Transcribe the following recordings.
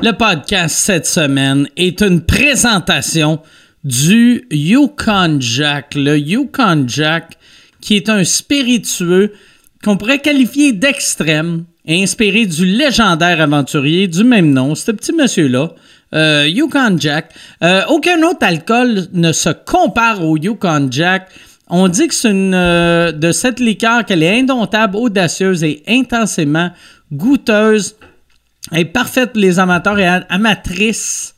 Le podcast cette semaine est une présentation du Yukon Jack. Le Yukon Jack, qui est un spiritueux qu'on pourrait qualifier d'extrême, inspiré du légendaire aventurier du même nom, ce petit monsieur-là. Euh, Yukon Jack. Euh, aucun autre alcool ne se compare au Yukon Jack. On dit que c'est une euh, de cette liqueur qu'elle est indomptable, audacieuse et intensément goûteuse. Est parfaite pour les amateurs et amatrices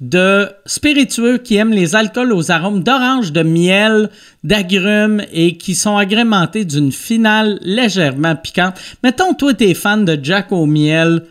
de spiritueux qui aiment les alcools aux arômes d'orange, de miel, d'agrumes et qui sont agrémentés d'une finale légèrement piquante. Mettons, toi, t'es fan de Jack au miel.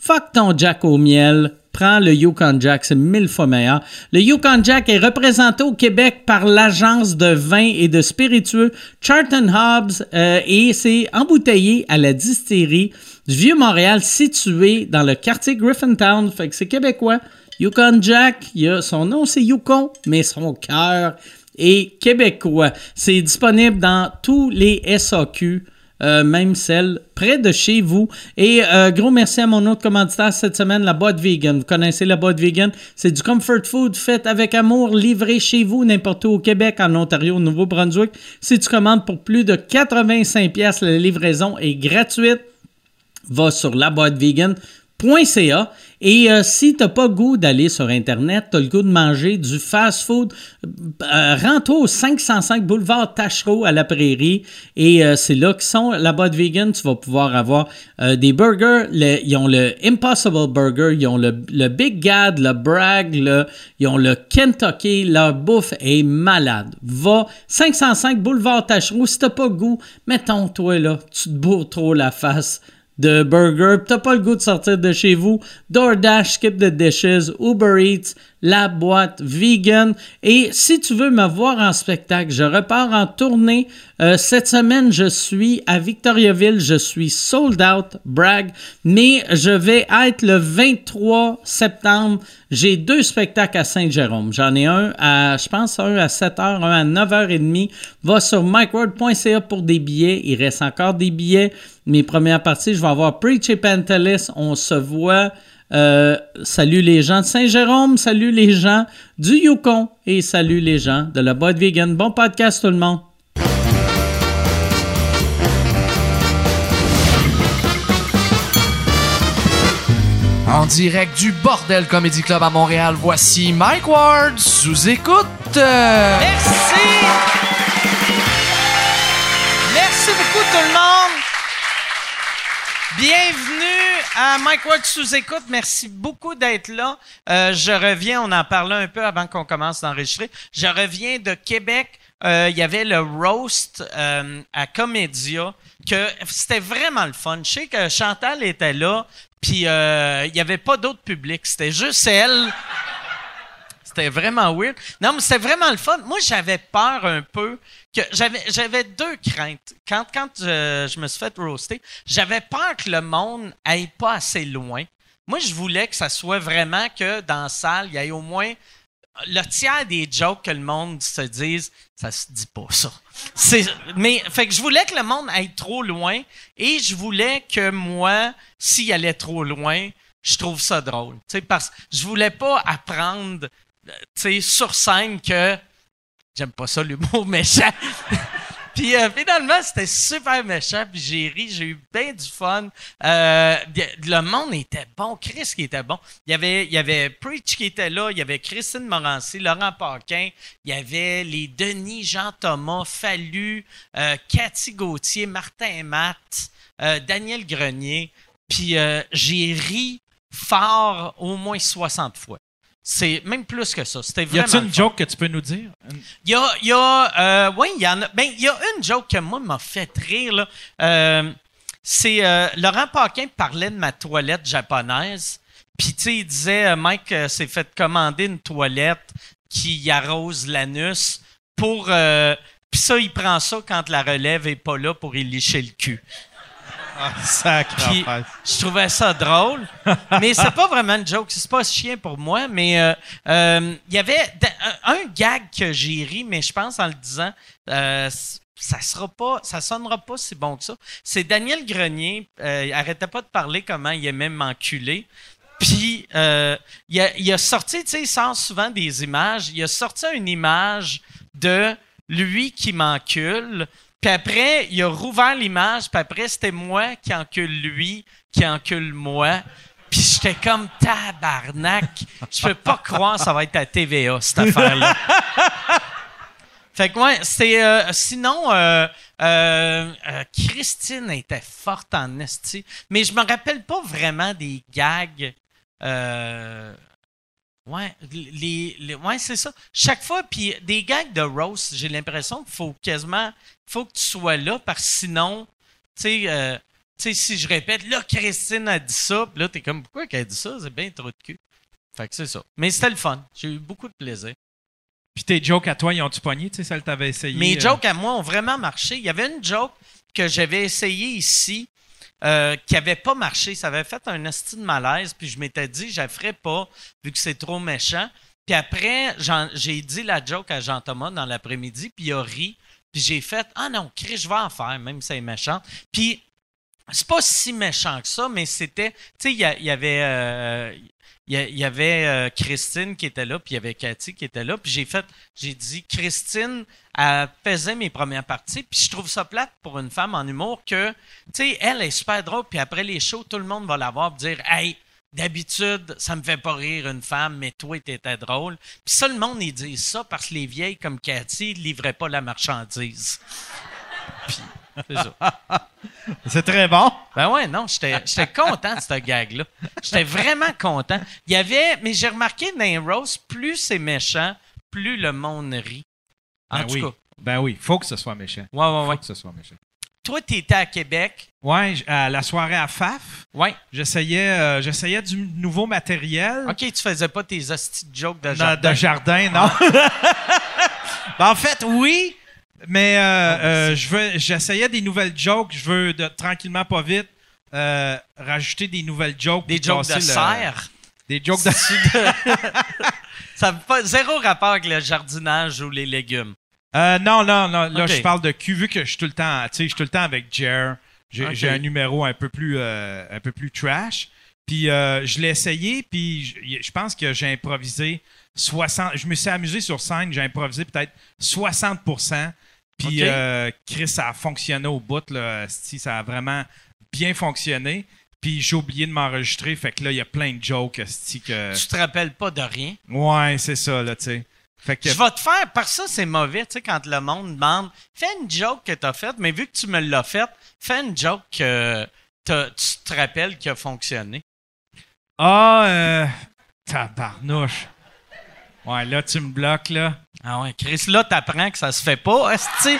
Fuck ton Jack au miel. Prends le Yukon Jack, c'est mille fois meilleur. Le Yukon Jack est représenté au Québec par l'agence de vin et de spiritueux Charlton Hobbs euh, et c'est embouteillé à la distillerie du Vieux-Montréal situé dans le quartier Griffintown. Fait que c'est québécois. Yukon Jack, il a, son nom c'est Yukon, mais son cœur est québécois. C'est disponible dans tous les SAQ. Euh, même celle près de chez vous. Et euh, gros merci à mon autre commanditaire cette semaine, la boîte vegan. Vous connaissez la boîte vegan? C'est du comfort food fait avec amour, livré chez vous, n'importe où au Québec, en Ontario, au Nouveau-Brunswick. Si tu commandes pour plus de 85 pièces, la livraison est gratuite. Va sur la boîte vegan.ca et euh, si tu n'as pas goût d'aller sur Internet, tu as le goût de manger du fast-food, euh, rends-toi au 505 boulevard Tachereau à la Prairie. Et euh, c'est là qu'ils sont, la boîte vegan. Tu vas pouvoir avoir des burgers. ils ont le Impossible Burger, ils ont le, Big Gad, le Bragg, ils ont le Kentucky. Leur bouffe est malade. Va 505 boulevard Tachereau. Si tu pas goût, mettons-toi là. Tu te bourres trop la face de burger, t'as pas le goût de sortir de chez vous, DoorDash, Skip the Dishes, Uber Eats, la boîte vegan. Et si tu veux me voir en spectacle, je repars en tournée. Euh, cette semaine, je suis à Victoriaville. Je suis sold out, brag. Mais je vais être le 23 septembre. J'ai deux spectacles à Saint-Jérôme. J'en ai un à, je pense, un à 7h, un à 9h30. Va sur micword.ca pour des billets. Il reste encore des billets. Mes premières parties, je vais avoir Preach et Pantelis. On se voit. Euh, salut les gens de Saint-Jérôme, salut les gens du Yukon et salut les gens de la boîte vegan. Bon podcast tout le monde. En direct du Bordel Comedy Club à Montréal, voici Mike Ward sous écoute. Merci. Merci Bienvenue à Mike Ward sous écoute. Merci beaucoup d'être là. Euh, je reviens, on en parlait un peu avant qu'on commence d'enregistrer. Je reviens de Québec. Euh, il y avait le roast euh, à Comédia que c'était vraiment le fun. Je sais que Chantal était là, puis il n'y avait pas d'autre public. C'était juste elle. C'était vraiment weird. Non, mais c'était vraiment le fun. Moi, j'avais peur un peu que j'avais deux craintes. Quand quand je, je me suis fait roaster, j'avais peur que le monde aille pas assez loin. Moi, je voulais que ça soit vraiment que dans la salle, il y ait au moins le tiers des jokes que le monde se dise, ça se dit pas ça. mais fait que je voulais que le monde aille trop loin et je voulais que moi, s'il allait trop loin, je trouve ça drôle. parce que je voulais pas apprendre sais, sur scène que j'aime pas ça l'humour méchant. puis euh, finalement, c'était super méchant, puis j'ai ri, j'ai eu bien du fun. Euh, le monde était bon, Chris qui était bon. Il y avait, il y avait Preach qui était là, il y avait Christine Morancy, Laurent Paquin, il y avait les Denis, Jean-Thomas, Fallu, euh, Cathy Gauthier, Martin Matt, Daniel Grenier. Puis j'ai ri fort au moins 60 fois. C'est même plus que ça. C'était vraiment. Y a-t-il une joke que tu peux nous dire? Il y a, y a euh, oui, il y en a. Ben, il y a une joke que moi m'a fait rire là. Euh, c'est euh, Laurent Paquin parlait de ma toilette japonaise. Puis tu sais, il disait Mike s'est fait commander une toilette qui arrose l'anus pour. Puis ça, il prend ça quand la relève est pas là pour y licher le cul. Ah, je trouvais ça drôle, mais c'est pas vraiment une joke. C'est pas chien pour moi, mais euh, euh, il y avait un gag que j'ai ri, mais je pense en le disant, euh, ça sera pas, ça sonnera pas si bon que ça. C'est Daniel Grenier, il arrêtait pas de parler comment il aimait m'enculer. Puis, il, a, il a sorti, tu sais, il sort souvent des images. Il a sorti une image de lui qui m'encule. Puis après, il a rouvert l'image. Puis après, c'était moi qui encule lui, qui encule moi. Puis j'étais comme tabarnak. Je peux pas croire que ça va être à TVA, cette affaire-là. Fait que ouais, c'est euh, sinon euh, euh, euh, Christine était forte en esti, mais je me rappelle pas vraiment des gags. Ouais, les, les- ouais c'est ça. Chaque fois, puis des gags de roast, j'ai l'impression qu'il faut quasiment, faut que tu sois là, parce que sinon, tu sais, euh, tu sais, si je répète, là Christine a dit ça, puis là t'es comme pourquoi qu'elle a dit ça, c'est bien trop de cul. Fait que c'est ça. Mais c'était le fun. J'ai eu beaucoup de plaisir. Puis tes jokes à toi, ils ont-tu pogné, tu sais, celle que t'avais essayé? Mes euh? jokes à moi ont vraiment marché. Il y avait une joke que j'avais essayée ici euh, qui avait pas marché. Ça avait fait un esti de malaise. Puis je m'étais dit, je la ferais pas vu que c'est trop méchant. Puis après, j'ai dit la joke à Jean-Thomas dans l'après-midi. Puis il a ri. Puis j'ai fait, ah non, Chris, je vais en faire, même si c'est méchant. Puis c'est pas si méchant que ça, mais c'était, tu sais, il y, avait, euh, il y avait euh, Christine qui était là, puis il y avait Cathy qui était là, puis j'ai fait, j'ai dit, Christine, elle faisait mes premières parties, puis je trouve ça plate pour une femme en humour que, tu sais, elle est super drôle, puis après les shows, tout le monde va la voir, dire, hey, d'habitude, ça me fait pas rire une femme, mais toi, t'étais drôle. Puis ça, le monde, ça parce que les vieilles comme Cathy livraient pas la marchandise. C'est ça. C'est très bon. Ben ouais, non, j'étais content de ce gag-là. J'étais vraiment content. Il y avait, mais j'ai remarqué dans roasts, plus c'est méchant, plus le monde rit. En Ben tout oui. cas. Ben oui, faut que ce soit méchant. Ouais, ouais, Faut ouais. que ce soit méchant. Toi, t'étais à Québec. Ouais, à la soirée à FAF, Ouais. j'essayais euh, j'essayais du nouveau matériel. OK, tu faisais pas tes hosties de jokes de Non, jardin. de jardin, non. Ben, en fait, oui, mais euh, euh, je veux, j'essayais des nouvelles jokes. Je veux de- tranquillement, pas vite, euh, rajouter des nouvelles jokes. Des jokes de le- serre? Des jokes de Ça n'a pas zéro rapport avec le jardinage ou les légumes. Euh, non, non, non. Là, je parle de cul, vu que je suis tout le temps, tu sais, je suis tout le temps avec Jer. J'ai un numéro un peu plus, euh, un peu plus trash. Puis euh, je l'ai essayé, puis je, je pense que j'ai improvisé 60. Je me suis amusé sur scène, j'ai improvisé peut-être 60 Puis euh, Chris, ça a fonctionné au bout, là. Ça a vraiment bien fonctionné. Puis j'ai oublié de m'enregistrer, fait que là, il y a plein de jokes, esti, que... Tu te rappelles pas de rien. Ouais, c'est ça, là, tu sais. Fait que... Je vais te faire, par ça, c'est mauvais, tu sais, quand le monde demande, fais une joke que t'as faite, mais vu que tu me l'as faite, fais une joke que tu te rappelles qui a fonctionné. Ah, euh, tabarnouche. Ouais, là, tu me bloques, là. Ah ouais, Chris, là, t'apprends que ça se fait pas, esti.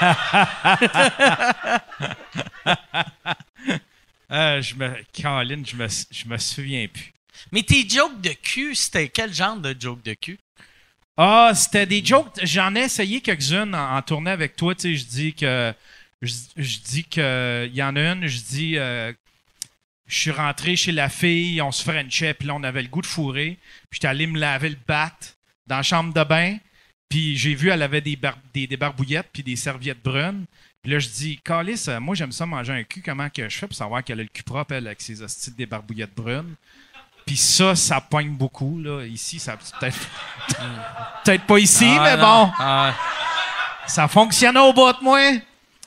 Euh, je me... Caroline, je me, je me souviens plus. Mais tes jokes de cul, c'était quel genre de joke de cul? Ah, c'était des jokes. J'en ai essayé quelques-unes en, en tournée avec toi. Tu sais, je dis que. Je, je dis que. Il y en a une, je dis. euh, je suis rentré chez la fille, on se frenchait, puis là, on avait le goût de fourrer. Puis j'étais allé me laver le bat dans la chambre de bain. Puis j'ai vu, elle avait des, bar- des, des barbouillettes puis des serviettes brunes. Puis là, je dis, Calis, euh, moi, j'aime ça manger un cul. Comment que je fais pour savoir qu'elle a le cul propre, elle, avec ses hosties des barbouillettes brunes? Puis ça, ça pogne beaucoup. Là. Ici, ça peut-être peut-être pas ici, Ah, mais non. bon, Ah, ça fonctionne au bout de moi.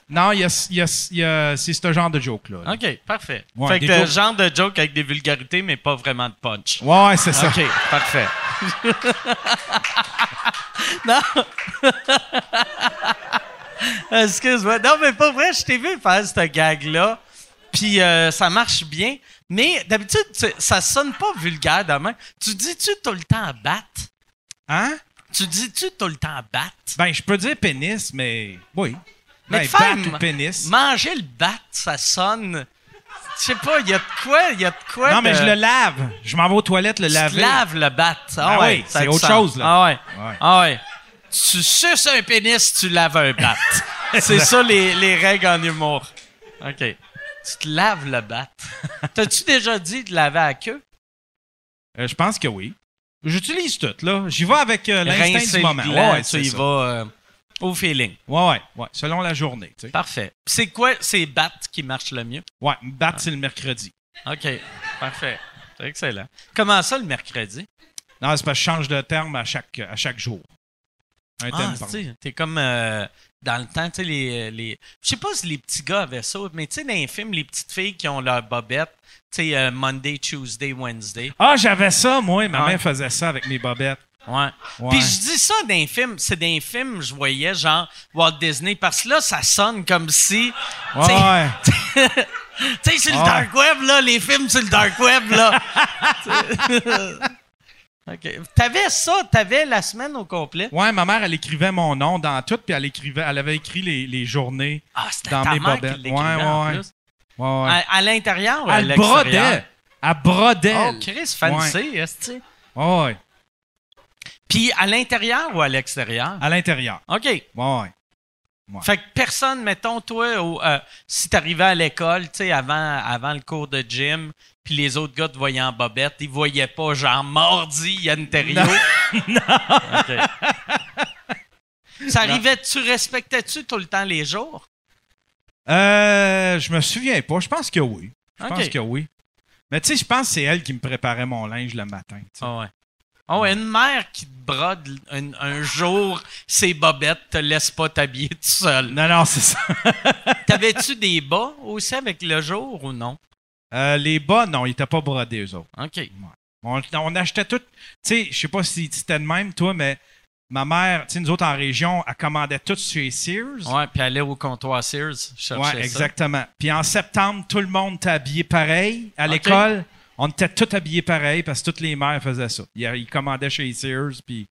Non, il y a, il y a- il y a- c'est ce genre de joke-là. OK, parfait. Ouais, fait que le genre de joke avec des vulgarités, mais pas vraiment de punch. Ouais, c'est ça. OK, parfait. non. Excuse-moi. Non, mais pas vrai, je t'ai vu faire ce gag-là. Puis euh, ça marche bien. Mais d'habitude, tu- ça sonne pas vulgaire demain. Tu dis-tu tout le temps battre? Hein? Tu dis-tu tout le temps battre? Ben, je peux dire pénis, mais oui. Mais Ben, de faire bat ou ma- pénis. Manger le bat, ça sonne. Je sais pas, il y a de quoi, il y a de quoi. Non, mais je le lave. Je m'en vais aux toilettes le Tu te laver. laves le bat. Ah, Ah ouais, oui, c'est autre chose, là. Ah ouais. Ouais. Ah ouais. Tu suces un pénis, tu laves un bat. c'est ça les, les règles en humour. OK. Tu te laves le bat. T'as-tu déjà dit de laver à queue? Euh, je pense que oui. J'utilise tout, là. J'y vais avec euh, l'instinct du moment. gland, Ouais, tu y vas euh, au feeling. Ouais, ouais, ouais. Selon la journée, tu sais. Parfait. C'est quoi ces battes qui marchent le mieux? Ouais, battre, c'est le mercredi. OK. Parfait. C'est excellent. Comment ça, le mercredi? Non, c'est parce que je change de terme à chaque, à chaque jour. Un Ah, thème tu t'es comme euh, dans le temps, tu sais, les, les... Je sais pas si les petits gars avaient ça, mais tu sais, dans les films, les petites filles qui ont leur bobette, tu sais, euh, Monday, Tuesday, Wednesday. Ah, j'avais ça, moi. Ma Ouais. mère faisait ça avec mes bobettes. Ouais. Ouais. Puis je dis ça dans les films, c'est dans les films, je voyais genre Walt Disney, parce que là, ça sonne comme si. Ouais. Tu sais, sur le dark web, là, les films sur le dark web, là. OK. T'avais ça, t'avais la semaine au complet? Ouais, ma mère, elle écrivait mon nom dans tout, puis elle écrivait, elle avait écrit les, les journées. Ah, Dans ta mes mère bobettes. qui l'écrivait Ouais, ouais, en ouais. plus. Ouais, ouais. À, à l'intérieur à elle l'extérieur? brodait. Elle brodait. Oh. Chris, fancy, est-ce que ouais. Puis à l'intérieur ou à l'extérieur? À l'intérieur. OK. Ouais, ouais. Fait que personne, mettons, toi, au, euh, si t'arrivais à l'école, tu sais, avant, avant le cours de gym, puis les autres gars te voyaient en bobette, ils voyaient pas, genre, mordi Yann Terriot. Non. Ça arrivait, tu respectais-tu tout le temps les jours? Euh, je me souviens pas. Je pense que oui. Je pense que oui. Mais tu sais, je pense que c'est elle qui me préparait mon linge le matin. Ah ouais. Ouais, une mère qui te brode un, un jour ses bobettes te laisse pas t'habiller tout seul. Non, non, c'est ça. T'avais-tu des bas aussi avec le jour ou non? Euh, les bas, non, ils étaient pas brodés, eux autres. OK. On, on achetait tout. Tu sais, je sais pas si c'était de même, toi, mais ma mère, tu sais, nous autres en région, elle commandait tout chez Sears. Ouais, puis aller au comptoir Sears Ouais, exactement. Puis en septembre, tout le monde était habillé pareil. À l'école, on était tous habillés pareil parce que toutes les mères faisaient ça. Ils, commandaient chez Sears, puis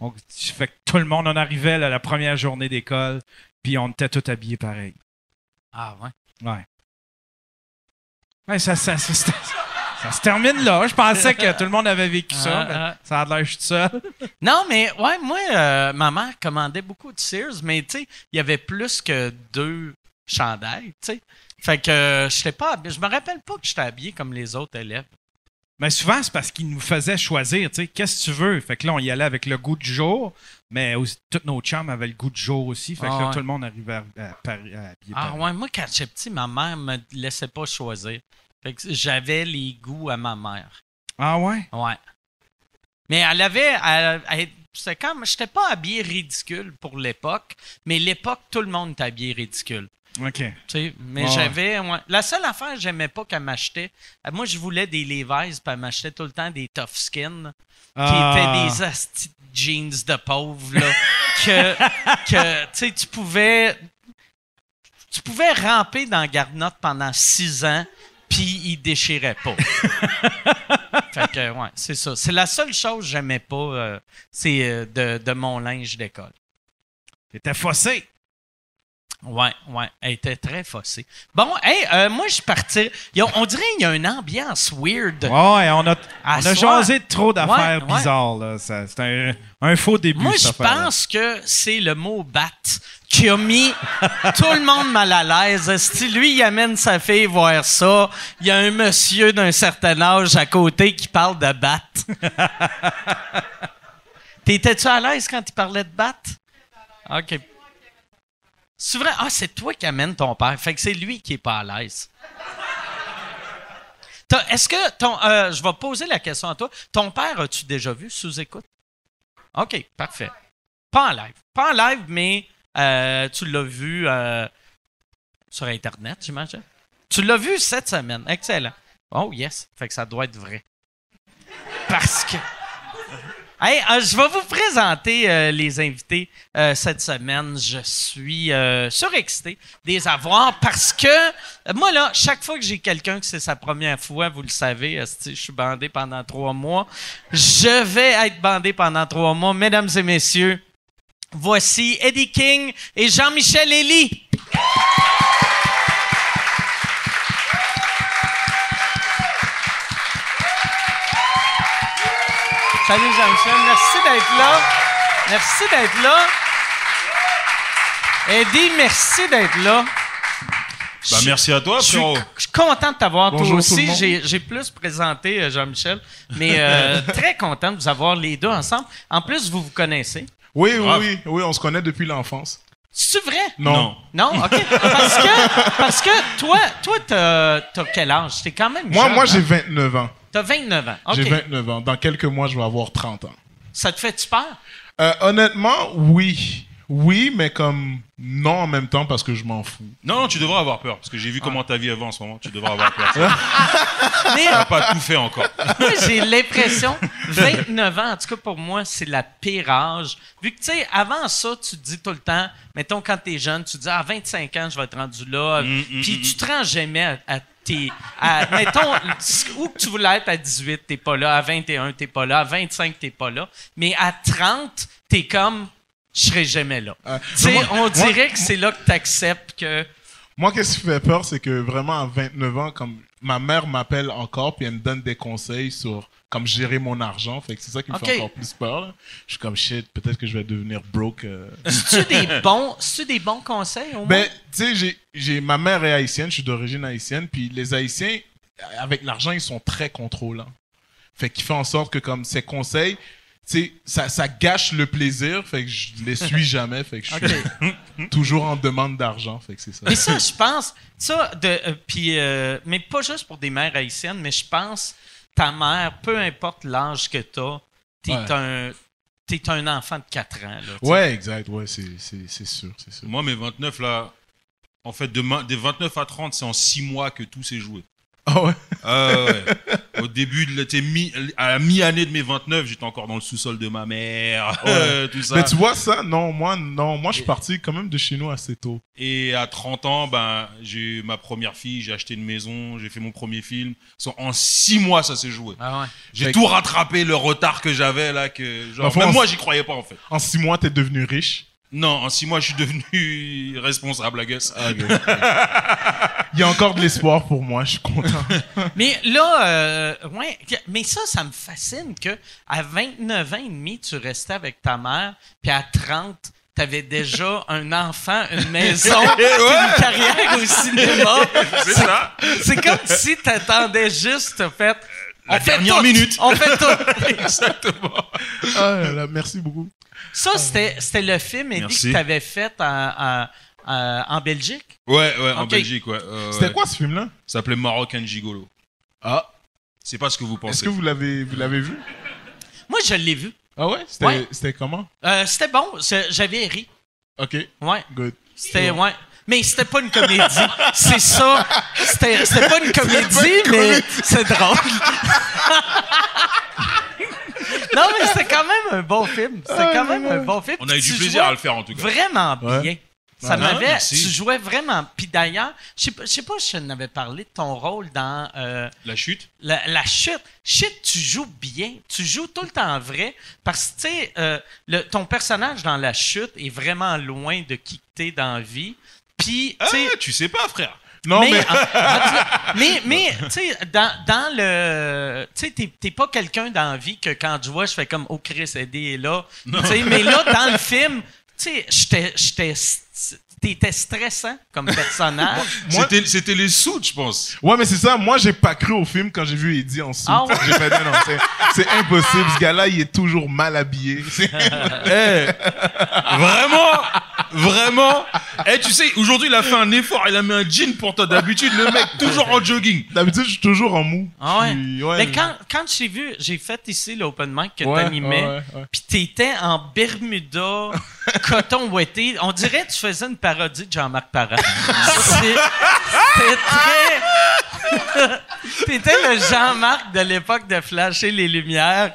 on, fait que tout le monde en arrivait là, la première journée d'école, puis on était tous habillés pareil. Ah ouais. Ouais. Ouais, ça, ça, ça, ça- ça se termine là. Je pensais que tout le monde avait vécu ça, Ah, mais ah. ça a l'air je suis seul. Non, mais ouais, moi, euh, ma mère commandait beaucoup de Sears, mais tu sais, il y avait plus que deux chandails, tu sais. Fait que euh, je pas habillé- Je me rappelle pas que j'étais habillé comme les autres élèves. Mais souvent, c'est parce qu'ils nous faisaient choisir, tu sais, qu'est-ce que tu veux? Fait que là, on y allait avec le goût du jour, mais aussi, tous nos chums avaient le goût du jour aussi. Fait que Ah là, ouais. tout le monde arrivait à, à, à habiller Ah ouais, moi, quand j'étais petit, ma mère me laissait pas choisir. Fait que j'avais les goûts à ma mère. Ah ouais? Ouais. Mais elle avait. Elle, elle- c'était comme. J'étais pas habillé ridicule pour l'époque, mais l'époque, tout le monde était habillé ridicule. OK. Tu sais, mais j'avais. ouais. La seule affaire que j'aimais pas qu'elle m'achetait, euh, moi, je voulais des Levi's, puis elle m'achetait tout le temps des Tough Skin, qui Ah. étaient des jeans de pauvres, là. que, que tu pouvais. Tu pouvais ramper dans Garnotte pendant six ans, puis il déchirait pas. fait que, ouais, c'est ça. C'est la seule chose que j'aimais pas, euh, c'est euh, de, de mon linge d'école. T'étais fossé. Ouais, ouais, elle était très faussée. Bon, hey, euh, moi, je a- On dirait qu'il y a une ambiance weird. Ouais, on a, À on a jasé de trop d'affaires Ouais, ouais. bizarres. Là. Ça- C'est un, un faux début. Moi, je pense que c'est le mot bat qui a mis tout le monde mal à l'aise. Si lui, il amène sa fille voir ça, il y a un monsieur d'un certain âge à côté qui parle de bat. T'étais-tu à l'aise quand il parlait de bat? OK. C'est vrai? Ah, c'est toi qui amène ton père. Fait que c'est lui qui est pas à l'aise. Est-ce que ton. euh, je vais poser la question à toi. Ton père, as-tu déjà vu sous écoute? OK, parfait. Pas en live. Pas en live, mais euh, tu l'as vu euh, sur Internet, j'imagine. Tu l'as vu cette semaine. Excellent. Oh, yes. Fait que ça doit être vrai. Parce que. Hey, euh, je vais vous présenter euh, les invités euh, cette semaine. Je suis surexcité de les avoir parce que moi, là, chaque fois que j'ai quelqu'un que c'est sa première fois, vous le savez, je suis bandé pendant trois mois. Je vais être bandé pendant trois mois. Mesdames et messieurs, voici Eddie King et Jean-Michel Elie. Salut Jean-Michel, merci d'être là. Merci d'être là. Eddie, merci d'être là. Ben, merci à toi, je suis, frérot. je suis content de t'avoir toi Bonjour tout le aussi. monde. J'ai, j'ai plus présenté euh, Jean-Michel, mais euh, très content de vous avoir les deux ensemble. En plus, vous vous connaissez. Oui, oui, Ah. oui, oui, on se connaît depuis l'enfance. C'est vrai? Non. Non, ok. Parce que, parce que toi, toi, t'as, t'as quel âge? T'es quand même Moi, jeune, moi hein? j'ai 29 ans. T'as 29 ans. J'ai 29 ans. Dans quelques mois, je vais avoir 30 ans. Ça te fait-tu peur? Euh, honnêtement, oui. Oui, mais comme non en même temps parce que je m'en fous. Non, non, tu devrais avoir peur, parce que j'ai vu comment ta vie avant en ce moment. Tu devrais avoir peur. Mais T'as pas tout fait encore. moi, j'ai l'impression, 29 ans, en tout cas pour moi, c'est la pire âge. Vu que, tu sais, avant ça, tu te dis tout le temps, mettons, quand t'es jeune, tu te dis, à 25 ans, je vais être rendu là. Mm, mm, Puis mm, tu te rends jamais à, à tes. mettons, où que tu voulais être à 18, t'es pas là. À 21, t'es pas là. À 25, t'es pas là. Mais à 30, t'es comme, je serai jamais là. Euh, moi- on moi- dirait que c'est là que t'acceptes que. Moi, qu'est-ce qui fait peur, c'est que vraiment à 29 ans, comme ma mère m'appelle encore, puis elle me donne des conseils sur comme gérer mon argent. Fait que c'est ça qui me fait encore plus peur. là. Je suis comme shit, peut-être que je vais devenir broke. euh. C'est-tu des bons, des bons conseils au moins? Ben, tu sais, j'ai, j'ai, ma mère est haïtienne, je suis d'origine haïtienne, puis les Haïtiens, avec l'argent, ils sont très contrôlants. Fait qu'il fait en sorte que, comme ces conseils, sais, ça, ça gâche le plaisir, fait que je les suis jamais, fait que je suis toujours en demande d'argent, fait que c'est ça. Mais ça, je pense, ça, de, euh, puis, euh, mais pas juste pour des mères haïtiennes, mais je pense, ta mère, peu importe l'âge que t'as, t'es Ouais. un, t'es un enfant de 4 ans. Là. Ouais, exact, ouais, c'est, c'est, c'est sûr, c'est sûr. Moi, mes 29, là, en fait, de des 29 à 30, c'est en 6 mois que tout s'est joué. Ah ouais? Ah ouais. Au début, de l'été, mi, à la mi-année de mes 29, j'étais encore dans le sous-sol de ma mère, euh, tout ça. Mais tu vois ça? Non, moi, non, moi, je suis parti quand même de chez nous assez tôt. Et à 30 ans, ben, j'ai eu ma première fille, j'ai acheté une maison, j'ai fait mon premier film. So, En 6 mois, ça s'est joué. Ah ouais. J'ai tout rattrapé, le retard que j'avais, là, que, genre, même moi, j'y croyais pas, en fait. En six mois, t'es devenu riche. Non, en 6 mois, je suis devenu responsable, I guess. Il y a encore de l'espoir pour moi, je suis content. Mais là, euh, ouais, mais ça, ça me fascine que à 29 ans et demi, tu restais avec ta mère, puis à 30, t'avais déjà un enfant, une maison, une carrière au cinéma. C'est ça. C'est comme si t'attendais juste, t'as fait. La on fait dernière tout, minute. On fait tout. Exactement. Ah là là, merci beaucoup. Ça, c'était, c'était le film, Eddie, Merci. que t'avais fait en, en- en- en Belgique? Ouais, ouais, en. Belgique, ouais. euh, C'était ouais. quoi ce film-là? Ça s'appelait Moroccan Gigolo. Ah. C'est pas ce que vous pensez. Est-ce que vous l'avez, vous l'avez vu? Moi, je l'ai vu. Ah ouais? C'était, Ouais. c'était comment? Euh, c'était bon. c'est- J'avais ri. Ok, Ouais. good. C'était, ouais. Mais c'était pas une comédie. C'est ça. C'était, c'était pas une comédie, mais c'est drôle. non, mais c'était quand même un bon film. C'était quand même un bon film. On a eu du plaisir à le faire, en tout cas. Vraiment Ouais. bien. Ça m'avait. Ah. Tu jouais vraiment. Puis d'ailleurs, je sais pas, je sais pas si je n'avais parlé de ton rôle dans euh, La chute. la, la chute. Shit, tu joues bien. Tu joues tout le temps vrai. Parce que, tu sais, euh, ton personnage dans la chute est vraiment loin de qui que t'es dans la vie. Puis, tu Ah, sais. tu sais pas, frère. Non, mais, mais, tout cas, mais, mais, tu sais, dans, dans le. Tu sais, t'es- t'es pas quelqu'un dans la vie que quand je vois, je fais comme, oh, Chris, Eddie est là. Tu sais, mais là, dans le film, tu sais, j'étais-. T'étais stressant comme personnage. C'était c'était les sous, je pense. ouais, mais c'est ça. Moi, j'ai pas cru au film quand j'ai vu Eddie en soute. Ah ouais? J'ai fait, non, non, c'est, impossible. Ce gars-là, il est toujours mal habillé. C'est- Eh, vraiment, vraiment. Eh, tu sais, aujourd'hui, il a fait un effort. Il a mis un jean pour toi. D'habitude, le mec, toujours en jogging. D'habitude, je suis toujours en mou. Ah ouais? Je suis- ouais, Mais quand, quand j'ai vu, j'ai fait ici l'open mic que Ouais, t'animais, ouais, ouais. puis t'étais en Bermuda, coton ouetté. On dirait que tu faisais une parodie de Jean-Marc Parent. C'est- C'était très... T'étais le Jean-Marc de l'époque de flasher les lumières.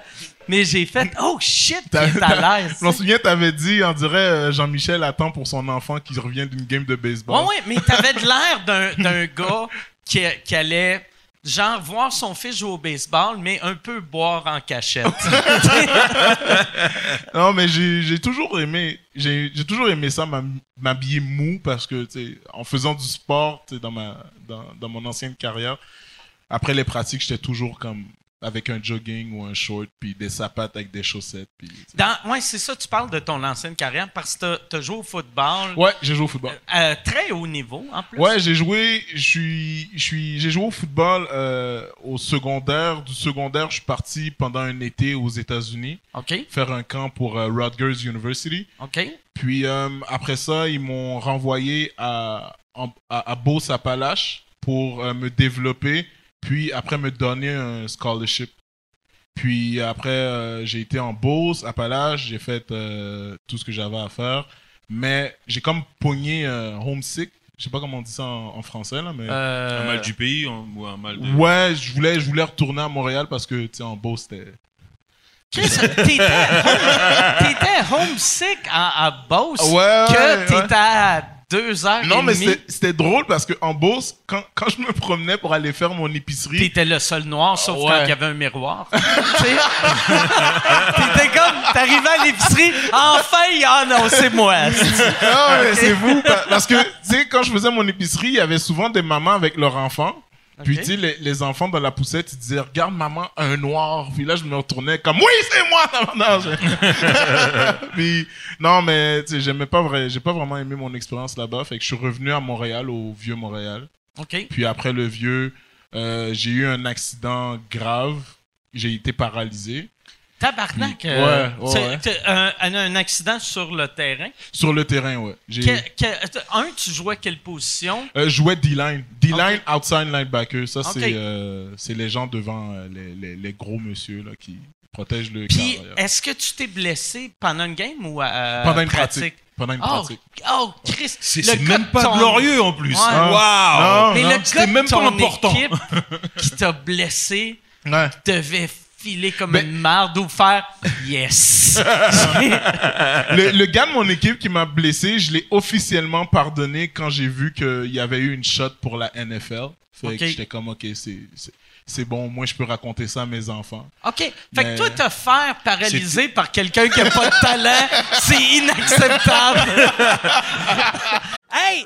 Mais j'ai fait « Oh shit, il est à l'aise! Je m'en souviens, t'avais dit, on dirait euh, Jean-Michel attend pour son enfant qui revient d'une game de » baseball. Ouais, ouais, mais t'avais de l'air d'un, d'un gars qui, qui allait... Genre, voir son fils jouer au baseball, mais un peu boire en cachette. Non, mais j'ai toujours aimé, j'ai toujours aimé ça, m'hab- m'habiller mou parce que, en faisant du sport, dans ma, dans, dans mon ancienne carrière, après les pratiques, j'étais toujours comme avec un jogging ou un short, puis des sapates avec des chaussettes, puis. tu ouais, c'est ça, tu parles de ton ancienne carrière parce que t'as, t'as joué au football Ouais, j'ai joué au football. à très haut niveau en plus. Ouais, j'ai joué, je suis, je suis, j'ai joué au football euh, au secondaire. Du secondaire, je suis parti pendant un été aux États-Unis faire un camp pour euh, Rutgers University. OK. Puis euh, après ça, ils m'ont renvoyé à, à, à Beauce-Appalaches pour euh, me développer puis après me donner un scholarship. Puis après, euh, j'ai été en Beauce, à Palage, j'ai fait euh, tout ce que j'avais à faire. Mais j'ai comme pogné euh, homesick. Je sais pas comment on dit ça en, en français, là, mais... Euh, Un mal du pays ou un mal de. Ouais, je voulais, je voulais retourner à Montréal parce que, tu sais, en Beauce, c'était... T'étais home- t'étais homesick à, à Beauce? Ouais, que ouais, t'étais à deux heures Non, et mais demie. c'était c'était drôle parce que en Beauce, quand, quand je me promenais pour aller faire mon épicerie, T'étais le seul noir, sauf Ouais. quand il y avait un miroir. Tu sais? T'étais comme, t'arrivais à l'épicerie, enfin, ah non, c'est moi. Ah ouais, c'est vous. pa- Parce que, tu sais, quand je faisais mon épicerie, il y avait souvent des mamans avec leurs enfants. Puis, tu les, les enfants dans la poussette, ils disaient, regarde, maman, un noir. Puis là, je me retournais comme, oui, c'est moi, tabarnak! Puis, non, mais, tu j'aimais pas vrai, j'ai pas vraiment aimé mon expérience là-bas. Fait que je suis revenu à Montréal, au vieux Montréal. OK. Puis après le vieux, euh, j'ai eu un accident grave. J'ai été paralysé. Tabarnak. Euh, ouais, ouais. un, un- un accident sur le terrain. Sur le terrain, ouais. J'ai Que- que- un, tu jouais quelle position? euh, je jouais D-line. D-line, outside linebacker. Ça, c'est euh, c'est les gens devant euh, les, les, les gros monsieur là, qui protègent le Puis, est-ce que tu t'es blessé pendant une game ou euh, Pendant une pratique? Pendant une Oh, pratique. oh, Chris. C'est même pas ton- glorieux en plus. Ouais. Waouh! Non, Mais non, le gars de même pas important. équipe qui t'a blessé Ouais. devait filer comme Ben- une marde ou faire yes. le, le gars de mon équipe qui m'a blessé, je l'ai officiellement pardonné quand j'ai vu qu'il y avait eu une shot pour la NFL. Fait que j'étais comme, ok, c'est- bon, moi je peux raconter ça à mes enfants. OK. Fait Mais- que toi, te faire paralyser par quelqu'un qui a pas de talent, c'est inacceptable. hey!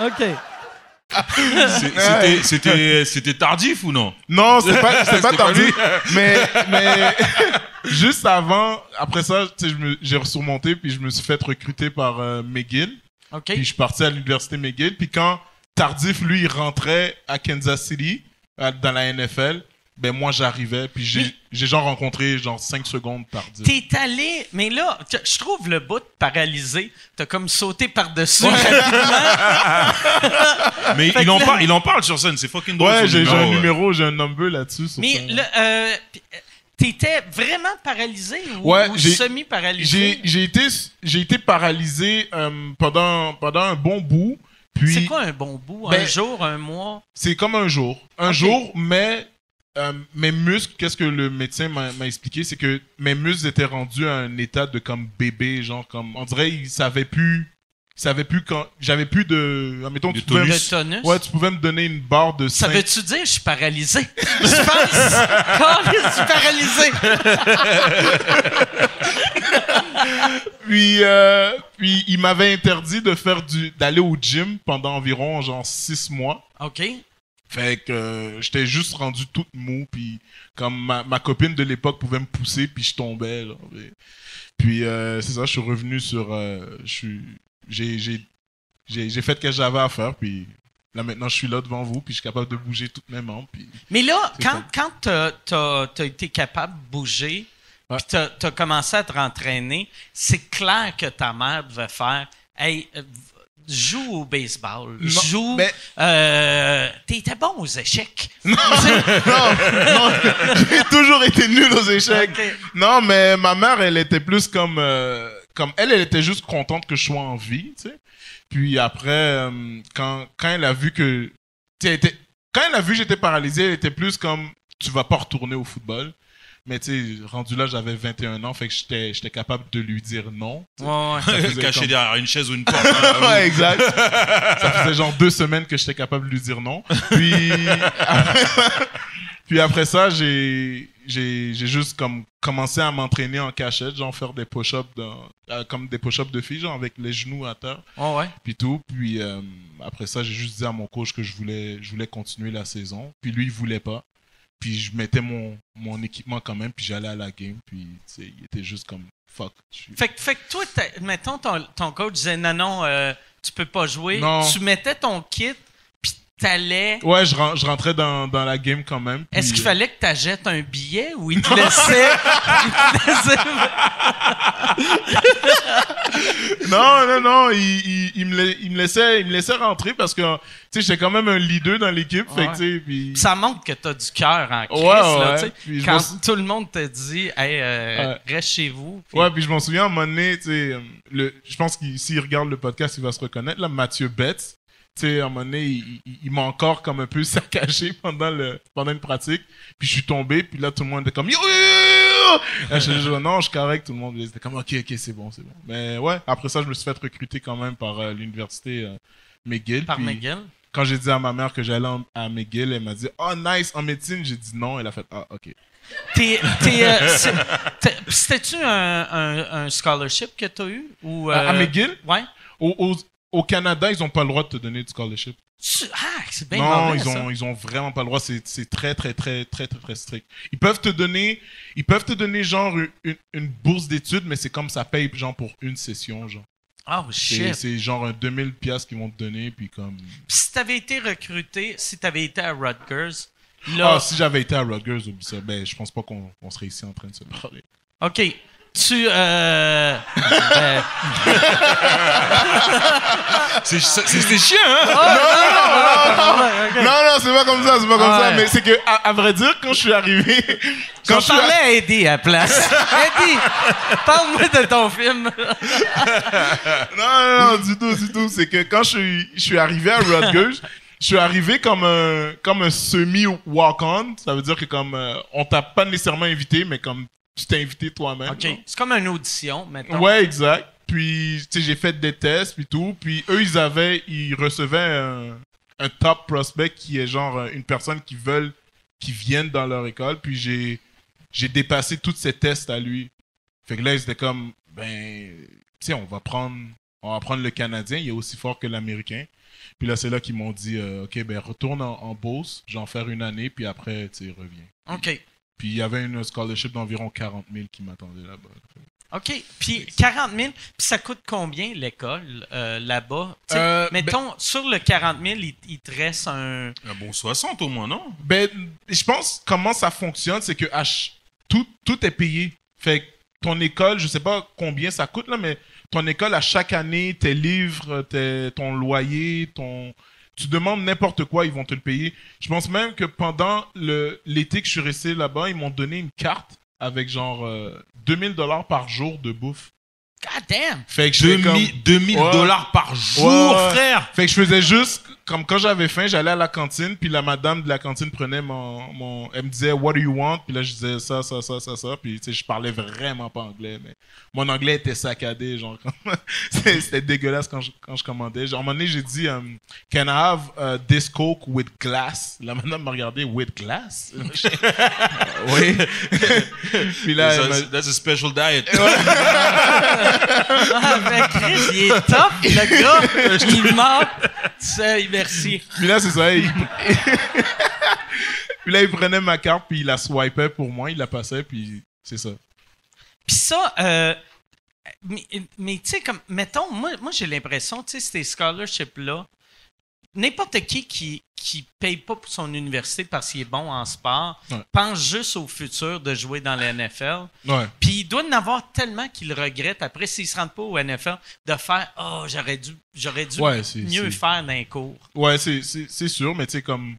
OK. C'était- C'était c'était tardif ou non? Non, c'est pas, c'est pas C'était pas tardif. mais, mais juste avant, après ça, j'ai surmonté, puis je me suis fait recruter par euh, McGill. OK. Puis je suis parti à l'université McGill. Puis quand Tardif, lui, il rentrait à Kansas City, à- dans la NFL, ben moi, j'arrivais. Puis j'ai genre rencontré genre 5 secondes Tardif. T'es allé, mais là, je trouve le bout paralysé. T'as comme sauté par-dessus rapidement. Mais Fait il que en, là- parle, il en parle sur scène, c'est fucking drôle. Ouais, j'ai j'ai un ouais. numéro, j'ai un number là-dessus. sur Mais ça. le, euh, t'étais vraiment paralysé ou, Ouais, ou j'ai- semi-paralysé? J'ai j'ai été, j'ai été paralysé euh, pendant, pendant un bon bout. Puis C'est quoi un bon bout? un Ben- jour, un mois? C'est comme un jour. Un jour, mais euh, mes muscles, qu'est-ce que le médecin m'a expliqué, c'est que mes muscles étaient rendus à un état de comme bébé, genre comme on dirait ils savaient plus, ils savaient plus quand j'avais plus de, admettons De tu pouvais, me- tonus? ouais, tu pouvais me donner une barre de Ça 5 veut-tu dire que je suis paralysé? Je pense. Quand je suis paralysé. Puis, euh, puis il m'avait interdit de faire du, d'aller au gym pendant environ genre six mois. OK. Fait que euh, j'étais juste rendu toute mou, puis comme ma, ma copine de l'époque pouvait me pousser, puis je tombais. Là, puis puis, euh, c'est ça, je suis revenu sur... euh, j'ai, fait ce que j'avais à faire, puis là maintenant je suis là devant vous, puis je suis capable de bouger toutes mes membres. Puis... Mais là, quand, quand t'as, t'as- t'as été capable de bouger, Ouais. puis t'as, t'as commencé à te rentraîner, c'est clair que ta mère devait faire Hey, joue au baseball, Non, joue. mais- euh, t'étais bon aux échecs. non, non, j'ai toujours été nul aux échecs. Non, mais ma mère, elle était plus comme, euh, comme elle, elle était juste contente que je sois en vie, tu sais. Puis après, euh, quand, quand elle a vu que, tu sais, quand elle a vu que j'étais paralysé, elle était plus comme, tu vas pas retourner au football. Mais tu sais, rendu là, j'avais 21 ans, fait que j'étais, j'étais capable de lui dire non. Ouais, ouais. Caché comme- derrière une chaise ou une porte. hein, ouais, exact. Ça faisait genre deux semaines que j'étais capable de lui dire non. Puis, Puis après ça, j'ai j'ai j'ai juste comme commencé à m'entraîner en cachette, genre faire des push-ups dans- euh, comme des push-ups de filles, genre avec les genoux à terre, Oh, ouais. puis tout. Puis euh, après ça, j'ai juste dit à mon coach que je voulais je voulais continuer la saison. Puis lui, il voulait pas. Puis je mettais mon mon équipement quand même, puis j'allais à la game. Puis il était juste comme fuck. Fait, que- fait que toi, mettons, ton, ton coach disait non, non, euh, tu peux pas jouer. Non. Tu mettais ton kit, t'allais. Ouais, je, ren- je rentrais dans, dans la game quand même. puis- Est-ce qu'il fallait que t'achètes un billet ou il te laissait? Non, non, non, il, il, il me, la- il me laissait, il me laissait rentrer parce que, tu sais, j'étais quand même un leader dans l'équipe, que, puis... Ça montre que t'as du cœur en Christ, Ouais, là, ouais. Puis Quand tout le monde te dit, hey, euh, Ouais. reste chez vous. puis- Ouais, puis je m'en souviens, à un moment donné, tu sais, euh, je pense qu'il s'il regarde le podcast, il va se reconnaître, là, Mathieu Betts, tu sais, à un moment donné, il, il- il m'a encore comme un peu saccagé pendant, le, pendant une pratique, puis je suis tombé, puis là, tout le monde était comme « Yo, yo, yo, yo! » Là, je dis « Non, je suis correct », tout le monde était comme « Ok, ok, c'est bon, c'est bon. » Mais ouais, après ça, je me suis fait recruter quand même par euh, l'université euh, McGill. Par puis- McGill? Quand j'ai dit à ma mère que j'allais à McGill, elle m'a dit Oh, nice, en médecine? J'ai dit non. Elle a fait Ah, ok. Euh, C'était-tu un, un, un scholarship que t'as eu? Ou, À- À McGill, Ouais. au, au, au Canada, ils n'ont pas le droit de te donner du scholarship. Ah, c'est bien non, mauvais, ils ça. ont, ils ont vraiment pas le droit. C'est c'est très, très, très, très, très, très strict. Ils peuvent te donner, ils peuvent te donner genre une, bourse d'études, mais c'est comme ça paye genre pour une session. genre. Oh, shit. c'est genre un 2000 pièces qu'ils vont te donner, puis comme. Puis si t'avais été recruté, si t'avais été à Rutgers, là. Ah, si j'avais été à Rutgers, ça. Ben, je pense pas qu'on on serait ici en train de se parler. OK. Tu. Euh, euh, C'est- chiant, hein? Non, non, c'est pas comme ça, c'est pas comme Ah ça. ouais. Mais c'est que, à, à vrai dire, quand je suis arrivé, quand je suis parlait à Eddie à la place. Eddie, parle-moi de ton film. Non, non, non, du tout, du tout. C'est que quand je suis, je suis arrivé à Rutgers, je suis arrivé comme un, comme un semi-walk-on. Ça veut dire que comme, euh, on t'a pas nécessairement invité, mais comme tu t'es invité toi-même. OK. C'est comme une audition, maintenant. Ouais, exact. Puis, tu sais, j'ai fait des tests, puis tout. Puis, eux, ils avaient, ils recevaient un, un top prospect qui est genre euh, une personne qui veulent, qui viennent dans leur école. Puis, j'ai, j'ai dépassé tous ces tests à lui. Fait que là, ils étaient comme, ben, tu sais, on va prendre, on va prendre le Canadien, il est aussi fort que l'Américain. Puis là, c'est là qu'ils m'ont dit, euh, OK, ben, retourne en, en Beauce, j'en faire une année, puis après, tu reviens. OK. Puis, il y avait une scholarship d'environ 40 000 qui m'attendait là-bas. OK. Puis 40 000, puis ça coûte combien l'école euh, là-bas? Euh, mettons, sur le 40 000, il, il te reste un. Un bon 60 au moins, non? Ben, je pense comment ça fonctionne, c'est que ch- tout, tout est payé. Fait que ton école, je sais pas combien ça coûte, là, mais ton école, à chaque année, tes livres, tes- ton loyer, ton. Tu demandes n'importe quoi, ils vont te le payer. Je pense même que pendant l'été que je suis resté là-bas, ils m'ont donné une carte avec genre euh, 2000 dollars par jour de bouffe. God damn! Fait que j'étais comme- 2000 2000 Ouais. dollars par jour, ouais. frère! Fait que je faisais juste, comme quand j'avais faim, j'allais à la cantine, puis la madame de la cantine prenait mon, mon... Elle me disait, what do you want? Puis là, je disais ça, ça, ça, ça, ça. Puis, tu sais, je parlais vraiment pas anglais, mais mon anglais était saccadé, genre. C'était dégueulasse quand je, quand je commandais. Genre, à un moment donné, j'ai dit, um, can I have uh, this Coke with glass? La madame m'a regardé, with glass? oui. puis là, elle m'a- That's, that's a special diet. Ah, ben Chris, il est top, le gars. Il ment. Merci. Puis là, c'est ça. Il... puis là, il prenait ma carte, puis il la swipait pour moi, il la passait, puis c'est ça. Puis ça, euh, mais, mais tu sais, comme, mettons, moi, moi j'ai l'impression, tu sais, ces scholarships-là, n'importe qui qui qui paye pas pour son université parce qu'il est bon en sport, Ouais. pense juste au futur de jouer dans la NFL. Puis il doit en avoir tellement qu'il regrette après s'il se rend pas au NFL de faire oh j'aurais dû j'aurais dû Ouais, mieux faire d'un cours. Ouais, c'est, c'est, c'est sûr, mais tu sais, comme.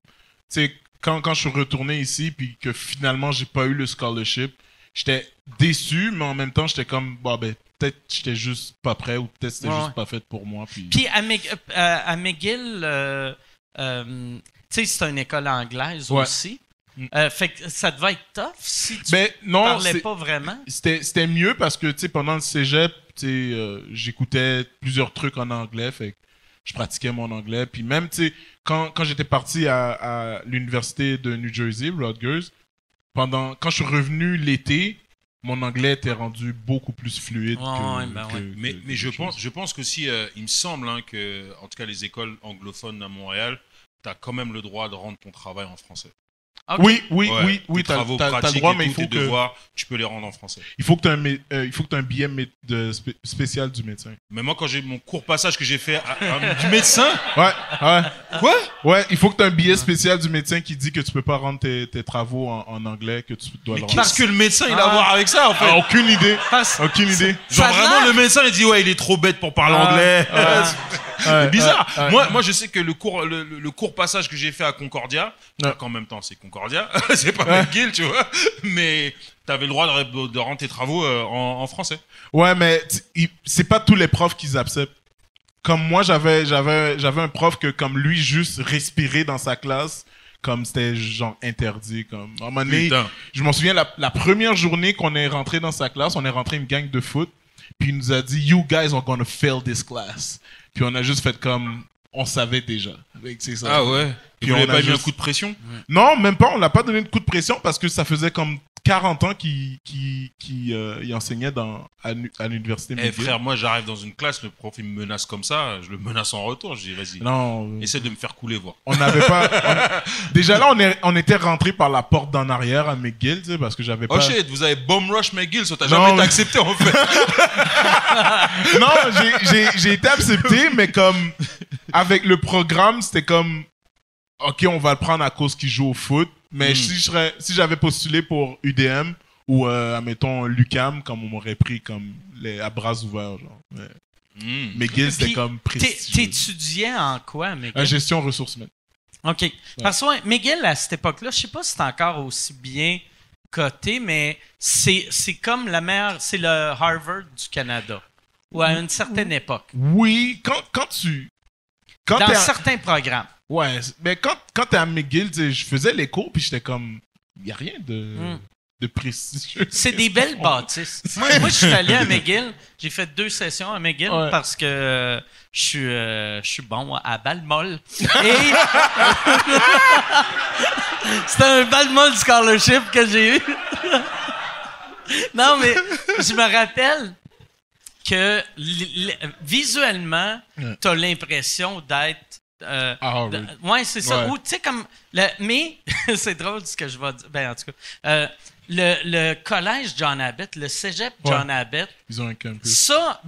Tu sais, quand, quand je suis retourné ici, puis que finalement, j'ai pas eu le scholarship, j'étais déçu, mais en même temps, j'étais comme, bah, ben, peut-être j'étais juste pas prêt, ou peut-être c'était Ouais, juste ouais. pas fait pour moi. Puis, Puis à, euh, à McGill, euh, euh, tu sais, c'est une école anglaise Ouais. aussi. Euh, fait que ça devait être tough si tu ben, non, parlais pas vraiment. c'était, mieux parce que, tu sais, pendant le cégep, tu sais, j'écoutais plusieurs trucs en anglais, fait que je pratiquais mon anglais. Puis même, tu sais, quand, quand j'étais parti à, à l'université de New Jersey, Rutgers, pendant, quand je suis revenu l'été, mon anglais était rendu beaucoup plus fluide. Que, ben que- ouais. Mais, que- mais je que- pense, je pense qu'aussi, euh, il me semble hein, que, en tout cas, les écoles anglophones à Montréal, tu as quand même le droit de rendre ton travail en français. Oui, oui, Ouais, oui, oui, tes t'as le droit, mais il faut tes que, devoirs, tu peux les rendre en français. il faut que tu un, mé- euh, il faut que t'aies un billet mé- de spé- spécial du médecin. Mais moi, quand j'ai mon court passage que j'ai fait à- à- du médecin, Ouais, ouais. quoi? Ouais, il faut que tu aies un billet spécial du médecin qui dit que tu peux pas rendre tes, tes travaux en, en anglais, que tu dois Mais le rendre. qu'est-ce que le médecin il a Ah. à voir avec ça en fait? Ah, aucune idée. Parce- Aucune idée. Genre vraiment le médecin il dit ouais il est trop bête pour parler Ah, anglais. ah, C'est Ouais, bizarre. ouais, ouais. Moi, moi je sais que le court le, le- le court passage que j'ai fait à Concordia, Ouais. qu'en même temps c'est Concordia, c'est pas McGill tu vois, mais t'avais le droit de, rendre tes travaux euh, en, en français. Ouais, mais c'est pas tous les profs qui acceptent. Comme moi, j'avais, j'avais, j'avais un prof que, comme lui, juste respirer dans sa classe, comme c'était genre interdit. Comme, à un moment donné, Putain. je m'en souviens, la, la première journée qu'on est rentré dans sa classe, on est rentré une gang de foot, puis il nous a dit, You guys are gonna fail this class. Puis on a juste fait comme, on savait déjà. C'est ça. Ah ouais. Puis on a pas mis un coup de pression? Non, même pas. On l'a pas donné de coup de pression parce que ça faisait comme 40 ans qu'il qu'il- qu'il, euh, il enseignait dans, à, l'u- à l'université Eh frère, moi j'arrive dans une classe, le prof il me menace comme ça, je le menace en retour, je dis vas-y, Non, euh, essaie de me faire couler voir. on n'avait pas. on- Déjà là, on, est, on était rentré par la porte d'en arrière à McGill, tu sais, parce que j'avais Oh pas. shit, vous avez bomb rush McGill, ça t'a jamais été accepté en fait. non, j'ai été accepté, mais comme avec le programme, c'était comme ok, on va le prendre à cause qu'il joue au foot. Mais Mm. si je serais, si j'avais postulé pour UDM ou euh, admettons Lucam, comme on m'aurait pris comme les à bras ouverts, genre. Mais Hmm. McGill, c'était comme prestigieux. T'étudiais en quoi, McGill? Euh, gestion ressources humaines. OK. Parce que ouais, McGill, à cette époque-là, je sais pas si c'est encore aussi bien coté, mais c'est c'est comme la meilleure... C'est le Harvard du Canada. Ou à une certaine époque. Oui, quand, quand tu. Quand Dans certains programmes. Ouais, mais quand, quand t'es à McGill, je faisais les cours, puis j'étais comme. Il a rien de, Mm. de prestigieux. C'est des belles bâtisses. moi, moi, je suis allé à McGill. J'ai fait deux sessions à McGill Ouais. parce que euh, je suis euh, je suis bon à balle molle. Et c'était un balle molle scholarship que j'ai eu. non, mais je me rappelle que visuellement, Ouais. t'as l'impression d'être euh, Ah, oui. ouais, c'est ça. Ouais. Ou, tu sais, comme. Le, mais, c'est drôle ce que je vais dire. Ben, en tout cas. euh, le, le collège John Abbott, le cégep John Abbott, Ils ont un campus. ça,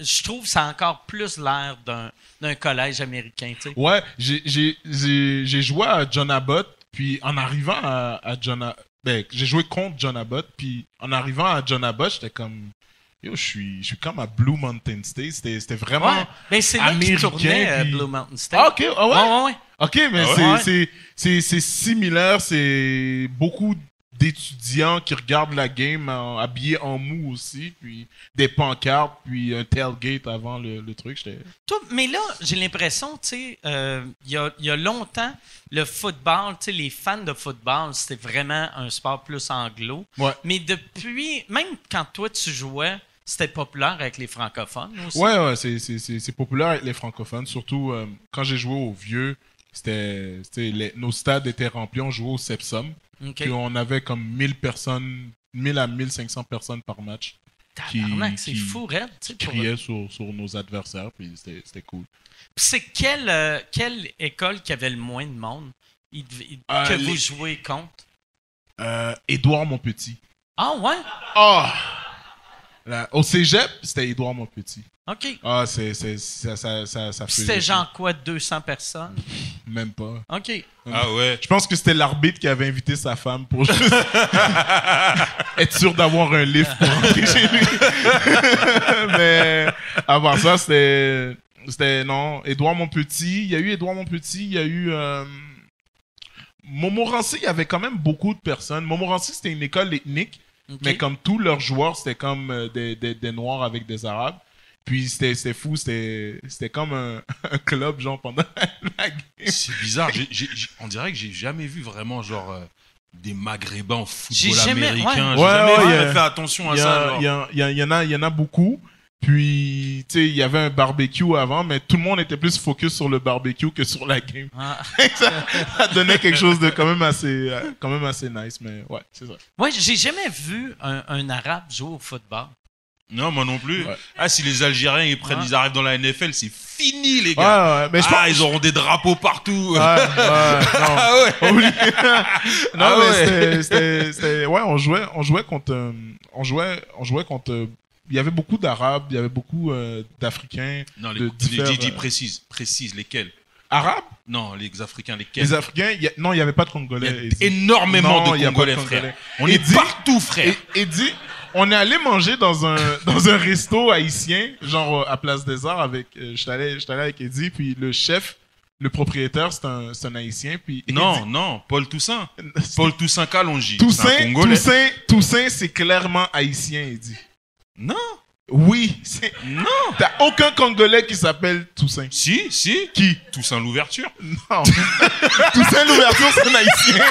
je trouve, ça a encore plus l'air d'un, collège américain, tu sais. Ouais, j'ai joué à John Abbott, puis en arrivant à, à John Abbott, ben, j'ai joué contre John Abbott, puis en arrivant à John Abbott, j'étais comme, yo, je suis, je suis comme à Blue Mountain State, c'était c'était vraiment... Ouais. Ben, c'est là qu'il tournait puis- Blue Mountain State. Ah, ok, ah ouais? Ouais, ouais, ouais. Ok, mais Ah c'est- Ouais. c'est- c'est c'est similaire, c'est beaucoup d'étudiants qui regardent la game en- habillés en mou aussi, puis des pancartes, puis un tailgate avant le, le truc. mais là, j'ai l'impression, tu sais, euh, il y, a, y a longtemps, le football, tu sais, les fans de football, c'était vraiment un sport plus anglo. Ouais. Mais depuis, même quand toi tu jouais, c'était populaire avec les francophones aussi? Ouais, ouais, c'est- c'est c'est- c'est populaire avec les francophones, surtout euh, quand j'ai joué au vieux. C'était, nos stades étaient remplis, on jouait au Sepsum. OK. Puis on avait comme 1000 personnes, 1000 à 1500 personnes par match Tabarnak, c'est fou, pour- criaient sur, sur nos adversaires, puis c'était c'était cool. Puis C'est quelle, euh, quelle école qui avait le moins de monde? Il devait- il- Euh, que les- vous jouez contre? Édouard Monpetit. Ah ouais? Oh! Là, au cégep, c'était Édouard Monpetit. OK. Ah, c'est, c'est, ça, ça, ça, ça C'était genre quoi, 200 personnes? Même pas. OK. Ah ouais. Je pense que c'était l'arbitre qui avait invité sa femme pour juste être sûr d'avoir un lift pour rentrer chez lui. Mais à part ça, c'était. C'était. Non. Édouard Monpetit. Il y a eu Édouard Monpetit. Il y a eu. Euh, Montmorency, il y avait quand même beaucoup de personnes. Montmorency, c'était une école ethnique. Mais comme tous leurs joueurs, c'était comme euh, des, des, des Noirs avec des Arabes. Puis c'était c'était fou, c'était c'était comme un, un club, genre, pendant la game. C'est bizarre. j'ai- j'ai- j'ai- on dirait que j'ai jamais vu vraiment genre euh, des Maghrébins au J'ai football jamais- américain. ouais. J'ai Ouais, jamais ouais, a- fait attention à y, ça. a- genre. il y, y a- il y en a, il y en a beaucoup. Puis, tu sais, il y avait un barbecue avant, mais tout le monde était plus focus sur le barbecue que sur la game. Ah. ça, ça donnait quelque chose de quand même assez, euh, quand même assez nice, mais ouais, c'est ça. Ouais, j'ai jamais vu un, un arabe jouer au football. Non, moi non plus. Ouais. Ah, si les Algériens ils prennent, Ouais. ils arrivent dans la NFL, c'est fini, les gars. ouais, mais je ah, pense. ils auront des drapeaux partout. Ouais, ouais, non. Ah ouais. Oublie. non, Ah mais ouais. c'était- ouais, on jouait, on jouait contre, euh, on jouait, on jouait contre. Il y avait beaucoup d'Arabes, il y avait beaucoup euh, d'Africains. Non, les, De divers, euh, précise, précise, lesquels Arabes? Non, les Africains, lesquels? Les Africains il y a- Non, il n'y avait pas de Congolais. Il y a Eddie. énormément Non, il y de a pas de Congolais, frère. On Et est dis- partout, frère. Et, et dit, on est allé manger dans un, dans un resto haïtien, genre euh, à Place des Arts, avec. euh, J'étais allé, allé avec Eddie, puis le chef, le propriétaire, c'est un, un haïtien, puis. Non, non, Paul Toussaint. Paul Toussaint Kalonji. Toussaint. Toussaint, Toussaint, c'est clairement haïtien, Eddie. Non, Oui, non. T'as aucun Congolais qui s'appelle Toussaint. Si, si. Qui? Toussaint l'ouverture. Non. Toussaint l'ouverture, c'est un haïtien.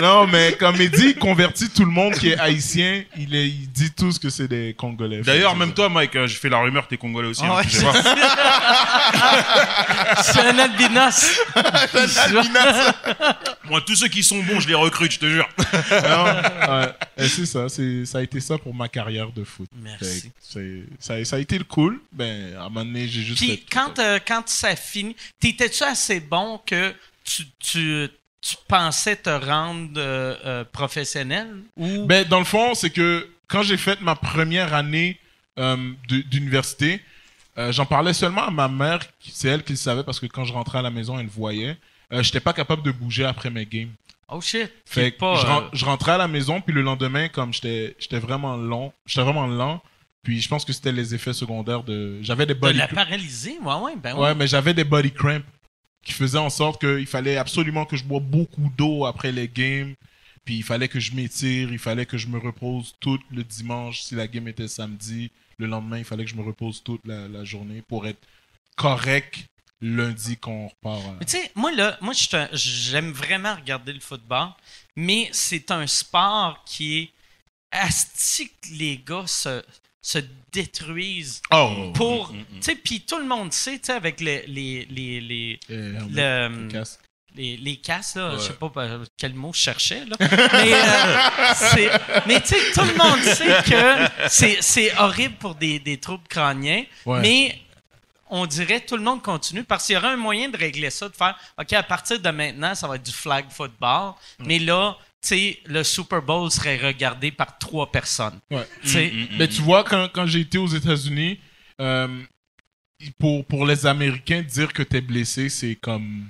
Non, mais comme il dit, il convertit tout le monde qui est haïtien. Il, est, il dit tous que c'est des Congolais. D'ailleurs, même toi, Mike, hein, j'ai fait la rumeur, t'es Congolais aussi. Ah hein, ouais. C'est un albinos. Moi, tous ceux qui sont bons, je les recrute, je te jure. Non, ouais. Et c'est ça, c'est, ça a été ça pour ma carrière de foot. Merci. C'est- ça, a- ça a été le cool. Ben, à un moment donné, j'ai juste Puis fait- quand, euh, quand ça finit, t'étais-tu assez bon que tu, tu, tu pensais te rendre euh, euh, professionnel? Ou... Ben, dans le fond, c'est que quand j'ai fait ma première année d'université, j'en parlais seulement à ma mère. C'est elle qui le savait parce que quand je rentrais à la maison, elle le voyait. Euh, J'étais pas capable de bouger après mes games. Oh shit. Fait que pas, je, ren- euh, je rentrais à la maison, puis le lendemain, comme j'étais vraiment long, j'étais vraiment lent, puis je pense que c'était les effets secondaires de... J'avais des de body la paralyser? Ouais, ouais, ben Ouais, ouais. mais j'avais des body cramps qui faisaient en sorte qu'il fallait absolument que je bois beaucoup d'eau après les games. Puis il fallait que je m'étire, il fallait que je me repose tout le dimanche si la game était samedi. Le lendemain, il fallait que je me repose toute la, la journée pour être correct lundi quand on repart. à- Mais tu sais, moi, là, moi, j'aime vraiment regarder le football, mais c'est un sport qui est asti que les gars se, se détruisent Oh! pour. mm, mm. Tu sais, puis tout le monde sait, tu sais, avec les, les, les, les, Euh, le- casse. les, les casses, là, Ouais. je sais pas euh, quel mot je cherchais, là. mais euh, mais tu sais, tout le monde sait que c'est- c'est horrible pour des, des troubles crâniens, Ouais. mais on dirait tout le monde continue parce qu'il y aurait un moyen de régler ça, de faire OK, à partir de maintenant, ça va être du flag football, mais là, tu sais, le Super Bowl serait regardé par trois personnes. Ouais. Tu sais, Mm, mm, Mais mm. tu vois, quand, quand j'ai été aux États-Unis, euh, pour, pour les Américains, dire que t'es blessé, c'est comme.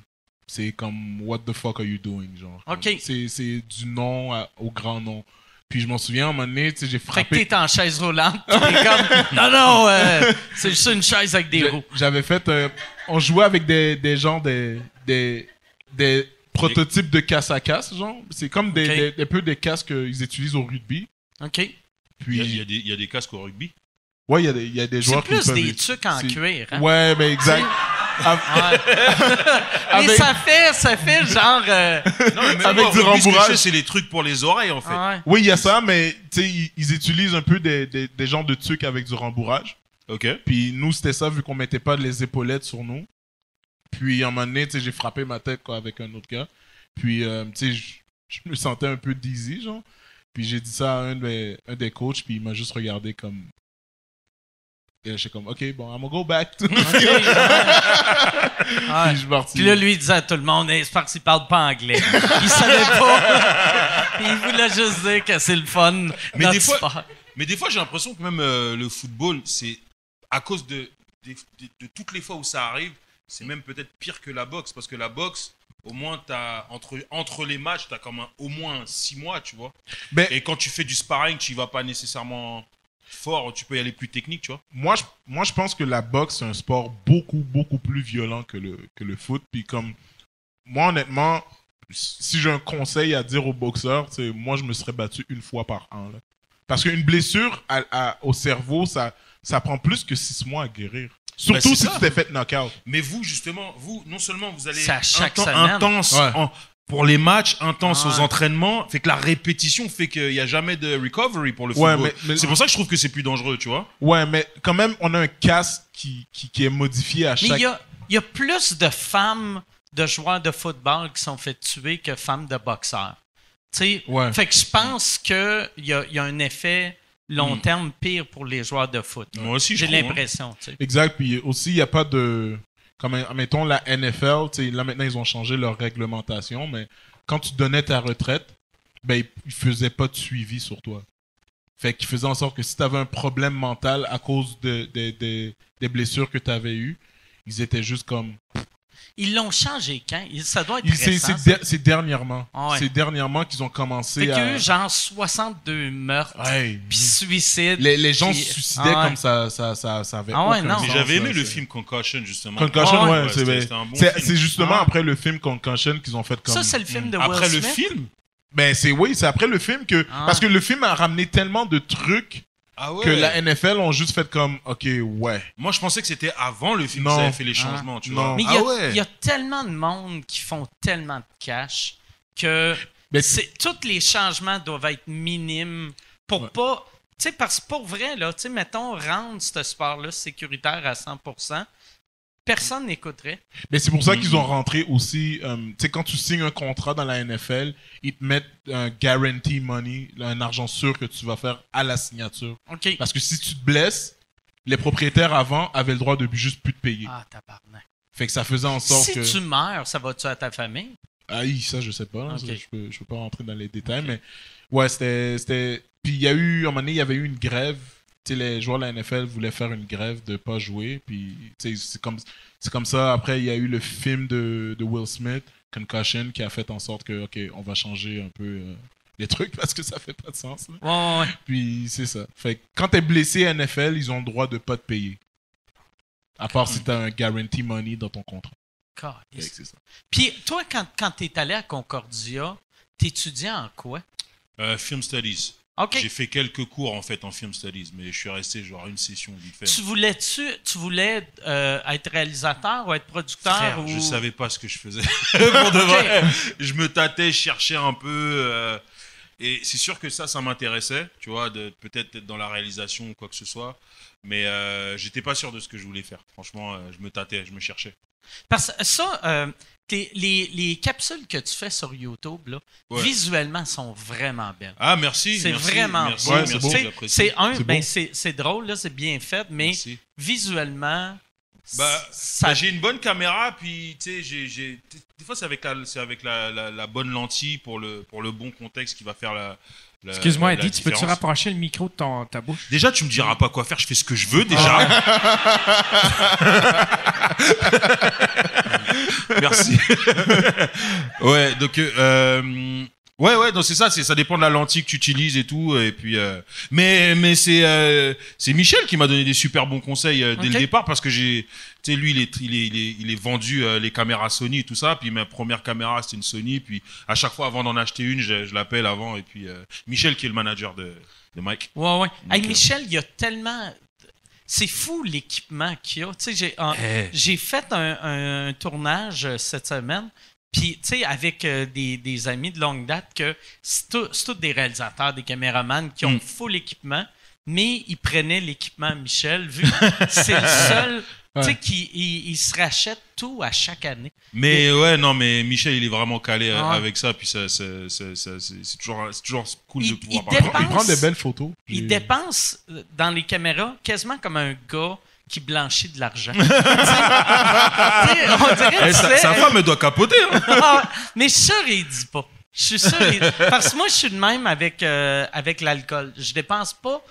C'est comme What the fuck are you doing? Genre? Ok. Comme, C'est c'est du nom à- au grand nom. Puis je m'en souviens, à un moment donné, tu sais, j'ai Fait que frappé. t'es en chaise roulante, pis t'es comme non, non, euh, c'est juste une chaise avec des roues. J'avais fait. euh, on jouait avec des, des gens, des, des, des prototypes de casse à casse, genre. C'est comme des, Ok. des, des peu des casques qu'ils utilisent au rugby. OK. Il Puis, y, a, il y a des, il y a des casques au rugby? ouais, il y, a des- il y a des C'est joueurs qui plus peuvent- des trucs en c'est- cuir. Hein? Ouais, ben exact. Ah, Ouais. Mais Avec- ça fait, ça fait genre. euh, Non, mais Avec moi, du rembourrage. c'est les trucs pour les oreilles, en fait. ouais. Oui, il y a ça, mais tu sais, ils, ils utilisent un peu des, des, des genres de trucs avec du rembourrage. Ok. Puis nous, c'était ça, vu qu'on mettait pas les épaulettes sur nous. Puis à un moment donné, tu sais, j'ai frappé ma tête quoi, avec un autre gars. Puis, euh, tu sais, je- je me sentais un peu dizzy, genre. Puis j'ai dit ça à un, des- un des coachs, puis il m'a juste regardé comme... Et là, j'étais comme, OK, bon, I'm gonna go back. puis ouais. Ouais. je suis parti. Puis là, lui, il disait à tout le monde, hey, c'est parce qu'il parle pas anglais. Il savait pas. il voulait juste dire que c'est le fun. Mais des fois- sport. Mais des fois, j'ai l'impression que même euh, le football, c'est à cause de, de, de toutes les fois où ça arrive, c'est même peut-être pire que la boxe. Parce que la boxe, au moins, as, entre, entre les matchs, tu as comme un- au moins six mois, tu vois. Ben- Et quand tu fais du sparring, tu y vas pas nécessairement fort, tu peux y aller plus technique, tu vois. moi, je, moi, je pense que la boxe, c'est un sport beaucoup, beaucoup plus violent que le, que le foot. Puis comme, moi, honnêtement, si j'ai un conseil à dire aux boxeurs, c'est moi, je me serais battu une fois par an. là. Parce qu'une blessure à- à- au cerveau, ça, ça prend plus que six mois à guérir. Surtout c'est si ça. tu t'es fait knock-out. Mais vous, justement, vous, non seulement vous allez C'est à chaque inten- semaine. intense Ouais. en, pour les matchs intenses Ah. aux entraînements, fait que la répétition fait qu'il n'y a jamais de recovery pour le football. mais- mais- C'est pour ça que je trouve que c'est plus dangereux, tu vois. Ouais, mais quand même, on a un casque qui, qui, qui est modifié à Mais chaque. il y a, il y a plus de femmes de joueurs de football qui sont fait tuer que femmes de boxeurs. Tu sais, Ouais. fait que je pense qu'il y a, il y a un effet long Mm. terme pire pour les joueurs de foot. Moi aussi, je J'ai hein. l'impression. Exact. Puis aussi, il n'y a pas de. Comme, mettons, la NFL, là maintenant, ils ont changé leur réglementation, mais quand tu donnais ta retraite, ben, ils- ils faisaient pas de suivi sur toi. Fait qu'ils faisaient en sorte que si tu avais un problème mental à cause de, de- de- des blessures que tu avais eues, ils étaient juste comme. Ils l'ont changé quand? Ça doit être C'est récent. dernièrement. Ah ouais. C'est dernièrement qu'ils ont commencé qu'il y a à. eu genre 62 meurtres, Ouais. puis suicides. Les, les gens puis- se suicidaient Ah ouais. comme ça, ça, ça, ça avait Ah ouais, non. J'avais aimé le film Concussion, justement. Concussion, Ah ouais, ouais, c'est bon justement après le film Concussion qu'ils ont fait comme. Ça, c'est le film de Après Will le Smith? film? Ben c'est oui, c'est après le film que parce que le film a ramené tellement de trucs Ah que la NFL ont juste fait comme OK, ouais. Moi, je pensais que c'était avant le film ça avait fait les changements, tu Non. vois. Mais il y, ah ouais. il y a tellement de monde qui font tellement de cash que tous les changements doivent être minimes pour Ouais. pas. Tu sais, parce que pour vrai, là, tu sais, mettons, rendre ce sport-là sécuritaire à 100%, personne n'écouterait. mais c'est pour ça qu'ils ont rentré aussi euh, tu sais quand tu signes un contrat dans la NFL, ils te mettent un guarantee money, un argent sûr que tu vas faire à la signature OK. parce que si tu te blesses, les propriétaires avant avaient le droit de juste plus te payer. Ah, tabarnak. Fait que ça faisait en sorte Si que tu meurs, ça va-tu à ta famille? Ah oui, ça, je sais pas. là. Ok. Ça, je, peux, je peux pas rentrer dans les détails, mais ouais, c'était. c'était- Puis il y a eu, à un moment donné, il y avait eu une grève. Les joueurs de la NFL voulaient faire une grève de pas jouer. Puis, c'est comme, c'est comme ça. Après, il y a eu le film de, de Will Smith, Concussion, qui a fait en sorte que, OK, on va changer un peu euh, les trucs parce que ça fait pas de sens. Ouais, ouais, ouais. Puis, c'est ça. Fait que quand t'es blessé à NFL, ils ont le droit de pas te payer. À part si t'as un guarantee money dans ton contrat. Ça. Puis toi, quand, quand tu es allé à Concordia, t'étudiais en quoi? Euh, film Studies. J'ai fait quelques cours en fait en film studies, mais je suis resté genre une session vite fait. Tu voulais-tu, tu voulais euh, être réalisateur ou être producteur? Frère, ou... je savais pas ce que je faisais. Pour de. Je me tâtais, je cherchais un peu. euh, et c'est sûr que ça, ça m'intéressait, tu vois, de peut-être être dans la réalisation ou quoi que ce soit. Mais euh, j'étais pas sûr de ce que je voulais faire. Franchement, euh, je me tâtais, je me cherchais. Parce que ça, les, les capsules que tu fais sur YouTube, là, Ouais. visuellement, sont vraiment belles. Ah, merci. C'est vraiment merci, beau. Merci, c'est beau. Un, C'est ben, beau. c'est c'est drôle, là, c'est bien fait, mais Merci. visuellement, Bah, ça, Bah, j'ai une bonne caméra, puis tu sais, j'ai, j'ai- t- des fois c'est avec la, c'est avec la, la, la bonne lentille pour le, pour le bon contexte qui va faire la. Excuse-moi, Eddie, tu peux-tu rapprocher le micro de ton, ta bouche? Déjà, tu me diras pas quoi faire, je fais ce que je veux déjà. Merci. ouais, donc euh, ouais, ouais, donc c'est ça, c'est ça dépend de la lentille que tu utilises et tout, et puis euh, mais mais c'est euh, c'est Michel qui m'a donné des super bons conseils euh, dès le départ parce que j'ai tu sais lui il est il est il est, il est vendu euh, les caméras Sony et tout ça, puis ma première caméra c'était une Sony, puis à chaque fois avant d'en acheter une, je, je l'appelle avant et puis euh, Michel qui est le manager de de Mike. Ouais, ouais. Hey, Michel, il y a tellement. C'est fou l'équipement qu'il y a. J'ai, fait un, un tournage euh, cette semaine, puis, avec euh, des, des amis de longue date, que c'est, tout- tous des réalisateurs, des caméramans qui ont Mm. full équipement, mais ils prenaient l'équipement Michel, vu que c'est le seul, tu sais, Ouais. qui il, il se rachète tout à chaque année. Mais ouais, non, mais Michel, il est vraiment calé euh, Ah ouais. avec ça, puis ça, ça- ça- c'est c'est toujours, c'est toujours cool Il- de pouvoir il dépense- Il prend des belles photos. Il J'ai- dépense euh, dans les caméras quasiment comme un gars qui blanchit de l'argent. Tu sais, tu sais, on dirait que Eh, sa, sa femme, doit capoter. hein. Ah, mais je suis sûr il dit pas. Je suis sûr. il- Parce que moi, je suis de même avec, euh, avec l'alcool. Je dépense pas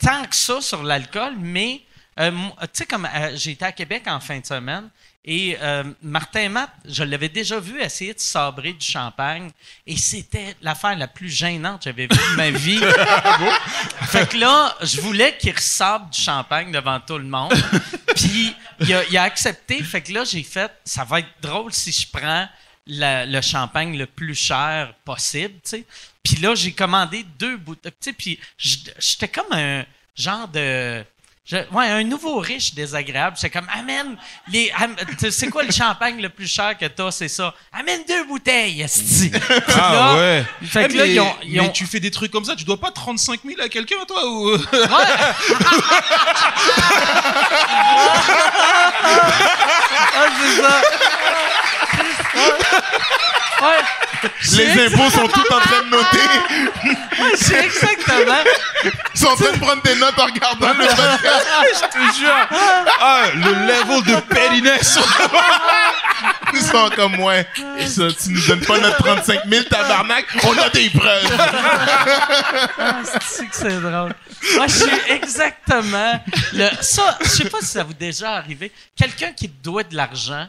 tant que ça sur l'alcool, mais euh, moi, tu sais, comme euh, été à Québec en fin de semaine et euh, Martin Matt, je l'avais déjà vu essayer de sabrer du champagne et c'était l'affaire la plus gênante que j'avais vue de ma vie. fait que là, je voulais qu'il ressabre du champagne devant tout le monde. Puis il a, il a accepté. Fait que là, j'ai fait, ça va être drôle si je prends la- le champagne le plus cher possible, tu sais. Puis là, j'ai commandé deux bouteilles, tu sais, puis j'étais comme un genre de... Je- ouais, un nouveau riche désagréable. C'est comme, amène les. am- c'est quoi le champagne le plus cher que t'as? C'est ça. Amène deux bouteilles, esti. Ah là, ouais. Fait que là, mais, ils ont. ils mais ont- tu fais des trucs comme ça, tu dois pas 35 000 à quelqu'un, toi ou... Ah, c'est ça. Ouais. Les impôts sont tous en train de noter. C'est exactement. Ils sont en train de prendre des notes en regardant le podcast. Je te jure. Ah, le level de pettiness. Ils sont comme, ouais. Et ça, tu nous donnes pas notre 35 000, tabarnak. On a des preuves. Ah, c'est que c'est drôle? Moi, je suis exactement. Le... Ça, je sais pas si ça vous est déjà arrivé. Quelqu'un qui te doit de l'argent,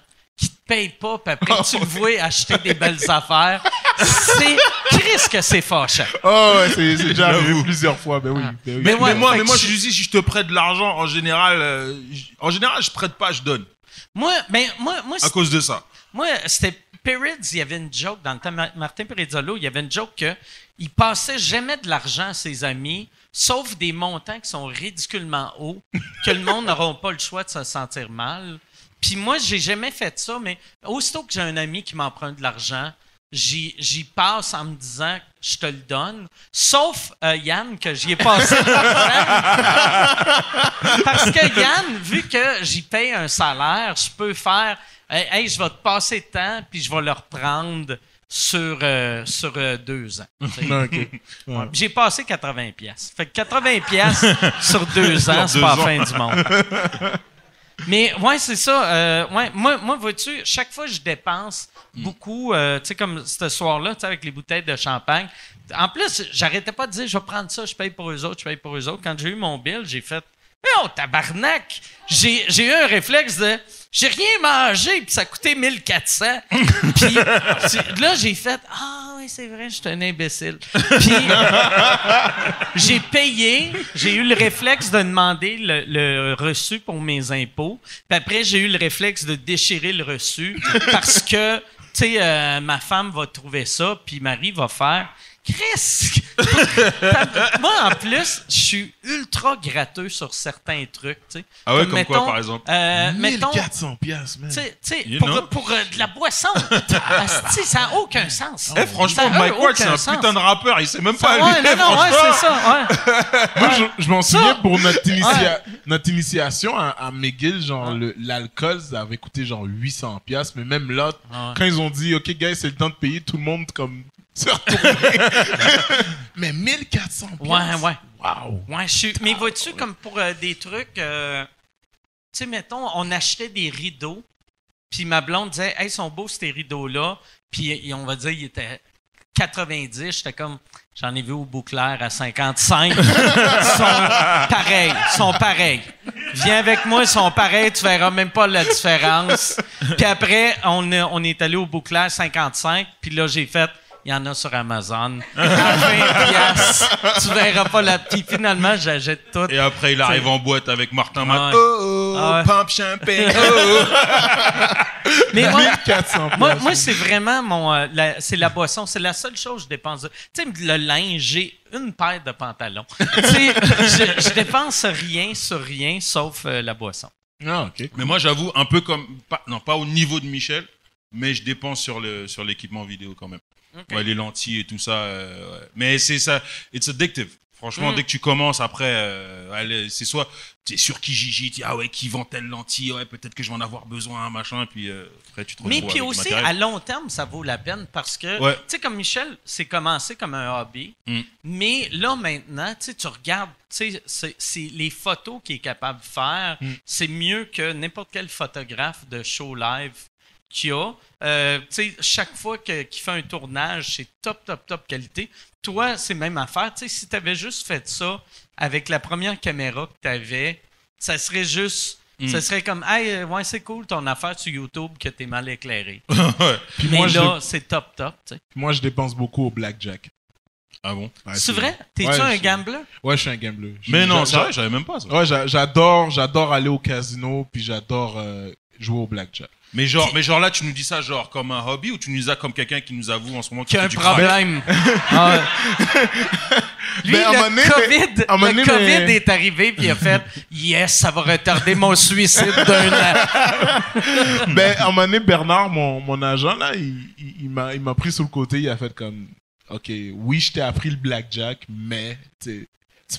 paye pas, puis après tu le vois acheter des belles affaires. C'est. Chris que c'est fâchant. Oh, ouais, c'est c'est déjà arrivé plusieurs fois. Ben oui. Ben oui. Mais Mais, ouais, moi, mais moi, je- je dis, si je te prête de l'argent, en général, euh, en général, je prête pas, je donne. Moi, ben, moi, moi, À cause de ça. Moi, c'était Perrids, il y avait une joke dans le temps, Ma- Martin Perizzolo, il y avait une joke que il passait jamais de l'argent à ses amis, sauf des montants qui sont ridiculement hauts, que le monde n'aura pas le choix de se sentir mal. Puis moi, j'ai jamais fait ça, mais aussitôt que j'ai un ami qui m'emprunte de l'argent, j'y passe en me disant je te le donne. Sauf euh, Yann, que j'y ai passé. Parce que Yann, vu que j'y paye un salaire, je peux faire Hey, hey, je vais te passer de temps, puis je vais le reprendre sur, euh, sur euh, deux ans. Ouais. J'ai passé 80 pièces. Fait que 80 pièces sur deux ans, c'est pas la fin du monde. Mais ouais, c'est ça. euh, ouais, moi, moi vois-tu, chaque fois je dépense beaucoup, euh, tu sais, comme ce soir-là, tu sais, avec les bouteilles de champagne. En plus, j'arrêtais pas de dire, je vais prendre ça, je paye pour eux autres, je paye pour eux autres. Quand j'ai eu mon bill, j'ai fait, oh, tabarnak! J'ai j'ai eu un réflexe de, j'ai rien mangé, puis ça coûtait 1400. puis là, j'ai fait, ah, oui, c'est vrai, je suis un imbécile. Puis j'ai payé, j'ai eu le réflexe de demander le, le reçu pour mes impôts. Puis après, j'ai eu le réflexe de déchirer le reçu parce que, tu sais, euh, ma femme va trouver ça, puis Marie va faire. Chris! Moi, en plus, je suis ultra gratteux sur certains trucs, tu sais. Ah ouais, comme quoi, par exemple? euh, mettons, 1400 piastres, man. tu sais- tu sais, You pour, pour, euh, de la boisson, asti, ça n'a aucun sens. Eh, franchement, Ça Mike Ward, c'est un sens. putain de rappeur. Il sait même pas Ouais, non, non, ouais, c'est ça, ouais. Moi, je, je m'en souviens pour notre, initia- notre initiation à, à McGill, genre, le- l'alcool, ça avait coûté genre 800 piastres, mais même là, Ah ouais. quand ils ont dit, OK, guys, c'est le temps de payer, tout le monde, comme. mais 1400 Ouais, piastres. ouais. Wow. Ouais, je suis. Mais vois-tu, comme pour euh, des trucs. euh, tu sais, mettons, on achetait des rideaux, puis ma blonde disait, hey, ils sont beaux ces rideaux-là. Puis on va dire, ils étaient 90. J'étais comme, j'en ai vu au Bouclair à 55. Ils sont pareils. Ils sont pareils. Viens avec moi, ils sont pareils, tu verras même pas la différence. Puis après, on, est- on est allé au Bouclair 55, puis là, j'ai fait. Il y en a sur Amazon. À 20 piastres. Tu verras pas la. Puis finalement, j'achète tout. Et après, il arrive en boîte avec Martin Matt. Ouais. Oh, oh, Ah ouais. pump champagne. Oh, oh. Mais moi, 1400 moi, moi, c'est vraiment mon. euh, la- c'est la boisson. C'est la seule chose que je dépense. Tu sais, le linge, j'ai une paire de pantalons. tu sais, je, je dépense rien sur rien sauf euh, la boisson. Ah, OK. Mais moi, j'avoue, un peu comme. Pas, non, pas au niveau de Michel, mais je dépense sur le sur l'équipement vidéo quand même. Ouais, les lentilles et tout ça. euh, ouais. Mais c'est ça. It's addictive. Franchement, Mm. dès que tu commences, après, euh, c'est soit tu es sur tu dis ah ouais, qui vend telle lentille, ouais, peut-être que je vais en avoir besoin, machin, puis euh, après tu te Mais puis aussi, à long terme, ça vaut la peine parce que, Ouais. tu sais, comme Michel, c'est commencé comme un hobby. Mm. Mais là, maintenant, tu regardes, tu sais, c'est- c'est les photos qu'il est capable de faire, Mm. c'est mieux que n'importe quel photographe de show live qu'il y a. Euh, tu sais, chaque fois qu'il fait un tournage, c'est top, top, top qualité. Toi, c'est même affaire. Tu sais, si tu avais juste fait ça avec la première caméra que tu avais, ça serait juste. Mm. Ça serait comme, hey, euh, ouais, c'est cool ton affaire sur YouTube que t'es mal éclairé. Puis Mais moi, je, là, c'est top, top. moi, je dépense beaucoup au blackjack. Ah bon? Ouais, c'est vrai? T'es-tu Ouais, un gambler? Ouais, je suis un gambler. Mais non, c'est vrai, j'avais même pas ça. Ouais, j'a- j'adore, j'adore aller au casino, puis j'adore euh, jouer au blackjack. Mais genre, mais genre là, tu nous dis ça genre comme un hobby ou tu nous dis ça comme quelqu'un qui nous avoue en ce moment Qui a fait un problème. Ah. Lui, Ben, à un moment le donné, COVID, le donné, COVID mais- est arrivé, puis il a fait Yes, ça va retarder mon suicide d'un an. ben, à un moment donné, Bernard, mon, mon agent, là, il, il, il m'a, il m'a pris sur le côté, il a fait comme, OK, oui, je t'ai appris le blackjack, mais, tu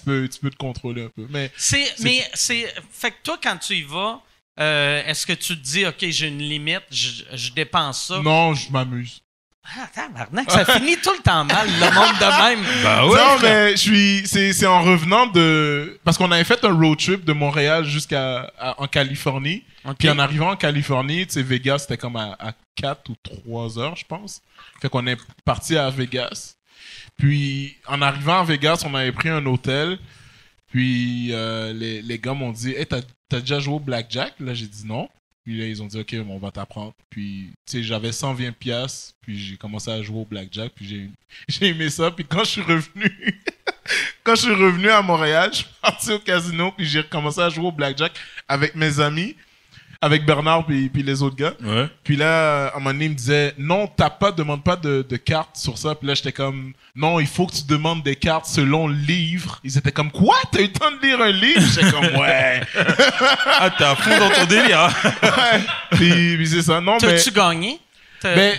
peux, tu peux te contrôler un peu. Mais, C'est, mais c'est. Fait que toi, quand tu y vas, euh, est-ce que tu te dis, OK, j'ai une limite, je, je dépense ça? non, je m'amuse. Ah, tabarnak, ça finit tout le temps mal, le monde de même. Bah non, mais je suis, c'est, c'est en revenant de, parce qu'on avait fait un road trip de Montréal jusqu'à, à- en Californie. Puis en arrivant en Californie, tu sais, Vegas, c'était comme à, à 4 ou 3 heures, je pense. Fait qu'on est parti à Vegas. Puis en arrivant à Vegas, on avait pris un hôtel. Puis euh, les, les gars m'ont dit Hey, t'as, t'as déjà joué au Blackjack? Là, j'ai dit non. Puis là, ils ont dit Ok, on va t'apprendre. Puis, tu sais, j'avais 120 pièces Puis j'ai commencé à jouer au Blackjack. Puis j'ai, j'ai aimé ça. Puis quand je suis revenu. quand je suis revenu à Montréal, je suis parti au casino. Puis j'ai recommencé à jouer au Blackjack avec mes amis. Avec Bernard puis, puis les autres gars. Ouais. Puis là, à un moment donné, il me disait Non, t'as pas, demande pas de, de cartes sur ça. Puis là, j'étais comme Non, il faut que tu demandes des cartes selon le livre. Ils étaient comme Quoi? T'as eu le temps de lire un livre? J'étais comme Ouais. Ah, t'es à fond dans ton délire. hein. ouais. Puis, puis c'est ça. Non, mais. T'as-tu gagné? Ben,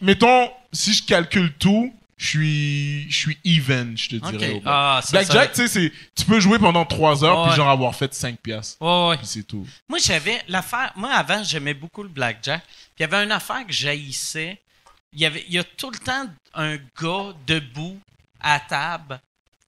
mettons, si je calcule tout, je suis, je suis even, je te dirais. Ah, ça, Blackjack, tu sais, c'est- tu peux jouer pendant 3 heures, Ouais. puis genre avoir fait 5 piastres. Ouais. Puis c'est tout. Moi, j'avais l'affaire. Moi, avant, j'aimais beaucoup le blackjack. Puis il y avait une affaire que j'haïssais. Il y, avait, il y a tout le temps un gars debout à table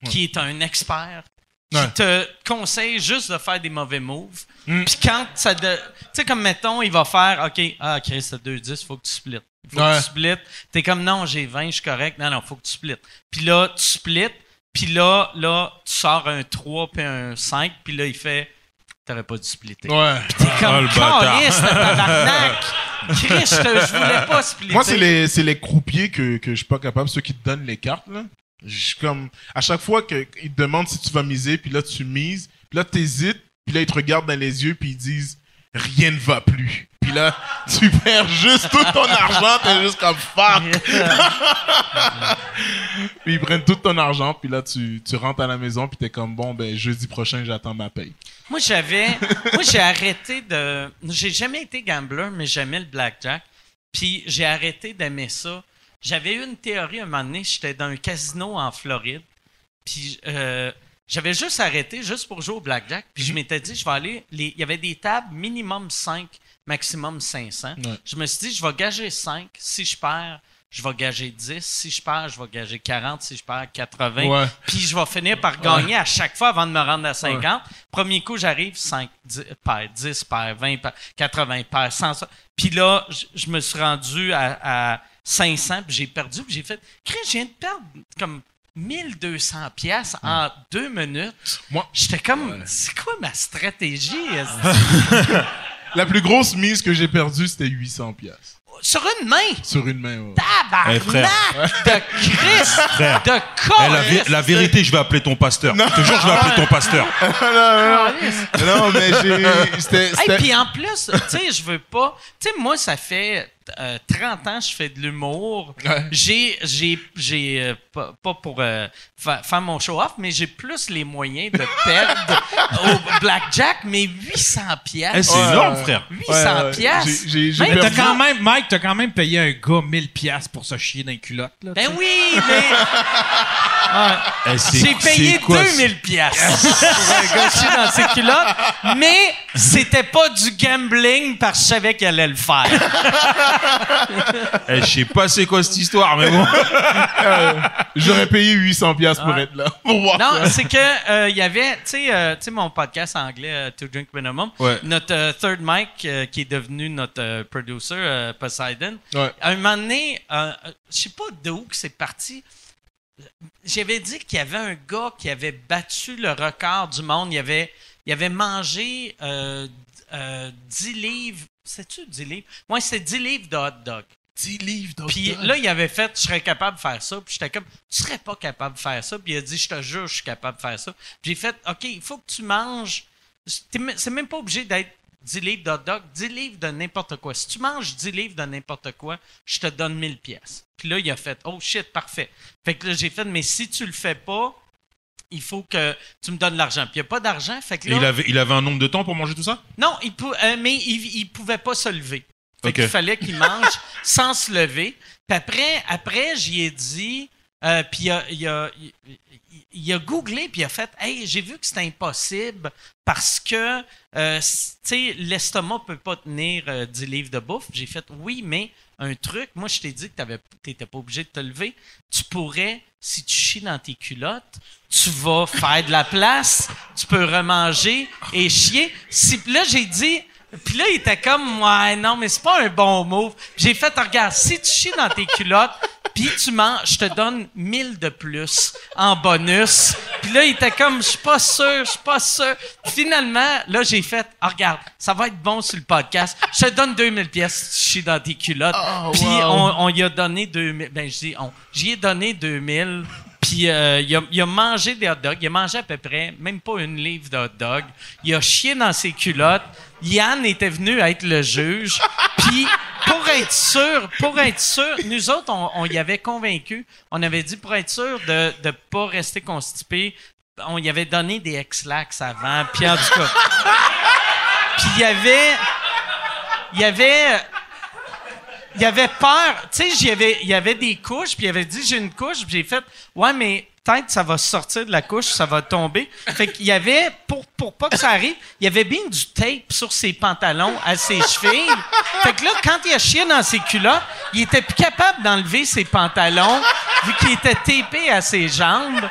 qui est un expert. Qui Ouais. te conseille juste de faire des mauvais moves. Mm. Puis quand ça. de- Tu sais, comme mettons, il va faire OK, ah, Chris, t'as 2-10, faut que tu splits. Faut Ouais. que tu splits. T'es comme non, j'ai 20, je suis correct. Non, non, faut que tu splits. Puis là, tu splits. Puis là, là, tu sors un 3 puis un 5. Puis là, il fait T'aurais pas dû splitter. Ouais. T'es Ah, comme le bâtard. caliste, tabarnak! Chris, je, voulais pas splitter. Moi, c'est les, c'est les croupiers que, que je suis pas capable, ceux qui te donnent les cartes, là. Je suis comme, à chaque fois qu'ils te demandent si tu vas miser, puis là, tu mises, puis là, t'hésites, puis là, ils te regardent dans les yeux, puis ils disent, rien ne va plus. Puis là, tu perds juste tout ton argent, t'es juste comme fuck. Puis ils prennent tout ton argent, puis là, tu, tu rentres à la maison, puis t'es comme, bon, ben, jeudi prochain, j'attends ma paye. Moi, j'avais. Moi, j'ai arrêté de. J'ai jamais été gambler, mais j'aimais le blackjack. Puis j'ai arrêté d'aimer ça. J'avais eu une théorie un moment donné. J'étais dans un casino en Floride. Puis euh, j'avais juste arrêté juste pour jouer au blackjack. Puis je m'étais dit, je vais aller. les- Il y avait des tables minimum 5, maximum 500. Ouais. Je me suis dit, je vais gager 5. Si je perds, je vais gager 10. Si je perds, je vais gager 40. Si je perds, 80. Ouais. Puis je vais finir par gagner à chaque fois avant de me rendre à 50. Premier coup, j'arrive 5, 10, paires, 10 paires, 20 paires, 80 paires, 100. ça. Puis là, je- je me suis rendu à, à 500, puis j'ai perdu, puis j'ai fait, Chris, je viens de perdre comme 1200 pièces en deux minutes. Moi- J'étais comme, c'est quoi ma stratégie? La plus grosse mise que j'ai perdue, c'était 800 piastres. Sur une main! Sur une main, ouais. Tabarnak! Eh, frère. De Christ! Frère. De Eh, la, vé- con! la vérité, je vais appeler ton pasteur. Je te jure, je vais appeler ton pasteur. non, mais j'ai. C'était. Hey, c'était- puis en plus, tu sais, je veux pas. Tu sais, moi, ça fait euh, 30 ans que je fais de l'humour. Ouais. J'ai, j'ai, j'ai euh, pas, pas pour euh, fa- faire mon show-off, mais j'ai plus les moyens de perdre au blackjack, mais 800 Eh, pièces. c'est Ouais, énorme, ouais. frère. 800 Ouais, pièces. J'ai- J'ai perdu. quand même, Mike, t'as quand même payé un gars 1000 pièces pour se chier dans les culottes. Là, Ben oui, mais Eh, j'ai payé quoi, 2000 pièces pour un gars chier dans ses culottes, mais c'était pas du gambling parce que je savais qu'il allait le faire. Eh, je sais pas c'est quoi cette histoire, mais bon. J'aurais payé 800 piastres pour Ouais. être là. Pour voir Non, ça. c'est que euh, il y avait, tu sais, euh, tu sais, mon podcast anglais, euh, To Drink Minimum, Ouais. notre euh, third mic euh, qui est devenu notre euh, producer, euh, Poseidon. Ouais. À un moment donné, euh, euh, je sais pas d'où que c'est parti. J'avais dit qu'il y avait un gars qui avait battu le record du monde. Il avait, il avait mangé euh, euh, 10 livres. C'est-tu 10 livres? Ouais, c'est 10 livres de hot dog. 10 livres d'hot Puis dog? là, il avait fait, je serais capable de faire ça. Puis j'étais comme, tu serais pas capable de faire ça. Puis il a dit, je te jure, je suis capable de faire ça. Puis j'ai fait, OK, il faut que tu manges. C'est même pas obligé d'être 10 livres de hot dog, 10 livres de n'importe quoi. Si tu manges 10 livres de n'importe quoi, je te donne 1000 pièces. Puis là, il a fait, oh shit, parfait. Fait que là, j'ai fait, mais si tu le fais pas, il faut que tu me donnes l'argent. Puis il n'y a pas d'argent. Fait que Et là, il avait, il avait un nombre de temps pour manger tout ça? Non, il pou- euh, mais il, il pouvait pas se lever. Fait qu'il fallait qu'il mange sans se lever. Puis après, après j'y ai dit, euh, puis il a, il, a, googlé, puis il a fait Hey, j'ai vu que c'était impossible parce que, euh, l'estomac peut pas tenir euh, 10 livres de bouffe. J'ai fait Oui, mais un truc, moi, je t'ai dit que tu n'étais pas obligé de te lever. Tu pourrais, si tu chies dans tes culottes, tu vas faire de la place, tu peux remanger et chier. Si, là, j'ai dit, puis là, il était comme, ouais, non, mais c'est pas un bon move. J'ai fait, regarde, si tu chies dans tes culottes, puis tu manges, je te donne 1000 de plus en bonus. Puis là, il était comme, je suis pas sûr, je suis pas sûr. Finalement, là, j'ai fait, ah, regarde, ça va être bon sur le podcast. Je te donne 2000 pièces tu chies dans tes culottes. puis on, on y a donné 2000, ben, je dis, on, j'y ai donné 2000. Puis euh, il, a, il a mangé des hot dogs. Il a mangé à peu près, même pas une livre de hot dog. Il a chié dans ses culottes. Yann était venu être le juge. Puis pour être sûr, pour être sûr, nous autres, on, on y avait convaincu. On avait dit pour être sûr de ne pas rester constipé, on y avait donné des X-Lax avant. Puis en tout cas. Puis il y avait. Il y avait il avait peur. Tu sais, il y avait des couches, puis il avait dit j'ai une couche, puis j'ai fait ouais, mais peut-être ça va sortir de la couche, ça va tomber. Fait qu'il y avait pour pour pas que ça arrive, il y avait bien du tape sur ses pantalons à ses chevilles. Fait que là, quand il a chié dans ses culottes, il était plus capable d'enlever ses pantalons vu qu'il était tapé à ses jambes.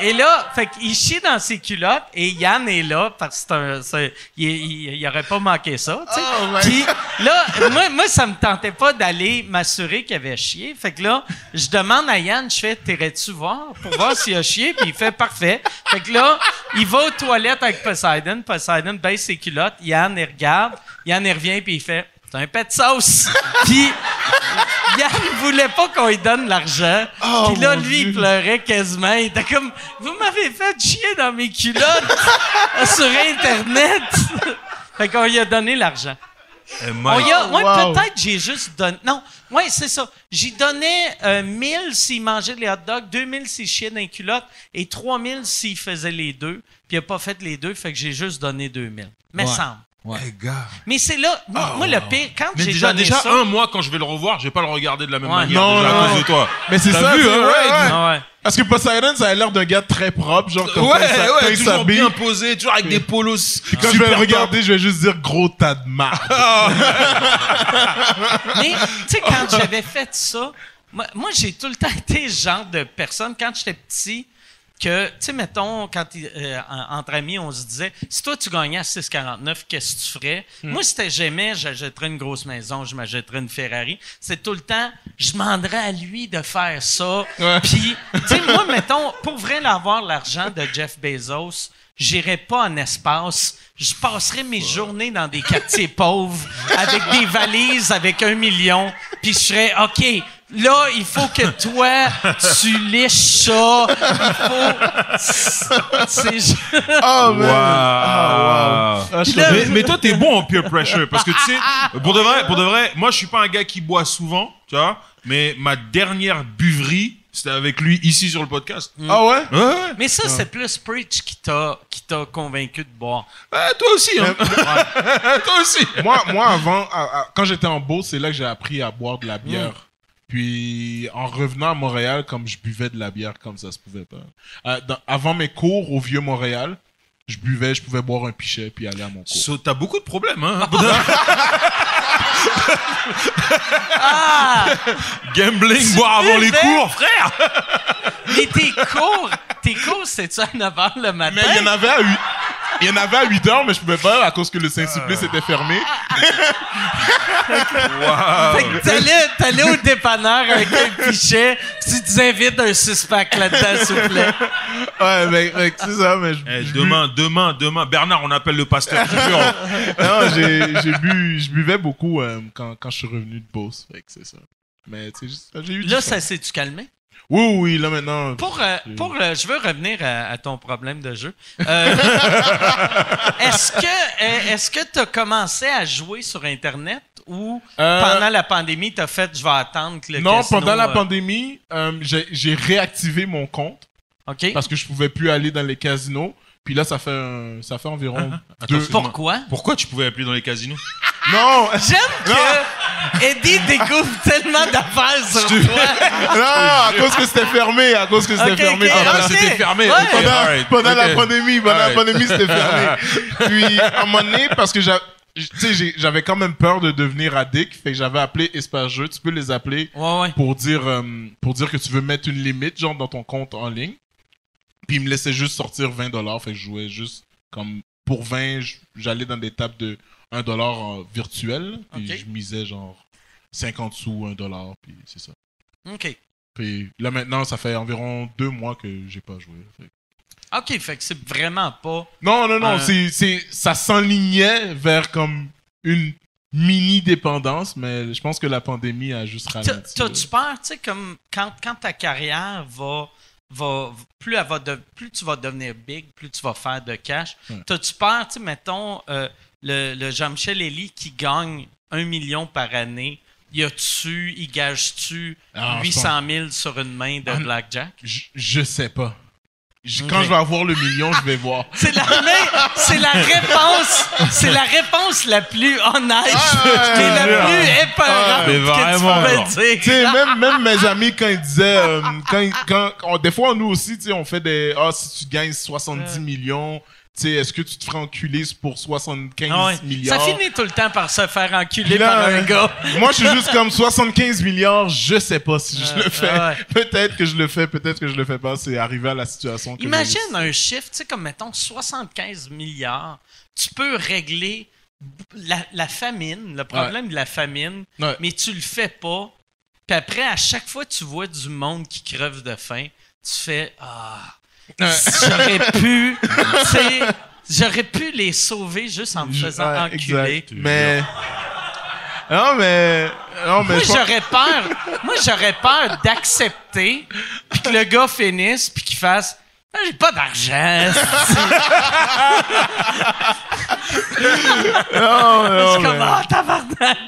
Et là, fait qu'il chie dans ses culottes et Yann est là parce que c'est il, il, aurait pas manqué ça, tu sais. Oh Puis là, moi, moi, ça me tentait pas d'aller m'assurer qu'il avait chié. Fait que là, je demande à Yann, je fais, t'irais-tu voir pour voir s'il a chié? Puis il fait parfait. Fait que là, il va aux toilettes avec Poseidon. Poseidon baisse ses culottes. Yann, il regarde. Yann, il revient puis il fait, c'est un pet de sauce. puis Yann voulait pas qu'on lui donne l'argent. Oh, Puis là, lui, il pleurait quasiment. Il était comme, vous m'avez fait chier dans mes culottes sur Internet. fait qu'on lui a donné l'argent. Ouais, wow. peut-être j'ai juste donné. Non, ouais, c'est ça. J'y donnais euh, 1000 s'il mangeait les hot dogs, 2000 s'il chiait dans les culottes et 3000 s'il faisait les deux. Puis il a pas fait les deux, fait que j'ai juste donné 2000. Mais Ouais. semble. Eh, gars. Mais c'est là, moi, moi, le pire, quand j'ai déjà, donné déjà ça, un mois, quand je vais le revoir, je vais pas le regarder de la même Ouais. manière Non, déjà, non, à cause ouais. de toi. Mais c'est ça, vu, hein, ouais, ouais, ouais. Ah ouais. Parce que Poseidon, ça a l'air d'un gars très propre, genre comme Ouais, quand ouais, il toujours bien posé, toujours avec des polos. Puis quand je vais le regarder, je vais juste dire gros tas de marde. Mais, tu sais, quand j'avais fait ça, moi, moi, j'ai tout le temps été ce genre de personne. Quand j'étais petit, que, tu sais, mettons, quand euh, en- entre amis, on se disait, si toi, tu gagnais à 6,49, qu'est-ce que tu ferais? Moi, c'était j'aimais, j'achèterais une grosse maison, je m'achèterais une Ferrari. C'est tout le temps, je demanderais à lui de faire ça. Puis, tu sais, moi, mettons, pour vrai avoir l'argent de Jeff Bezos, j'irais pas en espace. Je passerais mes journées dans des quartiers pauvres avec des valises avec un million. Puis je serais, OK, là, il faut que toi, tu liches ça. Il faut... C'est... Oh, man. Waouh. Ah, je Puis là- mais, mais toi, t'es bon en peer pressure parce que tu sais, pour de vrai, pour de vrai, moi, je suis pas un gars qui boit souvent, tu vois, mais ma dernière buverie, c'était avec lui ici sur le podcast. Ah ouais? Ouais, ouais. Mais ça, c'est plus Preach qui t'a, qui t'a convaincu de boire. Ouais, toi aussi, hein. toi aussi. moi, moi, avant, à- à- quand j'étais en Beauce, c'est là que j'ai appris à boire de la bière. Puis, en revenant à Montréal, comme je buvais de la bière comme ça se pouvait pas. Euh, dans- avant mes cours au Vieux-Montréal, je buvais, je pouvais boire un pichet puis aller à mon cours. So, t'as beaucoup de problèmes, hein. Ah! Gambling, boire avant les cours, frère. Mais tes cours, tes cours, c'est-tu à 9 h le matin? Mais il y en avait à 8, il y en avait à 8 heures, mais je pouvais pas à cause que le Saint-Sulpice était fermé. Fait que t'allais, t'allais au dépanneur avec un pichet, tu vite un six-pack là-dedans, s'il vous plaît. Ouais, mais, mais c'est ça, mais je, Eh, je demain, demain, demain, Bernard, on appelle le pasteur. je non, j'ai, j'ai bu, je buvais beaucoup euh, quand, quand je suis revenu de Beauce. Fait que c'est ça. Mais tu sais, juste- j'ai eu du Là, ça s'est-tu calmé? Oui, oui, là maintenant. Pour, euh, pour euh, je veux revenir à, à ton problème de jeu. Euh, est-ce que est-ce que tu as commencé à jouer sur Internet ou pendant la pandémie, tu as fait je vais attendre que le non, casino, pendant la pandémie, j'ai j'ai réactivé mon compte OK. parce que je pouvais plus aller dans les casinos. Puis là, ça fait, un- ça fait environ deux. excuse-moi. Pourquoi? Pourquoi tu pouvais appeler dans les casinos? Non, J'aime que Eddie découvre tellement d'affaires sur toi. non, à cause que c'était fermé, à cause que c'était Ok, fermé. ok, pendant- ok. c'était fermé. Ouais. pendant, alright, pendant la pandémie, pendant Alright. la pandémie, c'était fermé. Puis, à un moment donné, parce que j'a- tu sais, j'ai- j'avais quand même peur de devenir addict, fait que j'avais appelé Espace Jeu. Tu peux les appeler Ouais, ouais. pour dire, euh, pour dire que tu veux mettre une limite, genre, dans ton compte en ligne. Puis, ils me laissaient juste sortir 20 dollars, fait que je jouais juste comme pour 20, j- j'allais dans des tables de 1 dollar virtuel, puis je misais genre 50 sous, 1 dollar, puis c'est ça. OK. Puis là maintenant, ça fait environ deux mois que j'ai pas joué. Fait OK, fait que c'est vraiment pas. Non, non, non, Euh. c'est, c'est, ça s'enlignait vers comme une mini dépendance, mais je pense que la pandémie a juste ralenti. T'as-tu peur, tu sais, comme quand, quand ta carrière va. Va, plus, elle va de, plus tu vas devenir big, plus tu vas faire de cash. Ouais. T'as-tu peur, tu mettons, euh, le, le Jean-Michel Elie qui gagne un million par année, y a-tu, y gage-tu Ah, je 800 000 sur une main de Ah, blackjack? Je, je sais pas. Je-. Quand je vais avoir le million, je vais voir. C'est la, mais c'est la réponse, c'est la réponse la plus honnête Ah, et la ouais. plus épeurante mais que tu peux dire. Tu sais, même, même mes amis, quand ils disaient, euh, quand, quand, on- des fois, nous aussi, tu sais, on fait des, ah, si tu gagnes 70 millions, sais, est-ce que tu te ferais enculer pour 75 Ah ouais. milliards? Ça finit tout le temps par se faire enculer Là, par un gars. Moi, je suis juste comme 75 milliards, je sais pas si je Euh, le fais. ouais. Peut-être que je le fais, peut-être que je le fais pas. C'est arrivé à la situation. que Imagine un chiffre, tu sais, comme mettons 75 milliards. Tu peux régler la, la famine, le problème de la famine, mais tu le fais pas. Puis après, à chaque fois que tu vois du monde qui creve de faim, tu fais Ah. J'aurais pu, tu sais, j'aurais pu les sauver juste en me faisant ouais, enculer. exact. Mais. Non, mais. Non, mais. Moi, j'aurais peur. Moi, j'aurais peur d'accepter, puis que le gars finisse, puis qu'il fasse. Ah, J'ai pas d'argent. Non, non, comme, mais- ah, tabarnak!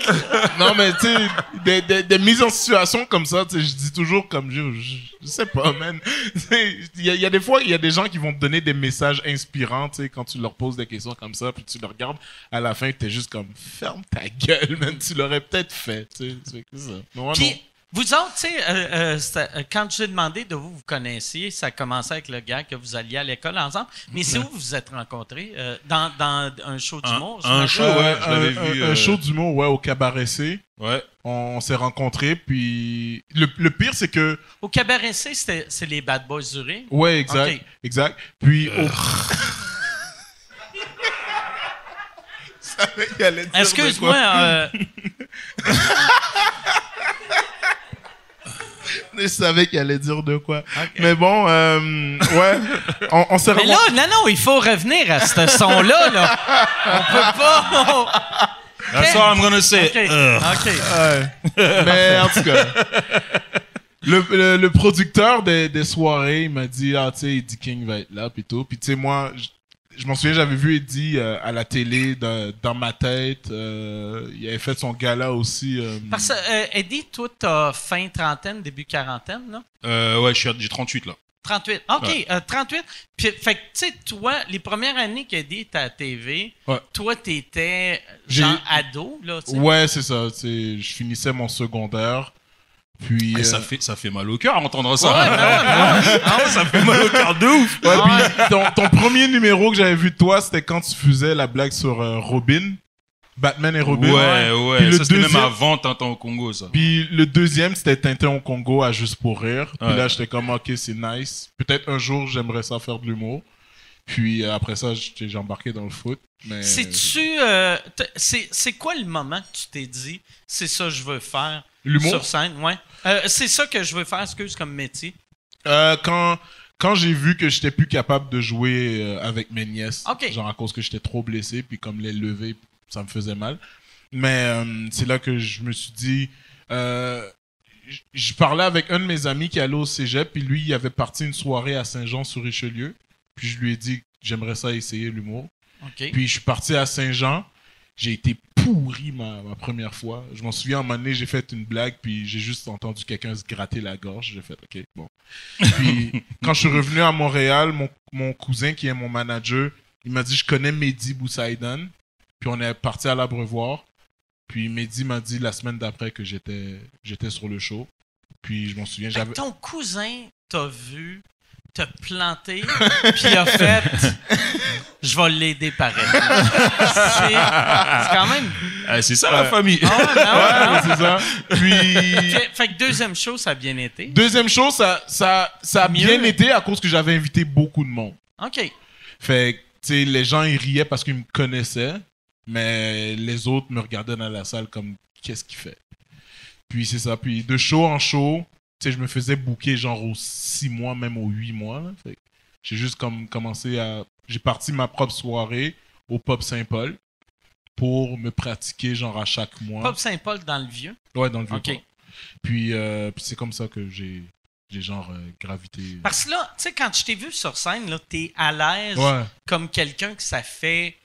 Non, mais tu sais, des, des, des mises en situation comme ça, tu sais, je dis toujours comme je, je, je sais pas, man. Tu sais, Il y a, il y a des fois, il y a des gens qui vont te donner des messages inspirants, tu sais, quand tu leur poses des questions comme ça, puis tu le regardes, à la fin, t'es juste comme, ferme ta gueule, man, tu l'aurais peut-être fait, tu sais, c'est que ça. Mais non. Puis, vous autres, tu sais, euh, euh, euh, quand j'ai demandé de vous vous connaissiez, ça commençait avec le gars que vous alliez à l'école ensemble. Mais c'est où vous vous êtes rencontrés? Euh, dans, dans un show d'humour? Un- un show, ouais, je l'avais un, vu, un euh, show d'humour, ouais, au Cabaret C. Ouais. On, s'est rencontrés, puis le, le pire, c'est que, Au Cabaret C, c'était- c'est les Bad Boys du Rire? ouais, exact, exact. Puis, au... Excuse-moi, euh, Je savais qu'il allait dire de quoi. Mais bon, euh, ouais, on, on s'est mais là, non, non, il faut revenir à ce son-là. Là. On peut pas. That's all I'm gonna say. OK. Ugh. OK. Ouais. Mais en tout cas, le, le, le producteur des, des soirées, il m'a dit, ah, tu sais, Eddie King va être là, puis tout. Puis tu sais, moi, je, m'en souviens, j'avais vu Eddie euh, à la télé, dans, dans ma tête. euh, il avait fait son gala aussi. euh, Parce que, euh, Eddie, toi, t'as fin trentaine, début quarantaine, là? Euh, ouais, j'ai 38 là. 38. OK, Ouais. euh, 38. Puis, fait que, tu sais, toi, les premières années qu'Eddie était à la TV, Ouais. toi, t'étais genre ado, là. Ouais, c'est ça. Je finissais mon secondaire. Puis. Et ça euh, fait, ça fait mal au cœur entendre Ouais, ça. ouais, ben ouais. Ah ouais. ça fait mal au cœur de ouf. Ouais, puis ton, ton premier numéro que j'avais vu de toi, c'était quand tu faisais la blague sur euh, Robin. Batman et Robin. Ouais, ouais. Puis le ça, c'était même avant Tintin au Congo, ça. Puis le deuxième, c'était Tintin au Congo à Juste pour rire. Puis Ouais. là, j'étais comme, ok, c'est nice. Peut-être un jour, j'aimerais ça faire de l'humour. Puis euh, après ça, j'ai embarqué dans le foot. Mais... C'est-tu. euh, c'est quoi le moment que tu t'es dit, c'est ça que je veux faire? L'humour? sur scène? Ouais. Euh, c'est ça que je veux faire, excuse, comme métier. Euh, quand quand j'ai vu que j'étais plus capable de jouer euh, avec mes nièces, genre à cause que j'étais trop blessé, puis comme les lever, ça me faisait mal. Mais c'est là que je me suis dit, je parlais avec un de mes amis qui allait au cégep, puis lui, il avait parti une soirée à Saint-Jean-sur-Richelieu. Puis je lui ai dit j'aimerais ça essayer l'humour. Puis je suis parti à Saint-Jean. J'ai été pourri ma, ma première fois. Je m'en souviens, un donné, j'ai fait une blague, puis j'ai juste entendu quelqu'un se gratter la gorge. J'ai fait, OK, bon. Puis quand je suis revenu à Montréal, mon, mon cousin, qui est mon manager, il m'a dit, je connais Mehdi Boussaïdan. Puis on est parti à l'Abreuvoir. Puis Mehdi m'a dit la semaine d'après que j'étais j'étais sur le show. Puis je m'en souviens, j'avais... ton cousin t'a vu te planter, puis il a fait Je vais l'aider pareil. c'est quand même. Ah, c'est ça la famille. Ah ouais, ben ouais, Ouais, c'est ça. Puis... Fait, fait que deuxième show, ça a bien été. Deuxième chose, ça, ça, ça a Mieux. bien été à cause que j'avais invité beaucoup de monde. OK. Fait que, tu sais, les gens, ils riaient parce qu'ils me connaissaient, mais les autres me regardaient dans la salle comme, qu'est-ce qu'il fait? Puis c'est ça. Puis de show en show, sais, je me faisais booker genre aux six mois, même aux huit mois. j'ai juste comme commencé à... J'ai parti ma propre soirée au Pop Saint-Paul pour me pratiquer genre à chaque mois. Pop Saint-Paul dans le vieux? Ouais, dans le vieux OK. port. Puis, euh, puis c'est comme ça que j'ai j'ai genre euh, gravité. Parce que là, tu sais, quand je t'ai vu sur scène, là, t'es à l'aise Ouais. comme quelqu'un que ça fait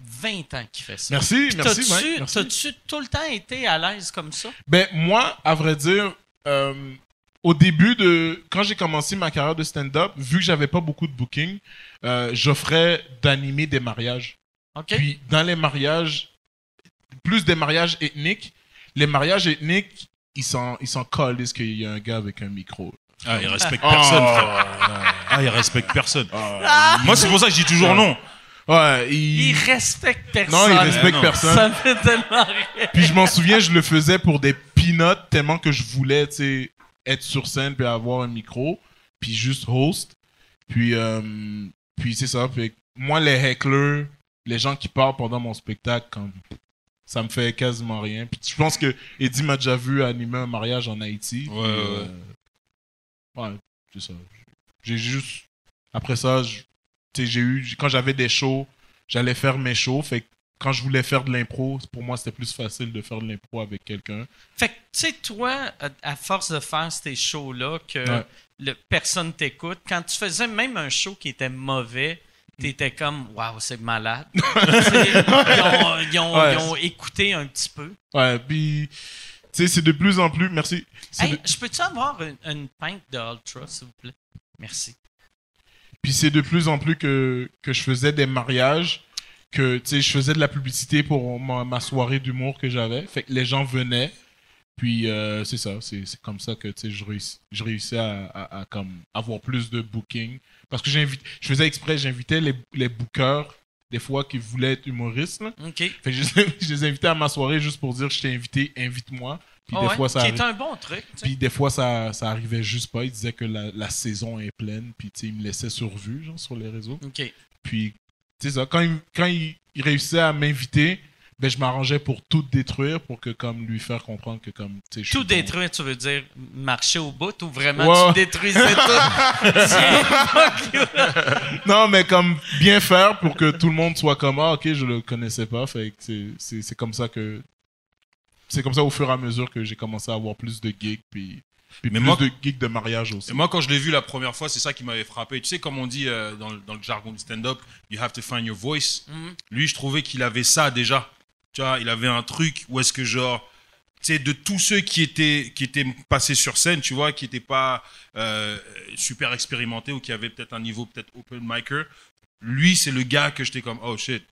20 ans qu'il fait ça. Merci, Puis. Merci. T'as-tu tout le temps été à l'aise comme ça? Ben, moi, à vrai dire, euh, au début de. Quand j'ai commencé ma carrière de stand-up, vu que j'avais pas beaucoup de booking, euh, j'offrais d'animer des mariages. Puis, dans les mariages, plus des mariages ethniques, les mariages ethniques, ils s'en ils s'en calissent qu'il y a un gars avec un micro. Ah, il respecte Oh, personne. Ah, il respecte personne. Moi, c'est pour ça que je dis toujours non. Ouais, il. Il respecte personne. non, il respecte non. personne. Ça fait tellement rire. Puis je m'en souviens, je le faisais pour des peanuts tellement que je voulais, être sur scène puis avoir un micro, puis juste host. Puis, euh, puis c'est ça. Puis moi, les hecklers, les gens qui parlent pendant mon spectacle, comme, ça me fait quasiment rien. Puis je pense que Eddie m'a déjà vu animer un mariage en Haïti. Ouais, Puis, ouais. euh, ouais, c'est ça. J'ai juste. Après ça, j'ai eu. Quand j'avais des shows, j'allais faire mes shows. Fait que quand je voulais faire de l'impro, pour moi, c'était plus facile de faire de l'impro avec quelqu'un. Fait que, tu sais, toi, à, force de faire ces shows-là, que Ouais. le, personne t'écoute, quand tu faisais même un show qui était mauvais, t'étais comme, waouh, c'est malade. Ils, ont, ils ont- Ouais. ils ont écouté un petit peu. Ouais, puis. Tu sais, c'est de plus en plus. Merci. Hey, de- je peux-tu avoir une, une pinte de Ultra, s'il vous plaît? Merci. Puis c'est de plus en plus que, que je faisais des mariages, que tu sais, je faisais de la publicité pour ma, ma soirée d'humour que j'avais. Fait que les gens venaient. Puis euh, c'est ça, c'est comme ça que tu sais, je, réussis, je réussis à, à- à comme avoir plus de booking. Parce que j'invite, je faisais exprès, j'invitais les, les bookers, des fois, qui voulaient être humoristes. là. OK. Fait que je, les- je les invitais à ma soirée juste pour dire je t'ai invité, invite-moi. Puis des ouais, fois, ça qui est un bon truc. tu sais. puis des fois, ça, ça arrivait juste pas. Ils disaient que la, la saison est pleine. Puis, tu sais, ils me laissaient sur vue, genre, sur les réseaux. OK. Puis, ça, quand il, quand il, il réussissait à m'inviter, ben, je m'arrangeais pour tout détruire, pour que, comme, lui faire comprendre que, comme, tu Tout bon. détruire, tu veux dire marcher au bout ou vraiment tu détruisais tout? Non, mais comme, bien faire pour que tout le monde soit comme, ah, ok, je le connaissais pas. Fait c'est- c'est c'est comme ça que. C'est comme ça, au fur et à mesure, que j'ai commencé à avoir plus de gigs, puis, puis Mais plus moi- de gigs de mariage aussi. Et moi, quand je l'ai vu la première fois, c'est ça qui m'avait frappé. Tu sais, comme on dit euh, dans, le- dans le jargon du stand-up, you have to find your voice. Mhm. Lui, je trouvais qu'il avait ça déjà. Tu vois, il avait un truc où est-ce que genre, tu sais, de tous ceux qui étaient, qui étaient passés sur scène, tu vois, qui n'étaient pas euh, super expérimentés ou qui avaient peut-être un niveau peut-être open micer, lui, c'est le gars que j'étais comme, oh shit,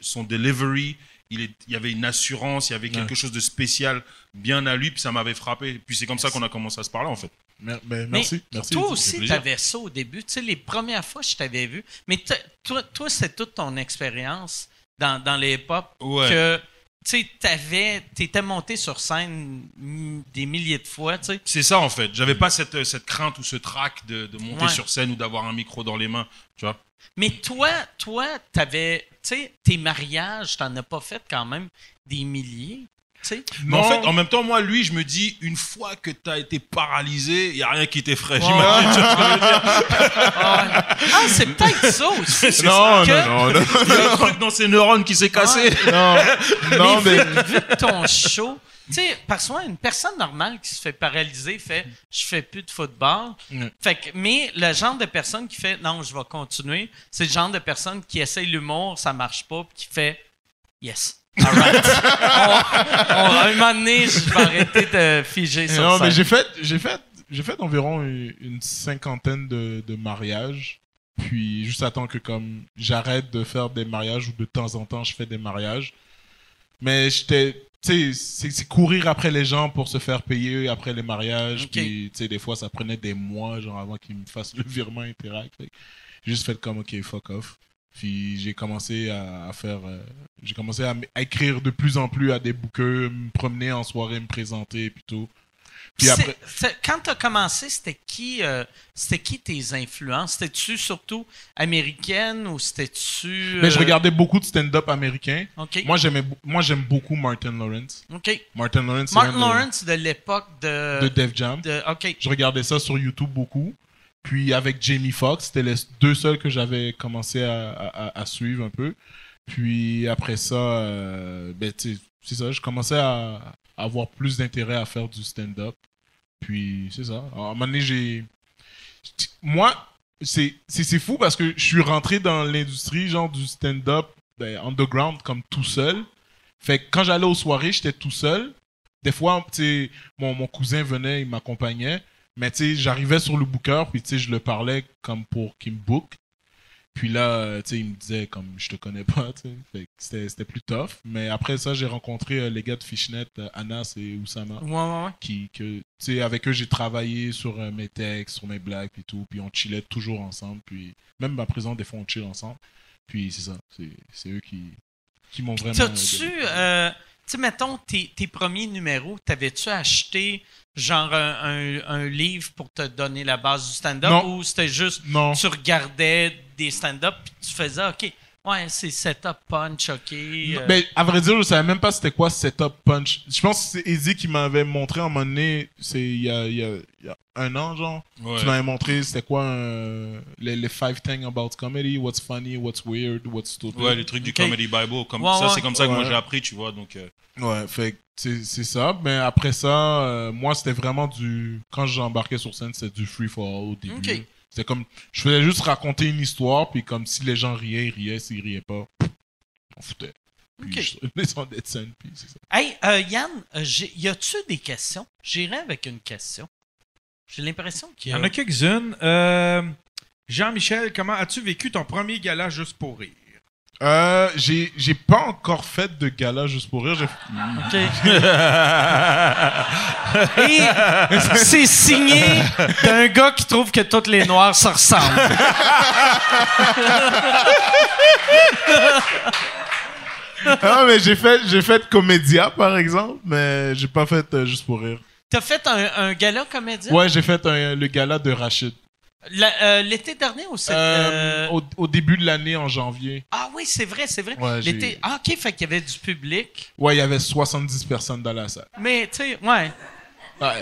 son delivery, il, est, il y avait une assurance, il y avait quelque Ouais. chose de spécial bien à lui, puis ça m'avait frappé. Puis c'est comme ça qu'on a commencé à se parler en fait. Mer- ben, Mais merci. merci Toi aussi, tu avais ça au début. Tu sais, les premières fois, je t'avais vu. Mais toi, toi c'est toute ton expérience dans, dans les hip-hop Ouais. que tu sais, t'étais monté sur scène des milliers de fois. Tu sais. C'est ça en fait. J'avais pas cette, cette crainte ou ce trac de, de monter Ouais. sur scène ou d'avoir un micro dans les mains. Tu vois Mais toi, toi, t'avais, tu sais, tes mariages, t'en as pas fait quand même des milliers. Tu sais? Mais en Non. fait, en même temps, moi, lui, je me dis, une fois que t'as été paralysé, il y a rien qui t'effraie. Ouais. J'imagine. tu ce que je veux dire Ah, ah, c'est peut-être ça aussi. C'est Non, que- non, non, non. Il y a un truc dans ses neurones qui s'est cassé. Non, non, mais mais. vu, vu ton show, Tu sais, parce que une personne normale qui se fait paralyser fait je fais plus de football. Ouais. Fait que, mais le genre de personne qui fait non, je vais continuer, c'est le genre de personne qui essaye l'humour, ça marche pas, puis qui fait yes. Alright. on, on- à un moment donné, je vais arrêter de figer sur Non, ça. mais j'ai fait, j'ai fait, j'ai fait environ une, une cinquantaine de, de mariages. Puis juste attends que comme j'arrête de faire des mariages ou de temps en temps je fais des mariages. Mais j'étais, c'est, courir après les gens pour se faire payer après les mariages. Puis tu sais, des fois ça prenait des mois genre avant qu'ils me fassent le virement Interact. Fait juste fait comme ok fuck off. Puis j'ai commencé à, à faire, euh, j'ai commencé à, écrire de plus en plus à des bookers, me promener en soirée, me présenter puis tout. Puis quand tu as commencé, c'était qui, euh, c'était qui tes influences? C'était-tu surtout américaine ou c'était-tu. mais je euh, regardais beaucoup de stand-up américain. OK. Moi j'aimais, bo- moi j'aime beaucoup Martin Lawrence. OK. Martin Lawrence, Martin de- Lawrence de l'époque de. de Def Jam. de- OK. Je regardais ça sur YouTube beaucoup. Puis avec Jamie Foxx, c'était les deux seuls que j'avais commencé à, à- à suivre un peu. Puis après ça, euh, ben, c'est ça, je commençais à avoir plus d'intérêt à faire du stand-up. Puis c'est ça. À un moment donné, j'ai. Moi, c'est fou parce que je suis rentré dans l'industrie genre du stand-up ben, underground comme tout seul. Fait que quand j'allais aux soirées, j'étais tout seul. Des fois, mon, mon cousin venait, il m'accompagnait. Mais j'arrivais sur le booker, puis je le parlais comme pour qu'il book. Puis là, euh, tu sais, il me disait comme je te connais pas, tu sais. C'était c'était plus tough. Mais après ça, j'ai rencontré euh, les gars de Fishnet, euh, Anas et Oussama, Ouais, ouais, ouais. qui, que, tu sais, avec eux, j'ai travaillé sur mes textes, sur mes blagues, puis tout. Puis on chillait toujours ensemble. Puis même à présent, des fois, on chill ensemble. Puis c'est ça, c'est c'est eux qui, qui m'ont vraiment. T'as-tu, euh, tu sais, mettons, tes, tes premiers numéros, t'avais-tu acheté genre un, un- un livre pour te donner la base du stand-up Non. ou c'était juste Non. tu regardais des stand-up puis tu faisais OK, ouais, c'est setup punch, OK. euh, Mais à vrai dire, je savais même pas c'était quoi setup punch. Je pense que c'est Eddie qui m'avait montré à un moment donné, c'est il y a, il y a- y a un an, genre. Ouais. Tu m'avais montré c'était quoi un- les, les five things about comedy, what's funny, what's weird, what's stupid. Ouais, les trucs du. Comedy Bible. Comme Ouais, ça, ouais. c'est comme ça que moi j'ai appris, tu vois. Donc, euh, Ouais, fait que c'est c'est ça. Mais après ça, euh, moi, c'était vraiment du. Quand j'embarquais sur scène, c'était du free for all au début. C'était comme. Je faisais juste raconter une histoire, puis comme si les gens riaient, ils riaient. S'ils riaient pas, on foutait. Puis Ok. je descendais de scène, puis c'est ça. Hey, euh, Yann, euh, y a-tu des questions? J'irai avec une question. J'ai l'impression qu'il Il y y a. en a quelques-unes. Euh, Jean-Michel, comment as-tu vécu ton premier gala juste pour rire? Euh, j'ai j'ai pas encore fait de gala juste pour rire. J'ai- OK. Et c'est signé d'un gars qui trouve que toutes les noirs se ressemblent. Ah, mais j'ai fait, j'ai fait Comédia, par exemple, mais j'ai pas fait euh, juste pour rire. T'as fait un, un gala comédien? Ouais, j'ai fait un- le gala de Rachid. Euh, L'été dernier ou c'est. Euh, euh, au, au début de l'année, en janvier. Ah oui, c'est vrai, c'est vrai. Ouais, L'été. Ah, ok, fait qu'il y avait du public. Ouais, il y avait 70 personnes dans la salle. Mais, tu sais, ouais.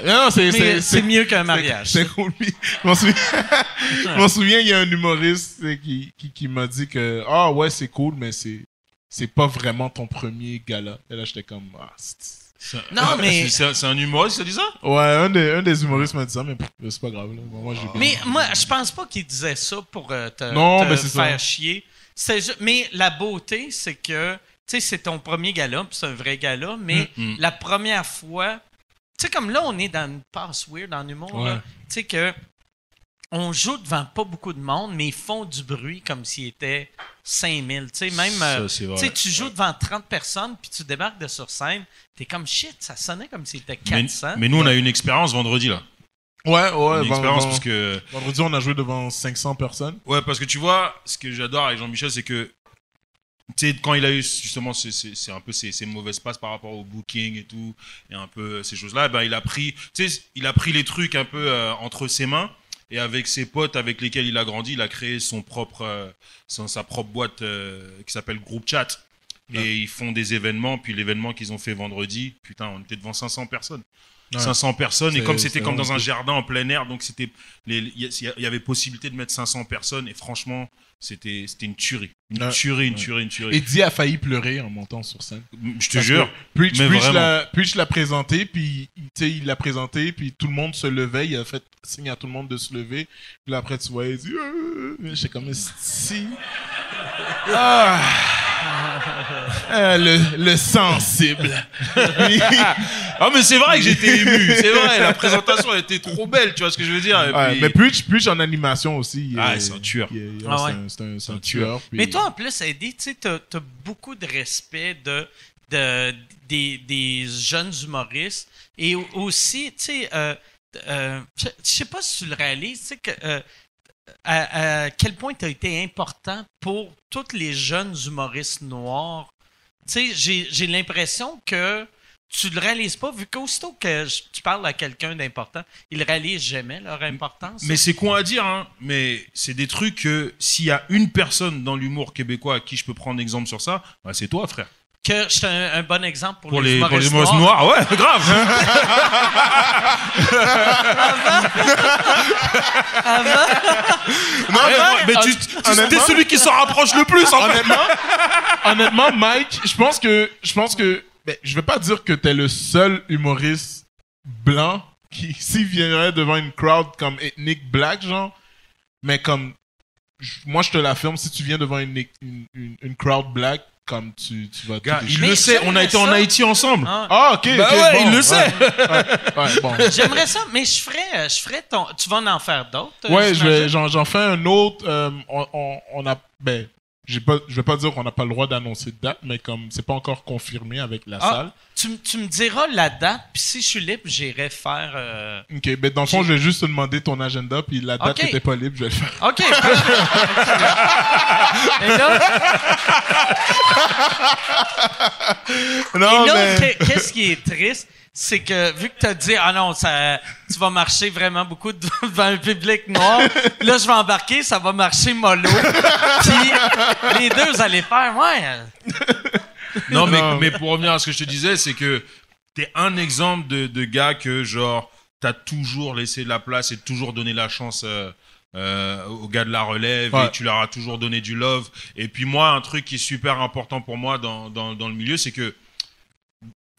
Non, c'est, mieux qu'un mariage. C'est cool. Je m'en souviens, il y a un humoriste qui, qui, qui m'a dit que ah ouais, c'est cool, mais c'est pas vraiment ton premier gala. Et là, j'étais comme ah, c'est- Non, mais- c'est un- humoriste qui dit ça? Ouais, un des, un des humoristes m'a dit ça, mais c'est pas grave. Là. Moi, Mais moi, je pense pas qu'il disait ça pour euh, te, Non, te mais c'est ça. faire chier. Mais la beauté, c'est que, tu sais, c'est ton premier gala, puis c'est un vrai gala, mais Mm, mm. la première fois, tu sais, comme là, on est dans une passe weird en humour. Ouais. tu sais que on joue devant pas beaucoup de monde, mais ils font du bruit comme s'ils étaient 5000. Tu sais, même. Ça, euh, c'est tu vrai. sais, tu joues devant 30 personnes, puis tu débarques de sur scène, t'es comme shit, ça sonnait comme s'il était Mais, 400. mais nous, on a eu une expérience vendredi là. Ouais, ouais. une expérience parce que Vendredi, on a joué devant 500 personnes. Ouais, parce que tu vois, ce que j'adore avec Jean-Michel, c'est que, tu sais, quand il a eu justement, c'est- c'est c'est un peu ses, ses mauvaises passes par rapport au booking et tout, et un peu ces choses-là, ben, il a pris, tu sais, il a pris les trucs un peu euh, entre ses mains, et avec ses potes avec lesquels il a grandi, il a créé son propre, euh, son- sa propre boîte euh, qui s'appelle Group Chat. Et ils font des événements, puis l'événement qu'ils ont fait vendredi, putain, on était devant 500 personnes. Ouais. 500 personnes, et comme c'était comme dans un jardin en plein air, donc c'était, il y, y avait possibilité de mettre 500 personnes, et franchement, c'était, c'était une tuerie. Une Ouais. tuerie, une tuerie, une tuerie. Et Di a failli pleurer en montant sur scène. Je te Parce jure. Preach, Preach l'a- présenté, puis tu sais, il l'a présenté, puis tout le monde se levait. Il a fait signe à tout le monde de se lever. Puis après, tu voyais, il dit Euh, J'étais comme si. Ah. Ah, le, le sensible. Ah, mais c'est vrai que j'étais ému, c'est vrai, la présentation était trop belle, tu vois ce que je veux dire. et Ouais, puis- mais Preach, Preach en animation aussi. il Ah, est- c'est un tueur. Ah c'est ouais. un- C'est un, c'est un un tueur. puis- Mais toi, en plus, Eddie, tu as beaucoup de respect de, de, des, des jeunes humoristes. Et au- aussi, tu sais, euh, euh, je je sais pas si tu le réalises, tu sais, que, euh, à, à quel point tu as été important pour tous les jeunes humoristes noirs? Tu sais, j'ai- l'impression que tu le réalises pas, vu qu'aussitôt que je- tu parles à quelqu'un d'important, ils réalisent jamais leur importance. Mais c'est con à dire, hein, mais c'est des trucs que s'il y a une personne dans l'humour québécois à qui je peux prendre exemple sur ça, bah, c'est toi, frère. Que je suis un, un bon exemple pour, Pour les, les, pour les humoristes humoristes noirs. noirs, ouais, grave. Non, Ouais, mais- mais tu, honnêtement- t'es celui qui s'en rapproche le plus, en fait. honnêtement, honnêtement, Mike, je pense que, je pense que, ben, je vais pas dire que t'es le seul humoriste blanc qui, s'il viendrait devant une crowd comme ethnic black, genre, mais comme, moi je te l'affirme, si tu viens devant une, une, une, une crowd black, comme tu, tu vas tout Gars, il le sait, on a été en. Haïti ensemble. Ah. Ah, ok, Bah ok, ouais, bon, il le ouais, sait. ouais, ouais, bon. J'aimerais ça, mais je ferais, je ferais ton. Tu vas en faire d'autres? Ouais, je j'en, j'en fais un autre. euh, on, on, on a, ben, je vais pas dire qu'on n'a pas le droit d'annoncer de date, mais comme c'est pas encore confirmé avec la Ah, salle. tu, tu me diras la date, puis si je suis libre, j'irai faire. euh, Ok, ben dans le fond, je vais juste te demander ton agenda, puis la date Ok. n'était pas libre, je vais le faire. OK. et là, Non, et là, mais qu'est- qu'est-ce qui est triste? C'est que vu que tu as dit, ah non, ça, tu vas marcher vraiment beaucoup devant un public noir, là, je vais embarquer, ça va marcher mollo. Puis les deux, vous allez faire, ouais. Non, mais, Non. mais pour revenir à ce que je te disais, c'est que t'es un exemple de, de gars que, genre, t'as toujours laissé de la place et toujours donné la chance euh, euh, aux gars de la relève Ouais. et tu leur as toujours donné du love. Et puis moi, un truc qui est super important pour moi dans, dans, dans le milieu, c'est que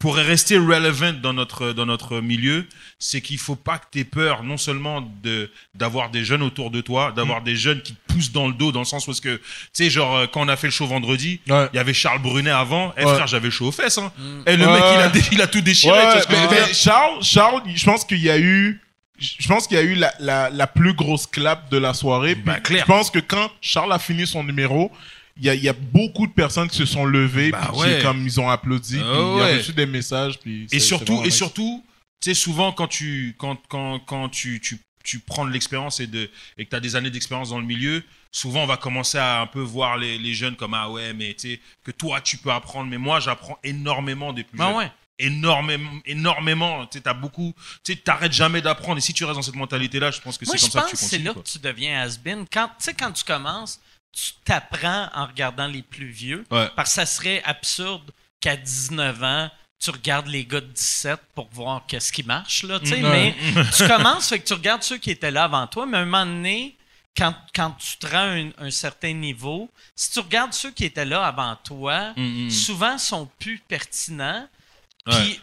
pour rester relevant dans notre, dans notre milieu, c'est qu'il faut pas que tu aies peur non seulement de d'avoir des jeunes autour de toi, d'avoir des jeunes qui te poussent dans le dos, dans le sens où est-ce que, tu sais, genre, euh, quand on a fait le show vendredi, Ouais. il y avait Charles Brunet avant. Eh Ouais. frère, j'avais chaud aux fesses. Hein. Et le Ouais. mec, il a, dé- il a tout déchiré. tu vois mais, mais Charles, Charles, je pense qu'il y a eu, je pense qu'il y a eu la, la, la plus grosse clap de la soirée. Bah, clair. Je pense que quand Charles a fini son numéro, il y a, il y a beaucoup de personnes qui se sont levées, Bah, puis qui, ouais. comme ils ont applaudi, Ah, puis il a ouais. reçu des messages, puis c'est- Et c'est surtout, et nice. surtout, tu sais, souvent quand tu, quand, quand, quand tu, tu, tu prends de l'expérience et, de, et que tu as des années d'expérience dans le milieu, souvent on va commencer à un peu voir les, les jeunes comme ah ouais, mais tu sais, que toi tu peux apprendre. Mais moi, j'apprends énormément des plus jeunes. ouais. Énormément, énormément. Tu sais, t'as beaucoup, tu sais, t'arrêtes jamais d'apprendre. Et si tu restes dans cette mentalité-là, je pense que c'est comme ça que tu c'est continues. là quoi. que tu deviens has-been. Quand, tu sais, quand tu commences, tu t'apprends en regardant les plus vieux. Ouais. Parce que ça serait absurde qu'à 19 ans, tu regardes les gars de 17 pour voir qu'est-ce qui marche, là, tu sais. Ouais. Mais tu commences, fait que tu regardes ceux qui étaient là avant toi, mais à un moment donné, quand, quand tu te rends à un, un certain niveau, si tu regardes ceux qui étaient là avant toi, Mm, mm. souvent sont plus pertinents.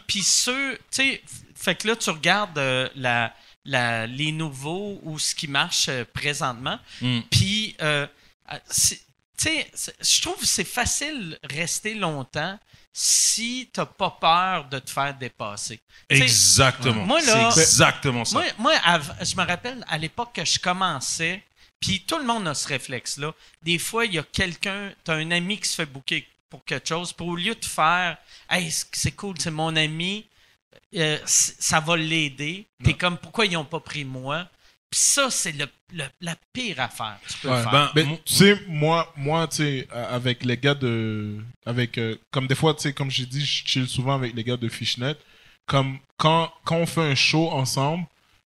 Puis, ceux, tu sais, fait que là, tu regardes euh, la, la, les nouveaux ou ce qui marche euh, présentement. Mm. Puis, euh, c'est- tu sais, c'est- je trouve que c'est facile rester longtemps si t'as pas peur de te faire dépasser. Exactement. Moi, là- c'est exactement ça. moi, je me rappelle à l'époque que je commençais, puis tout le monde a ce réflexe-là. Des fois, il y a quelqu'un, tu as un ami qui se fait bouquer pour quelque chose, puis au lieu de faire Hey, c'est cool, c'est mon ami, euh, ça va l'aider, t'es comme pourquoi ils n'ont pas pris moi? Puis ça, c'est le, le- la pire affaire que tu peux Ouais, faire. Ben, tu sais, moi, moi tu sais, avec les gars de. avec euh, Comme des fois, tu sais, comme j'ai dit, je chill souvent avec les gars de Fishnet. Comme quand, quand on fait un show ensemble,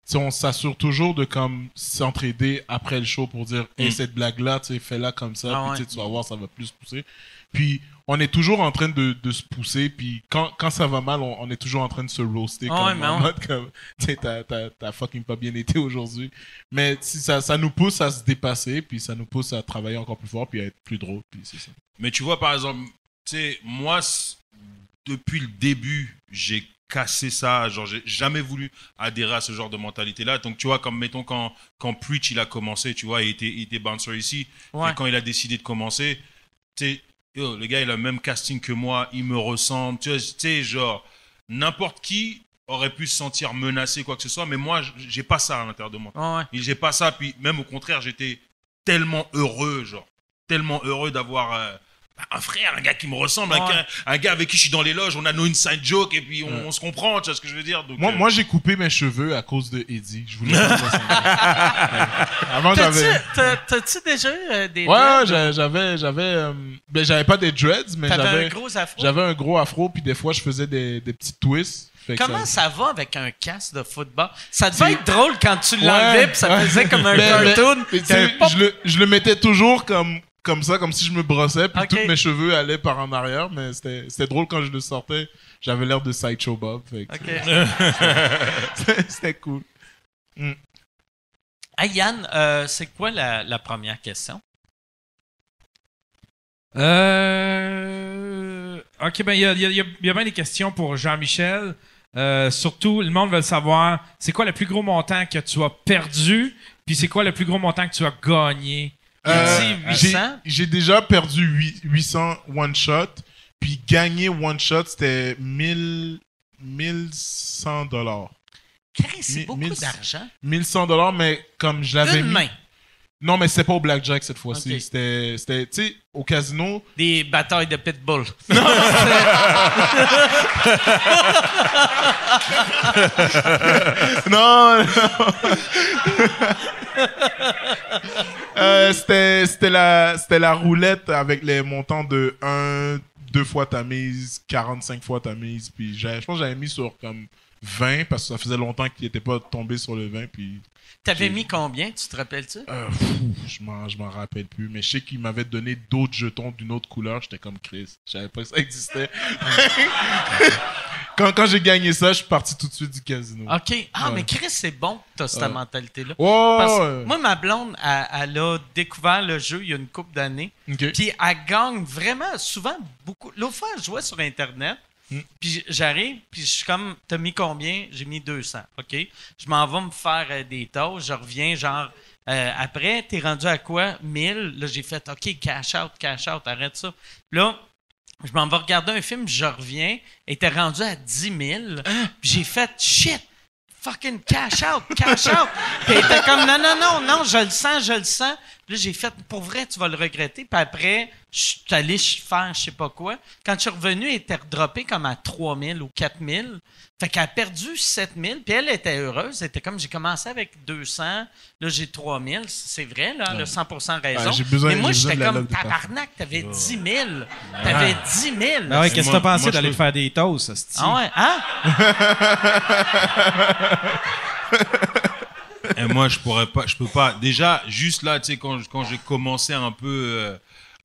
tu sais, on s'assure toujours de comme s'entraider après le show pour dire hey, Mm. cette blague là tu sais fais-la comme ça Ah puis ouais. tu sais, tu vas voir ça va plus pousser puis on est toujours en train de, de se pousser puis quand, quand ça va mal on, on est toujours en train de se roaster Ah comme, ouais, en mode comme t'as, t'as, t'as fucking pas bien été aujourd'hui mais si ça, ça nous pousse à se dépasser puis ça nous pousse à travailler encore plus fort puis à être plus drôle puis c'est ça Mais tu vois, par exemple, tu sais, moi, depuis le début, j'ai cassé ça. Genre, j'ai jamais voulu adhérer à ce genre de mentalité-là. Donc, tu vois, comme mettons quand, quand Preach, il a commencé, tu vois, il était, il était bouncer ici. Ouais. Et quand il a décidé de commencer, tu sais, yo, le gars, il a le même casting que moi, il me ressemble. Tu sais, genre, n'importe qui aurait pu se sentir menacé, quoi que ce soit. Mais moi, j'ai pas ça à l'intérieur de moi. Ouais. Et j'ai pas ça, puis même au contraire, j'étais tellement heureux, genre, tellement heureux d'avoir euh, un frère, un gars qui me ressemble, un, Ouais. gars, un gars avec qui je suis dans les loges, on a nos inside jokes et puis on, Ouais. on se comprend, tu vois ce que je veux dire. Donc, moi, euh, moi j'ai coupé mes cheveux à cause de Eddie je voulais pas me ressembler. avant T'as-tu j'avais t'as- t'as-tu déjà eu des Ouais, dreads? j'avais, j'avais, euh, ben j'avais pas des dreads, mais T'avais un j'avais, gros afro? j'avais un gros afro, puis des fois je faisais des, des petits twists. Comment ça- ça va avec un casque de football? Ça devait C'est- être drôle quand tu Ouais, l'enlevais puis ça ouais. faisait comme un cartoon. je, le, je le mettais toujours comme, comme ça, comme si je me brossais, puis tous mes cheveux allaient par en arrière, mais c'était, drôle quand je le sortais. J'avais l'air de Sideshow Bob. C'était, cool. Hey Yann, euh, c'est quoi la, la première question? Euh... Ok, ben il y a, il y a- il y a- il y a bien des questions pour Jean-Michel. Euh, surtout, le monde veut savoir, c'est quoi le plus gros montant que tu as perdu, puis c'est quoi le plus gros montant que tu as gagné? Euh, j'ai, 800? j'ai déjà perdu huit- 800 one shot, puis gagné one shot, c'était 1000, 1100 dollars. C'est beaucoup d'argent. 1100 dollars, mais comme je l'avais mis. main. Non, mais c'était pas au blackjack cette fois-ci. C'était, c'était, tu sais, au casino. Des batailles de pitbull. non, non. Euh, c'était, c'était la, c'était la roulette avec les montants de 1, 2 fois ta mise, 45 fois ta mise. Puis je pense que j'avais mis sur comme 20 parce que ça faisait longtemps qu'il était pas tombé sur le 20. Puis T'avais mis combien, tu te rappelles-tu? Euh, je m'en, je m'en rappelle plus, mais je sais qu'il m'avait donné d'autres jetons d'une autre couleur. J'étais comme Chris. Je savais pas que ça existait. quand, quand j'ai gagné ça, je suis parti tout de suite du casino. OK. Ah, Ouais. mais Chris, c'est bon que t'as cette Ouais. mentalité-là. Oh, Parce que ouais. moi, ma blonde, elle, elle a découvert le jeu il y a une couple d'années. Ok. Puis elle gagne vraiment souvent beaucoup. L'autre fois, je jouais sur Internet. Puis j'arrive, puis je suis comme, t'as mis combien? J'ai mis 200, OK? Je m'en vais me faire euh, des tâches, je reviens, genre, euh, après, t'es rendu à quoi? 1000. Là, j'ai fait, OK, cash out, cash out, arrête ça. Là, je m'en vais regarder un film, je reviens, et t'es rendu à 10 000. Puis j'ai fait, shit! Fucking cash out, cash out. Puis elle était comme, non, non, non, non, je le sens, je le sens. Puis là, j'ai fait, pour vrai, tu vas le regretter. Puis après, je suis allé faire je sais pas quoi. Quand je suis revenu, elle était redroppée comme à 3000 ou 4000. Fait qu'elle a perdu 7000. Puis elle était heureuse. Elle était comme, j'ai commencé avec 200. Là, j'ai 3000. C'est vrai, là, le 100% raison. Ouais, besoin- Mais moi, j'étais comme, tabarnak, t'avais 10 000. T'avais 10 000. Ah ouais, qu'est-ce que t'as pensé d'aller faire des toasts, hostie? Ah ouais, hein? Et moi, je pourrais pas, je peux pas. Déjà, juste là, tu sais, quand, quand j'ai commencé un peu euh,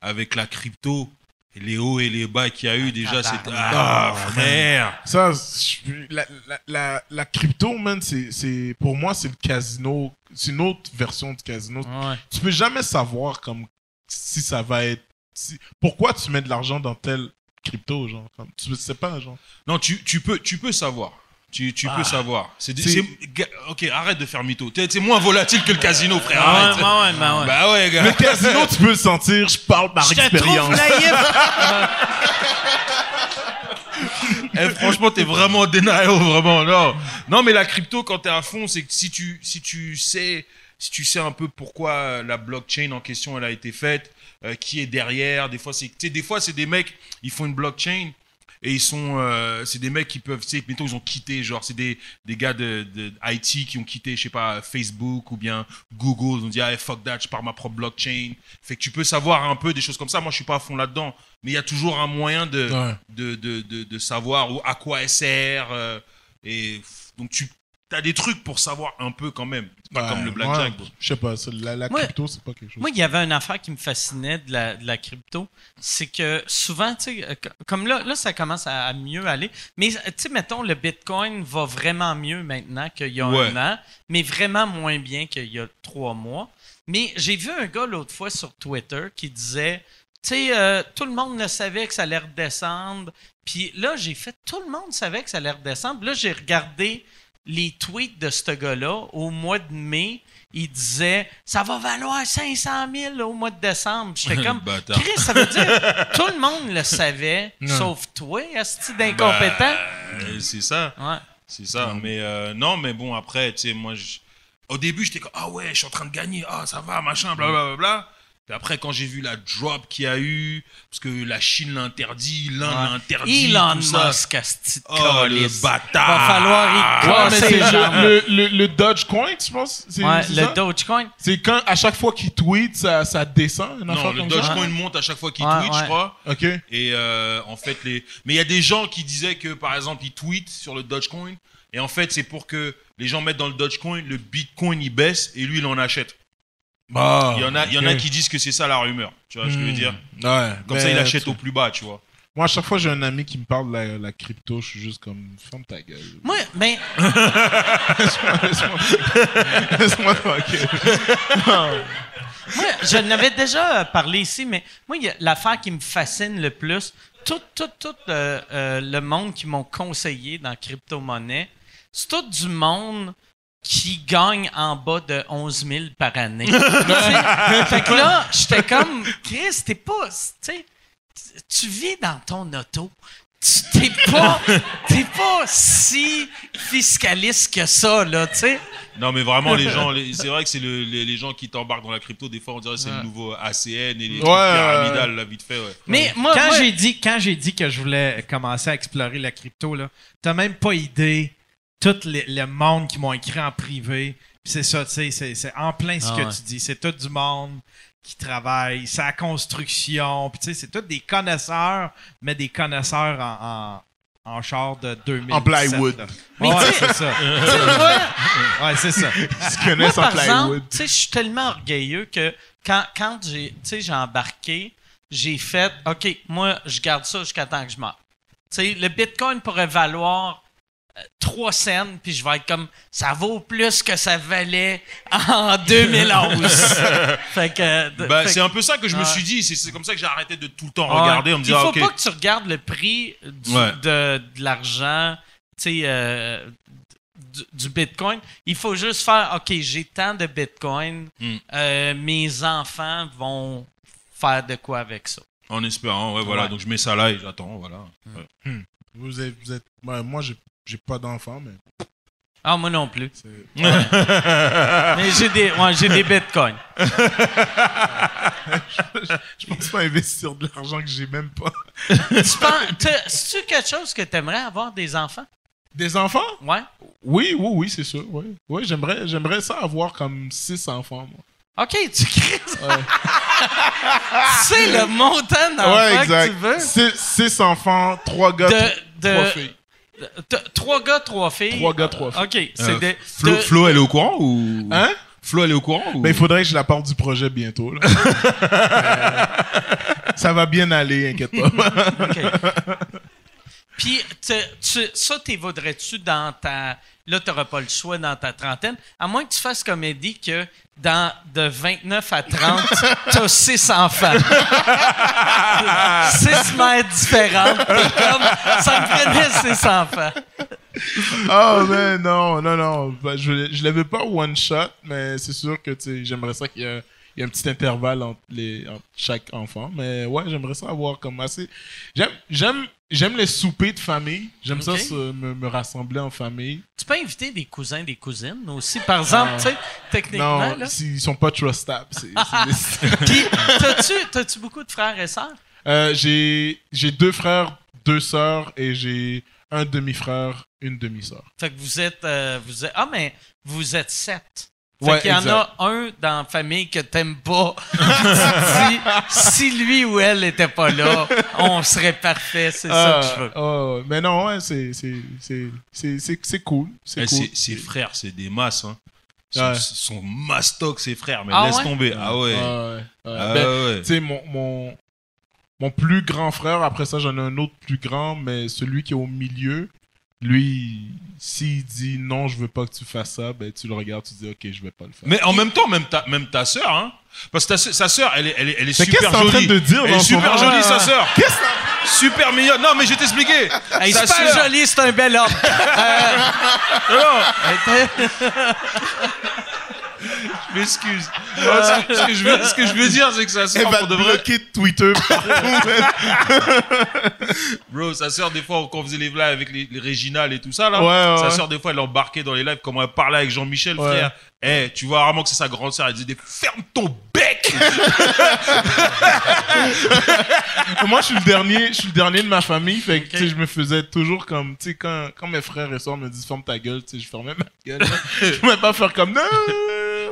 avec la crypto, les hauts et les bas qu'il y a eu, déjà, c'était. Ah, frère! Ça, je- la, la, la, la crypto, man, c'est, c'est, pour moi, c'est le casino. C'est une autre version du casino. Ouais. Tu peux jamais savoir comme si ça va être. si- pourquoi tu mets de l'argent dans telle crypto, genre. Comme, tu sais pas, genre. Non, tu, tu, peux, tu peux savoir. Tu, tu peux savoir. C'est, des- C'est- c'est- ga- ok, arrête de faire mytho. C'est moins volatile que le casino, frère. Ah Arrête. ouais, bah ouais, bah ouais. Bah ouais, gars. Le casino, tu peux le sentir. Je parle par Je te trouve expérience. naïf. Eh, franchement, t'es vraiment denial, vraiment. Non, non, mais la crypto, quand t'es à fond, c'est que si tu, si tu sais, si tu sais un peu pourquoi la blockchain en question elle a été faite, euh, qui est derrière. Des fois, c'est, des fois, c'est des mecs, ils font une blockchain. Et ils sont, euh, c'est des mecs qui peuvent, tu sais, mettons, ils ont quitté, genre, c'est des, des gars de, de IT qui ont quitté, je sais pas, Facebook ou bien Google, ils ont dit, ah, fuck that, je pars ma propre blockchain. Fait que tu peux savoir un peu des choses comme ça. Moi, je suis pas à fond là-dedans, mais il y a toujours un moyen de, Ouais. de, de, de, de savoir où, à quoi elle sert. euh, et donc, tu, t'as des trucs pour savoir un peu quand même. C'est pas Ouais, comme le blackjack. ouais, Je sais pas, la, la Moi- crypto, c'est pas quelque chose. Moi, il y avait une affaire qui me fascinait de la, de la crypto. C'est que souvent, tu sais, euh, co- comme là, là, ça commence à, à mieux aller. Mais, tu sais, mettons, le Bitcoin va vraiment mieux maintenant qu'il y a Ouais. un an, mais vraiment moins bien qu'il y a trois mois. Mais j'ai vu un gars l'autre fois sur Twitter qui disait, tu sais, euh, tout le monde le savait que ça allait redescendre. Puis là, j'ai fait, tout le monde savait que ça allait redescendre. Là, j'ai regardé les tweets de ce gars-là au mois de mai. Il disait, ça va valoir 500 000 au mois de décembre. J'étais comme. Chris, ça veut dire, tout le monde le savait, sauf toi, asti d'incompétent. Euh, c'est ça. Ouais. C'est ça. Mais euh, non, mais bon, après, tu sais, moi, je- au début, j'étais comme, ah ouais, je suis en train de gagner, ah ça va, machin, blablabla. Bla. Puis après, quand j'ai vu la drop qu'il y a eu, parce que la Chine l'a interdit, l'Inde l'a interdit. Elon tout ça. Musk, de Oh, le bâtard. Va falloir y Ouais, c'est le, le, Dogecoin, tu penses? C'est Ouais, le ça? Dogecoin. C'est quand, à chaque fois qu'il tweet, ça, ça descend, une Non, le comme ça? Dogecoin monte à chaque fois qu'il Ouais, tweet, ouais. je crois. OK. Et euh, en fait, les. Mais il y a des gens qui disaient que, par exemple, ils tweetent sur le Dogecoin. Et en fait, c'est pour que les gens mettent dans le Dogecoin, le Bitcoin il baisse et lui il en achète. Bah, Il y en a, il y en a qui disent que c'est ça la rumeur. Tu vois ce que je veux dire Ouais. Comme mais ça, il achète au plus bas, tu vois. Moi, à chaque fois, j'ai un ami qui me parle de la, la crypto, je suis juste comme, ferme ta gueule. Moi, ben, Laisse-moi- Laisse-moi tranquille. moi, je n'avais déjà parlé ici, mais moi, il y a l'affaire qui me fascine le plus, tout, tout, tout euh, euh, le monde qui m'ont conseillé dans crypto-monnaie, c'est tout du monde qui gagne en bas de 11 000 par année. Fait que là, j'étais comme, Chris, t'es pas, tu sais, tu vis dans ton auto. Tu t'es pas, t'es pas si fiscaliste que ça, là, tu sais. Non, mais vraiment, les gens, les- c'est vrai que c'est le- les, les gens qui t'embarquent dans la crypto. Des fois, on dirait que c'est le nouveau ACN et les trucs Ouais, pyramidales, là, vite fait. Ouais. Mais moi, quand moi- j'ai dit quand j'ai dit que je voulais commencer à explorer la crypto là, t'as même pas idée tout le, le monde qui m'ont écrit en privé. C'est ça, tu sais, c'est, c'est en plein ce Ah que ouais. tu dis. C'est tout du monde qui travaille, c'est la construction. Puis tu sais, c'est tous des connaisseurs, mais des connaisseurs en, en, en char de 2000. En plywood. Mais ouais, tu sais- c'est ça. Ouais, c'est ça. Ils moi, connaissent en plywood. tu sais, je suis tellement orgueilleux que quand, quand j'ai, tu sais, j'ai embarqué, j'ai fait, OK, moi, je garde ça jusqu'à temps que je meurs. Tu sais, le Bitcoin pourrait valoir 3 cents, puis je vais être comme, ça vaut plus que ça valait en 2011. fait que... de- Bah, fait c'est un peu ça que je me suis dit. C'est- C'est comme ça que j'ai arrêté de tout le temps Ouais. regarder. On me Il disant, faut pas que tu regardes le prix du- Ouais. de, de l'argent, tu sais, euh, du, du Bitcoin. Il faut juste faire, OK, j'ai tant de Bitcoin, Mm. euh, mes enfants vont faire de quoi avec ça. En espérant, ouais, voilà. Ouais. Donc je mets ça là et j'attends, voilà. Ouais. Vous êtes, vous êtes, ouais, moi, j'ai, j'ai pas d'enfant, mais Ah, moi non plus. Mais j'ai des, ouais, j'ai des Bitcoins. je pense pas investir de l'argent que j'ai même pas. tu penses, c'est-tu quelque chose que tu aimerais avoir des enfants? Des enfants? Ouais. Oui, oui, oui, c'est sûr. Oui, oui j'aimerais, j'aimerais ça avoir comme six enfants, moi. OK, tu crées. c'est le montant d'enfants ouais, que tu veux. Six, six enfants, trois gars, De, trois filles. Trois gars, trois filles. Trois gars, trois filles. OK, c'est Euh, Flo, de- Flo, elle est au courant ou? Hein? Flo, elle est au courant ou? Ben, il faudrait que je la porte du projet bientôt. là. Euh, ça va bien aller, inquiète pas. OK. Puis, te- tu, ça, t'évaudrais-tu dans ta... Là, t'auras pas le choix dans ta trentaine, à moins que tu fasses comme Eddie que dans de 29 à 30, t'as six enfants. six mères différentes. T'es comme, ça me prenait six enfants. oh, mais non, non, non. Ben, je je l'avais pas one shot, mais c'est sûr que tu j'aimerais ça qu'il y ait il y ait un petit intervalle entre, les, entre chaque enfant. Mais ouais, j'aimerais ça avoir comme assez. J'aime, j'aime, j'aime les soupers de famille. J'aime ça se- me, me rassembler en famille. Tu peux inviter des cousins, des cousines aussi, par exemple, tu sais, techniquement. Non, là? sont pas trustables. C'est, Puis, t'as-tu, t'as-tu beaucoup de frères et sœurs? Euh, j'ai, j'ai deux frères, deux sœurs et j'ai un demi-frère, une demi-sœur. Fait que vous êtes, euh, vous êtes. Ah, mais vous êtes sept. Fait Ouais, qu'il y en exact. a un dans la famille que t'aimes pas. Tu si lui ou elle était pas là, on serait parfait. C'est ça Ah, que je veux. oh, mais non, ouais, c'est c'est c'est c'est c'est c'est cool, c'est Eh, cool. ses- Ses frères, c'est des masses. Hein. Son, Ouais. son mastoc, ses frères, mais Ah laisse ouais? tomber. Ah ouais. Ouais, ouais, ouais. Ah Ben, ouais. Tu sais, mon, mon, mon plus grand frère, après ça, j'en ai un autre plus grand, mais celui qui est au milieu, lui, s'il dit non, je veux pas que tu fasses ça, ben tu le regardes, tu dis ok, je vais pas le faire. Mais en même temps, même ta, même ta sœur, hein. Parce que ta sœur- sa sœur, elle est, elle est, elle est Mais qu'est-ce que super t'es en train jolie. de dire Elle est super moment? jolie, sa ouais. sœur. Super mignonne. Non, mais je vais t'expliquer. Hey, Sa super sœur- joli, c'est un bel homme. M'excuse. Non, ce, que- ce que je veux, ce que je veux dire, c'est que sa Elle sœur, va pour de vrai, bloquer Twitter. bro, sa sœur, des fois, quand on faisait les lives avec les, les Réginales et tout ça, là, Ouais, ouais, sa sœur, des fois, elle embarquait dans les lives, comment elle parlait avec Jean-Michel, Ouais. frère. Eh, tu vois vraiment que c'est sa grande sœur. Elle disait, ferme ton bec! Moi, je suis le dernier, je suis le dernier de ma famille, fait que je me faisais toujours comme, tu sais, quand, quand mes frères et sœurs me disent ferme ta gueule, tu sais, je fermais ma gueule. je pouvais pas faire comme non.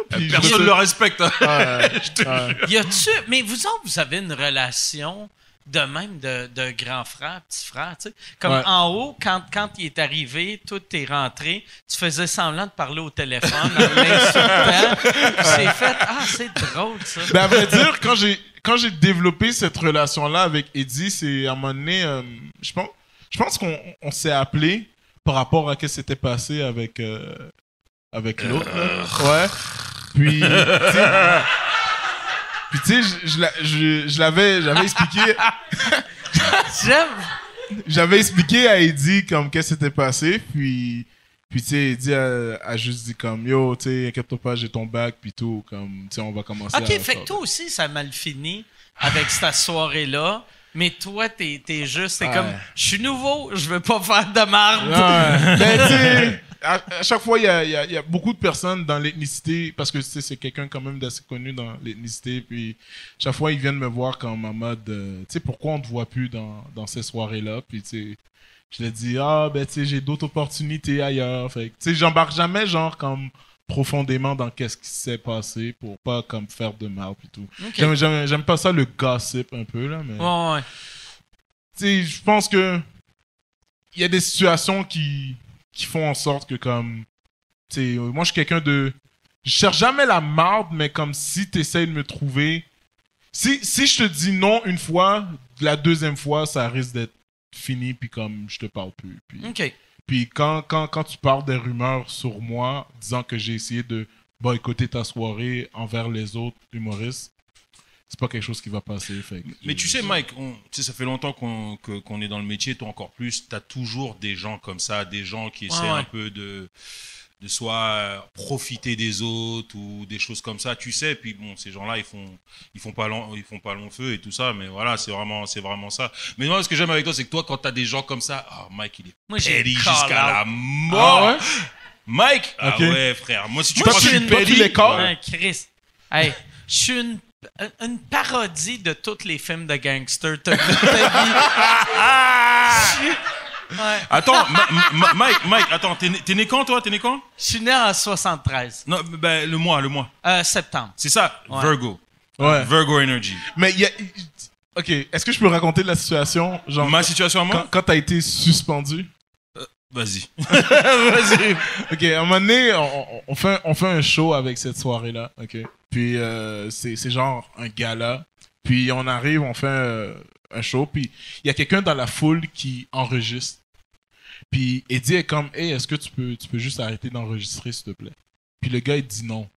Puis je Personne ne le respecte. hein. Ouais, Je te ouais. Y a-tu. Mais vous autres, vous avez une relation de même de, de grand frère, petit frère, tu sais? Comme Ouais. en haut, quand, quand il est arrivé, toi, t'es rentré, tu faisais semblant de parler au téléphone en l'insultant. C'est fait. Ah, c'est drôle, ça. Ben, à vrai dire, quand j'ai quand j'ai développé cette relation-là avec Eddie, c'est à un moment donné, euh, je pense, je pense qu'on on s'est appelé par rapport à ce qui s'était passé avec euh, avec l'autre. Ouais. Puis, tu sais, puis tu sais, je- je, l'a- je, je l'avais, j'avais expliqué, J'aime. j'avais expliqué à Eddie comme qu'est-ce qui s'était passé, puis. Puis, tu sais, Eddie a, a juste dit comme, yo, tu sais, inquiète-toi pas, j'ai ton bac, puis tout, comme, tu sais, on va commencer Ok, à fait que toi aussi, ça a mal fini avec cette soirée-là. Mais toi, t'es es juste, t'es Ouais. comme, je suis nouveau, je veux pas faire de marde. Ouais. Ben, tu sais, à, à chaque fois, il y a, il y a- il y a beaucoup de personnes dans l'ethnicité, parce que c'est quelqu'un quand même d'assez connu dans l'ethnicité, puis chaque fois, ils viennent me voir comme en mode, euh, tu sais, pourquoi on te voit plus dans, dans ces soirées-là, puis tu sais, je leur dis, ah, ben, tu sais, j'ai d'autres opportunités ailleurs, fait tu sais, j'embarque jamais, genre, comme profondément dans qu'est-ce qui s'est passé pour pas comme faire de mal et tout. J'aime- pas ça le gossip un peu là mais Ouais, ouais. tu sais, je pense que il y a des situations qui, qui font en sorte que comme tu sais, euh, moi je suis quelqu'un de je cherche jamais la marde mais comme si tu essaies de me trouver si, si je te dis non une fois la deuxième fois ça risque d'être fini puis comme je te parle plus puis, puis quand, quand, quand tu parles des rumeurs sur moi disant que j'ai essayé de boycotter ta soirée envers les autres humoristes c'est pas quelque chose qui va passer fait que- Mais tu sais, Mike, on, tu sais, ça fait longtemps qu'on qu'on est dans le métier, toi encore plus. Tu as toujours des gens comme ça, des gens qui essaient Ouais, ouais. un peu de, de soit profiter des autres ou des choses comme ça. Tu sais, puis bon, ces gens-là, ils font, ils font pas long, ils font pas long feu et tout ça. Mais voilà, c'est vraiment, c'est vraiment ça. Mais moi, ce que j'aime avec toi, c'est que toi, quand tu as des gens comme ça, ah, Mike, il est Moi, jusqu'à la mort. Ah ouais? Mike, ah ouais, frère. Moi, si tu Moi, je que suis je une- suis tu petty, les ouais. Ouais, Chris. Hey, je suis une, une parodie de tous les films de gangsters. T'as vu ta vie? Ouais. Attends, Ma- Ma- Mike, Mike, attends, t'es né, t'es né quand, toi? T'es né quand? Je suis né en 73. Non, ben, le mois, le mois. Euh, septembre. C'est ça, Ouais. Virgo. Ouais. Virgo Energy. Mais il y a. Ok, est-ce que je peux raconter la situation genre Ma situation à moi? quand, quand t'as été suspendu? Vas-y. Vas-y. Ok, à un moment donné, on, on- fait, on fait un show avec cette soirée-là. Ok? Puis euh, c'est c'est genre un gala. Puis on arrive, on fait euh, un show. Puis il y a quelqu'un dans la foule qui enregistre. Puis Eddie est comme, hey, est-ce que tu peux, tu peux juste arrêter d'enregistrer, s'il te plaît? Puis le gars, il dit non.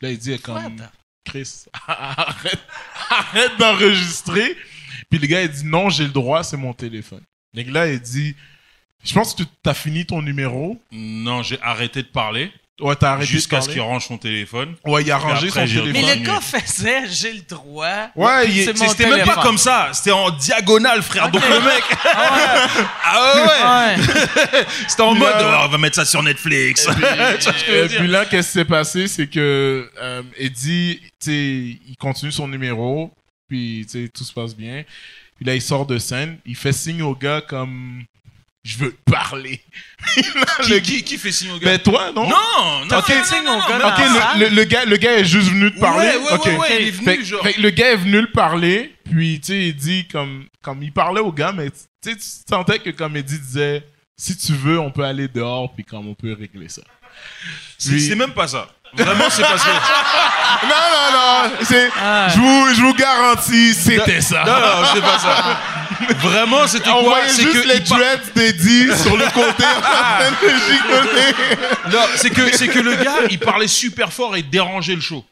Là, Eddie est comme, What? Chris, arrête, arrête d'enregistrer. Puis le gars, il dit non, j'ai le droit, c'est mon téléphone. Donc là, il dit, je pense que tu as fini ton numéro. Non, j'ai arrêté de parler Ouais, t'as arrêté jusqu'à ce qu'il range son téléphone. Ouais, il a rangé après, son téléphone. Mais le gars faisait, j'ai le droit. Ouais, C'était même pas comme ça, c'était en diagonale, frère. Donc le mec, Ah ah ouais, ouais. c'était en Puis mode, là- oh, on va mettre ça sur Netflix. Et puis là, qu'est-ce qui s'est passé, c'est que euh, Eddie, tu sais, il continue son numéro, puis tu sais, tout se passe bien. Puis là, il sort de scène, il fait signe au gars comme je veux te parler. Qui, le qui, qui fait signe au gars? Ben toi, non? Non, non, Ok. non, signe au gars Ok, le, le- le gars, le gars est juste venu te parler. Ouais, ouais, ouais, ouais, il est venu, Fait, genre. fait le gars est venu le parler, puis tu sais, il dit comme, comme il parlait au gars, mais tu sais, tu sentais que comme Eddie disait, si tu veux, on peut aller dehors, puis comme on peut régler ça. C'est même pas ça. Vraiment, c'est parce que. Non, non, non, c'est, Ah. je vous, je vous garantis, c'était ça. Non, non, c'est pas ça. Vraiment, c'était On quoi? Voyait C'est juste que les dreads d'Eddie sur le côté en train de gigoler. Non, c'est que c'est que le gars, il parlait super fort et dérangeait le show.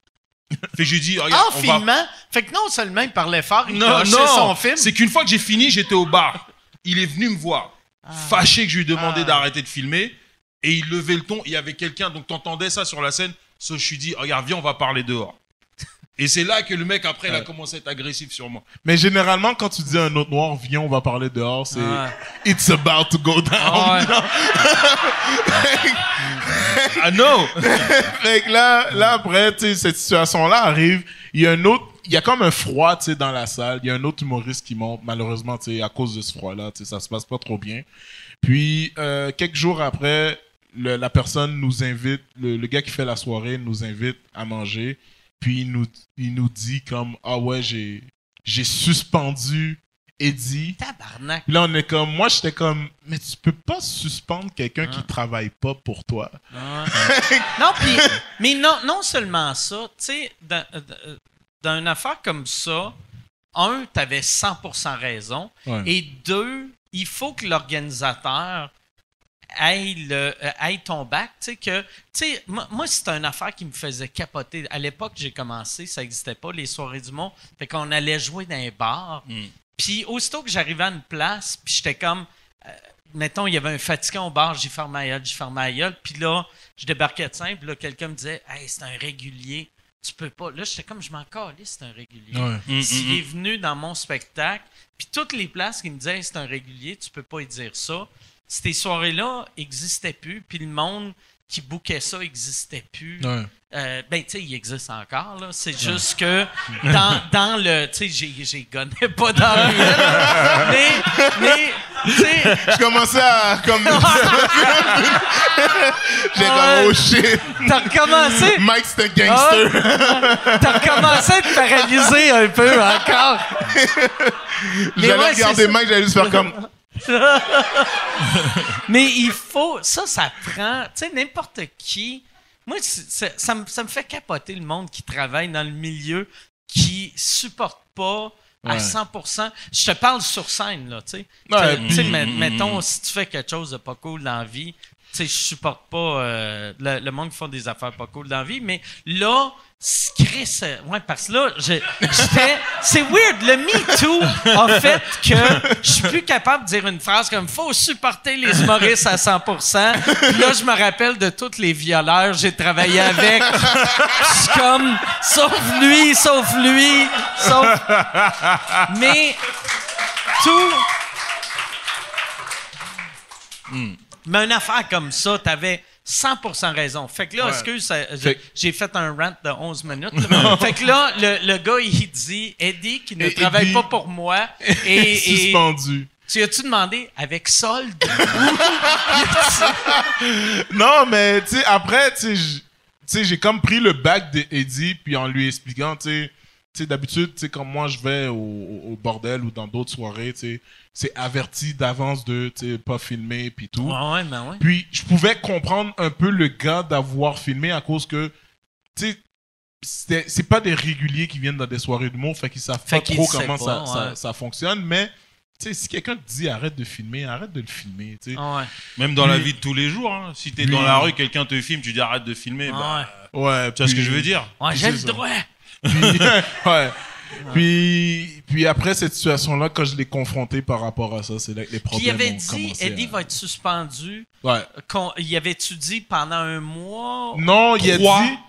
Fait que j'ai dit, regarde, En on va- filmant, fait que non seulement il parlait fort, il Non, non, son film. c'est qu'une fois que j'ai fini, j'étais au bar. Il est venu me voir, fâché que je lui ai demandé Ah. d'arrêter de filmer, et il levait le ton. Il y avait quelqu'un, donc t'entendais ça sur la scène. So, je suis dit, regarde, viens, on va parler dehors. Et c'est là que le mec après, il a commencé à être agressif sur moi. Mais généralement, quand tu dis à un autre noir, viens, on va parler dehors, c'est. It's about to go down. Ah ouais. Ah non fait que là, là après, tu sais, cette situation-là arrive. Il y a un autre, il y a comme un froid, tu sais, dans la salle. Il y a un autre humoriste qui monte. Malheureusement, tu sais, à cause de ce froid-là, tu sais, ça se passe pas trop bien. Puis euh, quelques jours après, le- la personne nous invite, le, le gars qui fait la soirée nous invite à manger. Puis il nous, il nous dit comme ah ouais, j'ai, j'ai suspendu Eddie. Tabarnak. Puis là, on est comme, moi, j'étais comme, mais tu peux pas suspendre quelqu'un qui Ah. travaille pas pour toi. non, puis, mais non, non seulement ça, tu sais, dans, dans une affaire comme ça, un, tu avais 100% raison, Ouais. et deux, il faut que l'organisateur ait, le, euh, ton bac, tu sais, que, tu sais, moi, moi, c'est une affaire qui me faisait capoter. À l'époque, j'ai commencé, ça n'existait pas, les soirées du monde, fait qu'on allait jouer dans un bar, Mm. puis aussitôt que j'arrivais à une place, puis j'étais comme, euh, mettons, il y avait un fatigant au bar, j'ai fermé ma gueule, j'ai fermé ma gueule, puis là, je débarquais de simple, là, quelqu'un me disait, hey, c'est un régulier, tu peux pas. Là, j'étais comme, je m'en calais, c'est un régulier. Ouais. Mm, S'il mm, est venu dans mon spectacle, puis toutes les places qui me disaient, Hey, c'est un régulier, tu peux pas y dire ça, ces soirées-là n'existaient plus, puis le monde qui bouquait ça n'existait plus. Ouais. Euh, ben, tu sais, il existe encore, là. C'est juste que dans, dans le. Tu sais, j'ai, j'ai gonné pas dans le. Mais, mais, tu sais, Je commençais à, comme, j'ai comme, oh shit, t'as recommencé? Mike, c'est un gangster. T'as recommencé à te paralyser un peu encore. J'allais ouais, regarder. Mike, j'allais juste faire comme, Mais il faut. Ça, ça prend. Tu sais, n'importe qui. Moi, ça, me, ça me fait capoter le monde qui travaille dans le milieu, qui supporte pas à Ouais. 100%. Je te parle sur scène, là, tu sais. Ouais, Tu sais, mm, met- mm, mettons, si tu fais quelque chose de pas cool dans la vie, tu sais, je supporte pas euh, le, le monde qui font des affaires pas cool dans la vie, mais là, Chris, euh, ouais, parce que là, j'étais, c'est weird, le Me Too a fait que je suis plus capable de dire une phrase comme faut supporter les humoristes à 100%. Puis là, je me rappelle de tous les violeurs j'ai travaillé avec. Je suis comme, sauf lui, sauf lui, sauf. Mais tout. Mais une affaire comme ça, t'avais 100% raison. Fait que là, Ouais. excuse, ça- j'ai- Fait- j'ai fait un rant de 11 minutes. fait que là, le, le gars, il dit Eddie, qui ne Et- travaille Eddie- pas pour moi, et, et suspendu. tu as-tu demandé avec solde? Non, mais tu sais, après, tu sais, j'ai comme pris le bac d'Eddie, puis en lui expliquant, tu sais, tu sais, d'habitude, tu sais, quand moi je vais au, bordel ou dans d'autres soirées, tu sais, c'est averti d'avance de, tu sais, pas filmer, puis tout. Ouais, ouais, ben ouais. Puis je pouvais comprendre un peu le gars d'avoir filmé à cause que, tu sais, c'est c'est pas des réguliers qui viennent dans des soirées d'humour, fait qu'ils savent Fait pas qu'ils trop comment pas, ça, ça, ouais. ça fonctionne, mais si quelqu'un te dit arrête de filmer, arrête de le filmer. Ouais. Même dans la vie de tous les jours, hein. si t'es dans la rue, quelqu'un te filme, tu dis arrête de filmer. Bah, Ouais, tu vois ce que je veux dire? Ouais, j'ai le droit. Puis, ouais. Puis, puis après cette situation-là, quand je l'ai confronté par rapport à ça, c'est là que les Puis problèmes il avait ont dit Eddie à- va être suspendu. Ouais. Il avait-tu dit pendant un mois? Non, il a dit...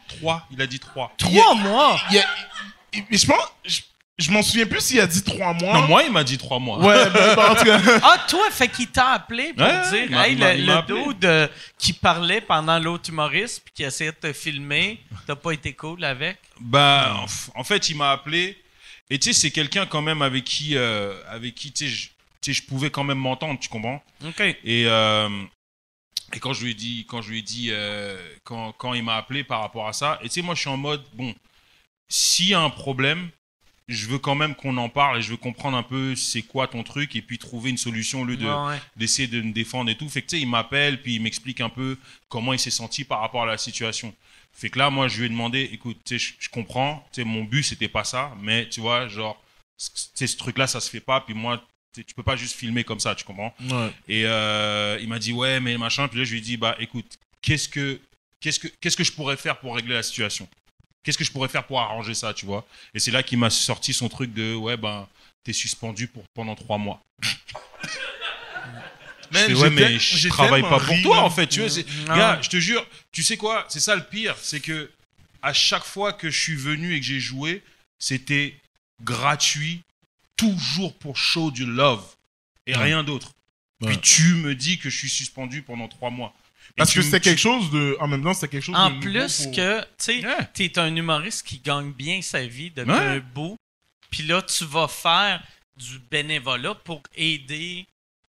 Trois. Il a dit trois. Trois mois? il a- il- je pense... Je, je m'en souviens plus s'il a dit trois mois. Non, moi, il m'a dit trois mois. Ouais, ben, ben, en tout cas... Ah, toi, fait qu'il t'a appelé pour Ouais, dire Hey, le, le euh, qui parlait pendant l'autre humoriste puis qui essayait de te filmer, t'as pas été cool avec? Bah, en fait, il m'a appelé. Et tu sais, c'est quelqu'un quand même avec qui, euh, avec qui, tu sais, je- tu sais, je pouvais quand même m'entendre, tu comprends? OK. Et, euh, et quand je lui ai dit, quand je lui ai dit, euh, quand, quand il m'a appelé par rapport à ça, et tu sais, moi, je suis en mode, bon, s'il y a un problème, je veux quand même qu'on en parle et je veux comprendre un peu c'est quoi ton truc et puis trouver une solution au lieu de, Ouais, d'essayer de me défendre et tout. Fait que tu sais, il m'appelle puis il m'explique un peu comment il s'est senti par rapport à la situation. Fait que là, moi, je lui ai demandé, écoute, tu sais, je, je comprends, tu sais, mon but c'était pas ça, mais tu vois, genre, tu sais, ce truc-là, ça se fait pas. Puis moi, tu peux pas juste filmer comme ça, tu comprends? Ouais. Et euh, il m'a dit ouais, mais machin. Puis là, je lui ai dit bah écoute, qu'est-ce que qu'est-ce que qu'est-ce que je pourrais faire pour régler la situation? Qu'est-ce que je pourrais faire pour arranger ça, tu vois? Et c'est là qu'il m'a sorti son truc de ouais ben t'es suspendu pour pendant trois mois. Je fais, ouais, mais je travaille pas pour toi en fait. Tu vois, Non. gars, je te jure, tu sais quoi? C'est ça le pire, c'est que à chaque fois que je suis venu et que j'ai joué, c'était gratuit, toujours pour show du love et Ouais. rien d'autre. Ouais. Puis tu me dis que je suis suspendu pendant trois mois. Parce que tu- quelque chose de. En même temps, c'est quelque chose En de. nouveau plus pour- que, tu sais, Ouais. t'es un humoriste qui gagne bien sa vie depuis Ouais. un bout. Puis là, tu vas faire du bénévolat pour aider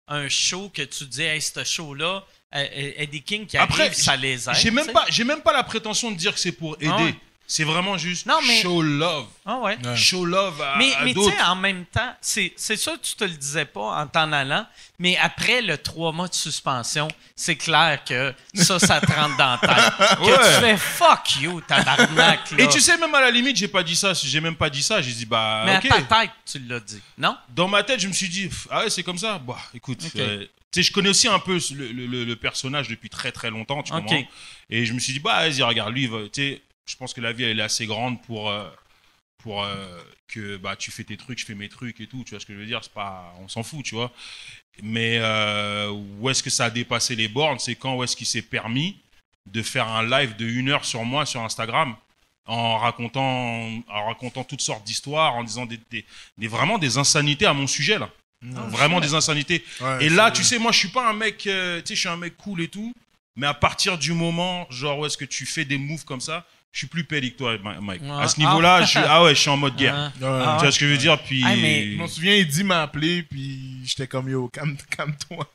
un show que tu dis, hey, ce show-là, euh, euh, Eddie King qui Après, arrive, ça les aide. J'ai même pas, même pas la prétention de dire que c'est pour aider. Ah ouais. C'est vraiment juste Non, mais- show love, Ah ouais. Ouais. show love à, Mais, à mais tu sais, en même temps, c'est sûr que tu te le disais pas en t'en allant, mais après le trois mois de suspension, c'est clair que ça, ça te rentre dans la tête. Que Ouais. tu fais fuck you, tabarnak. Là. Et tu sais, même à la limite, j'ai pas dit ça. J'ai même pas dit ça. J'ai dit bah mais ok. à ta tête, tu l'as dit. Non? Dans ma tête, je me suis dit ah ouais, c'est comme ça. Bah écoute, euh, tu sais, je connais aussi un peu le, le- personnage depuis très très longtemps. Tu Ok. comprends? Et je me suis dit bah vas-y, regarde lui. Tu sais, je pense que la vie elle est assez grande pour euh, pour euh, que bah tu fais tes trucs, je fais mes trucs et tout. Tu vois ce que je veux dire C'est pas, on s'en fout, tu vois. Mais euh, où est-ce que ça a dépassé les bornes C'est quand où est-ce qu'il s'est permis de faire un live de une heure sur moi sur Instagram en racontant, en racontant toutes sortes d'histoires, en disant des, des- des- vraiment des insanités à mon sujet là. vraiment des insanités. Ouais, Et là, tu sais, moi, je suis pas un mec, euh, tu sais, je suis un mec cool et tout. Mais à partir du moment, genre, où est-ce que tu fais des moves comme ça, je suis plus que toi, Mike. Ouais. À ce niveau-là, je suis, ah ouais, je suis en mode guerre. Ah. Tu vois ce que je veux dire? Puis. Ah, mais- Je m'en souviens, Eddie m'a appelé, puis j'étais comme yo, calme- calme-toi.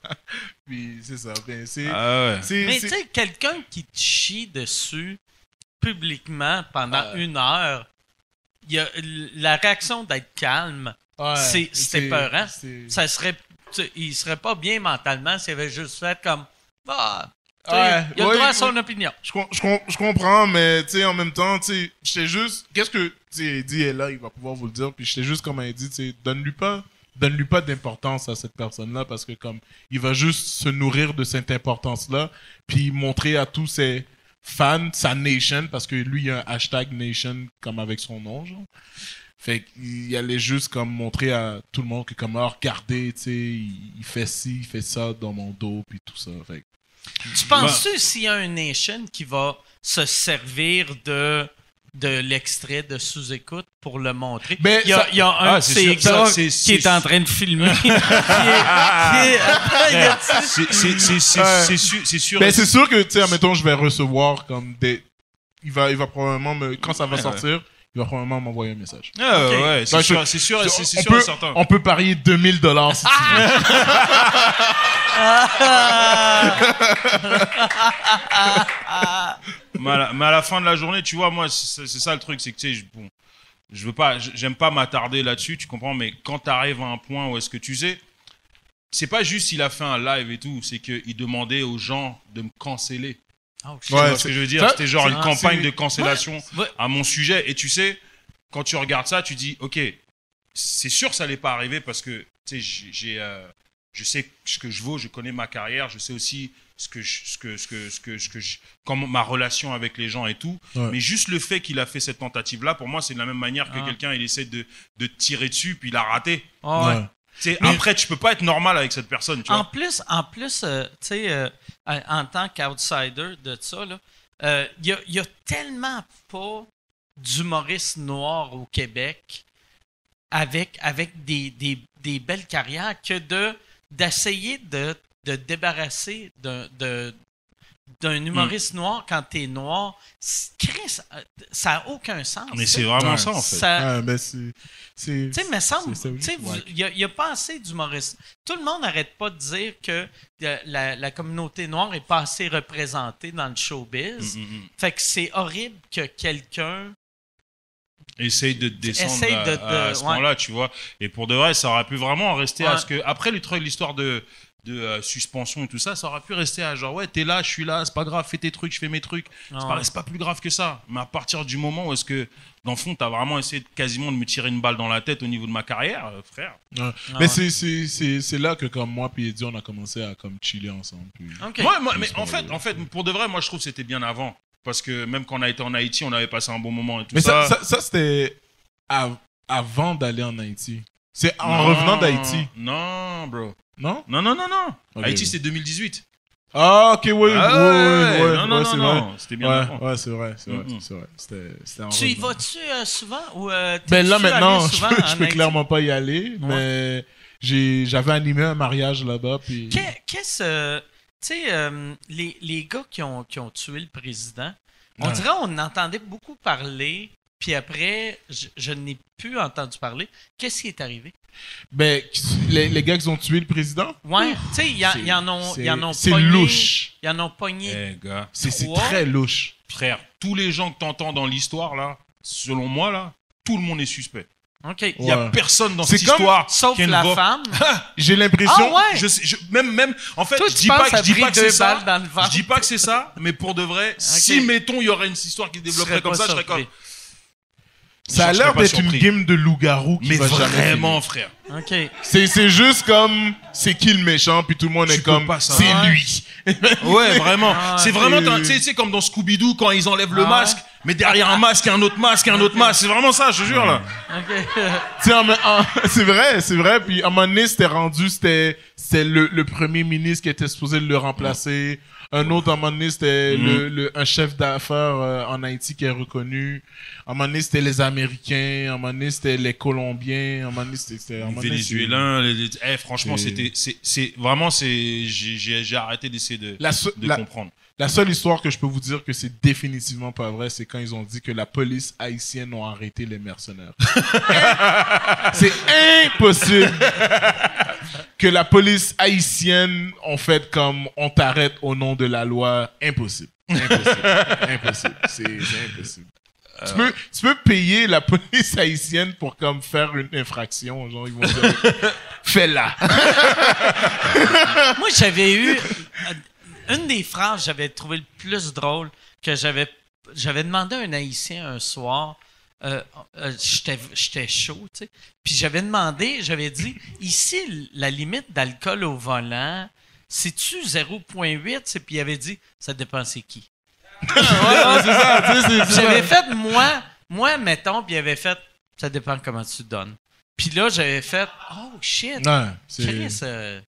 puis c'est ça. Ben, c'est. Ah ouais. c'est- Mais tu sais, quelqu'un qui te chie dessus publiquement pendant une heure, y a la réaction d'être calme, ouais, c'est- c'est épeurant. c'est- ça serait, il serait pas bien mentalement s'il avait juste fait comme ah, Ouais, il a le ouais, droit à son opinion. Je, je, je comprends, mais en même temps, j'étais juste. Qu'est-ce que. Eddie est là, il va pouvoir vous le dire. Puis j'étais juste comme un dit, donne-lui pas. Donne-lui pas d'importance à cette personne-là parce que, comme, il va juste se nourrir de cette importance-là, puis montrer à tous ses fans, sa nation, parce que lui, il y a un hashtag nation comme avec son nom, genre. Fait qu'il allait juste comme montrer à tout le monde que, comme, ah, regardez, tu sais, il, il fait ci, il fait ça dans mon dos, puis tout ça. Fait que- Tu penses-tu s'il y a un nation qui va se servir de de l'extrait de sous-écoute pour le montrer? Ben, il, y a, ça- il y a un Ah, de c'est sûr, qui est en train de filmer. C'est sûr. C'est sûr. Ben, c'est sûr que, tu sais, admettons, je vais recevoir comme des. Il va, il va probablement me. Quand ça va Ouais, sortir, il va probablement m'envoyer un message. Ah, ouais, c'est Ouais, sûr, c'est sûr, c'est c'est on, sûr et peut, certain. on peut parier 2000 dollars si tu veux. mais, à la, mais à la fin de la journée, tu vois, moi, c'est c'est ça le truc, c'est que tu sais, je- bon, je veux pas, je- j'aime pas m'attarder là-dessus, tu comprends, mais quand tu arrives à un point où est-ce que tu sais, c'est pas juste il a fait un live et tout, c'est qu'il demandait aux gens de me canceller. Ouais, ce que je veux dire C'était genre une campagne de cancellation Ouais. à mon sujet. Et tu sais, quand tu regardes ça, tu dis, ok, c'est sûr que ça n'allait pas arriver parce que, tu sais, j'ai, euh, je sais ce que je vaux, je connais ma carrière, je sais aussi ce que, je- ce que, ce que, ce que, ce que je- comment ma relation avec les gens et tout. Ouais. Mais juste le fait qu'il a fait cette tentative-là, pour moi, c'est de la même manière que Ah. quelqu'un, il essaie de, de tirer dessus, puis il a raté. Ah ouais. Mais- Après, tu peux pas être normal avec cette personne, tu En plus, en plus, euh, tu sais, euh, en tant qu'outsider de ça, là, euh, il y, a, il y a tellement pas d'humoristes noirs au Québec avec, avec des, des- des belles carrières que de d'essayer de, de débarrasser de, d'un humoriste noir quand t'es noir, Chris, euh, ça a aucun sens. Mais c'est vraiment Ouais. ça, en fait. Ça- Ah, ben, c'est. c'est- tu sais, me semble, il n'y a, pas assez d'humoristes. Tout le monde n'arrête pas de dire que euh, la, la communauté noire est pas assez représentée dans le showbiz. Mm, mm, mm. Fait que c'est horrible que quelqu'un. Essaye de descendre Essaye à, de- à ce ouais. point-là, tu vois. Et pour de vrai, ça aurait pu vraiment en rester à ce que. Après le truc, l'histoire de, de euh, suspension et tout ça, ça aurait pu rester à genre, ouais, t'es là, je suis là, c'est pas grave, fais tes trucs, je fais mes trucs. C'est pas, ouais. c'est pas plus grave que ça. Mais à partir du moment où est-ce que, dans le fond, t'as vraiment essayé de, quasiment de me tirer une balle dans la tête au niveau de ma carrière, euh, frère. Ouais. Ah mais ouais. c'est- c'est c'est- c'est là que, comme moi et Eddie, on a commencé à comme chiller ensemble. puis- moi, mais en fait, en fait, pour de vrai, moi, je trouve que c'était bien avant. Parce que même quand on a été en Haïti, on avait passé un bon moment et tout Mais ça, ça. ça, ça, c'était av- avant d'aller en Haïti. C'est en Non, revenant d'Haïti, Non, bro. non? Non, non, non, non. Haïti, c'était 2018. Ah, ok, oui, oui, Ah oui, ouais, oui, non, non, oui, non, c'est non, c'était bien Ouais, avant. ouais, c'est vrai, c'est vrai, c'est Tu y vas-tu euh, souvent ou euh, Ben là, maintenant, je peux, je clairement pas y aller, mais j'ai- j'avais animé un mariage là-bas, puis... Qu'est- Qu'est-ce. euh, tu sais, euh, les, les gars qui ont, qui ont tué le président, on Ouais. dirait on entendait beaucoup parler, puis après, je, je n'ai plus entendu parler. Qu'est-ce qui est arrivé? Ben, les, les gars qui ont tué le président, Ouais, tu sais, il y, a- c'est- il y en ont, c'est- il y en ont c'est pogné- louche. Il y en ont pogné. Eh, gars. C'est très louche. Frère, tous les gens que t'entends dans l'histoire, là, selon moi, là, tout le monde est suspect. OK. Il y a Ouais. personne dans cette comme- histoire. Sauf la voix- femme. J'ai l'impression... Ah ouais? Je sais, je- même, même, en fait, Toi, je dis penses pas, que- à je dis pas que c'est ça. Je dis pas que c'est ça, mais pour de vrai, si mettons il y aurait une histoire qui se développerait comme ça, je serais comme. Ça a l'air d'être une game de loup-garou qui Mais va vraiment, frère. OK. C'est c'est juste comme, c'est qui le méchant, puis tout le monde Tu est comme, c'est Ouais. lui. Ouais, vraiment. Ah, c'est vraiment, c'est- un- tu sais, tu sais, comme dans Scooby-Doo quand ils enlèvent le Ah, masque, mais derrière un masque, il y a un autre masque, il y a un autre masque. C'est vraiment ça, je te jure, là. OK. Tu sais, en- en- c'est vrai, c'est vrai. Puis à un moment donné, c'était rendu, c'était c'était le, le premier ministre qui était supposé le remplacer. Un autre, à un moment donné, c'était Mhm. le, le- un chef d'affaires euh, en Haïti qui est reconnu. À un moment donné, c'était les Américains. À un moment donné, c'était les Colombiens. À un moment donné, c'était... Les Vénézuéliens, les- les- eh, franchement, c'était, c'est, vraiment, j'ai, arrêté d'essayer de, La, de la- comprendre. la seule histoire que je peux vous dire que c'est définitivement pas vrai, c'est quand ils ont dit que la police haïtienne a arrêté les mercenaires. c'est impossible que la police haïtienne en fait comme on t'arrête au nom de la loi. Impossible. Impossible. impossible. C'est impossible. Tu peux, tu peux payer la police haïtienne pour comme faire une infraction. Genre, ils vont dire, fais-la. Moi, j'avais eu. euh, Une des phrases que j'avais trouvé le plus drôle que j'avais j'avais demandé à un Haïtien un soir. Euh, euh, j'étais chaud, tu sais. Puis j'avais demandé, j'avais dit ici, la limite d'alcool au volant, c'est-tu 0,8 C'est- Puis il avait dit ça dépend c'est qui. Ouais, ça. ça. J'avais fait moi, moi, mettons, puis il avait fait ça dépend comment tu donnes. Puis là, j'avais fait oh shit. C'est- Chris, euh,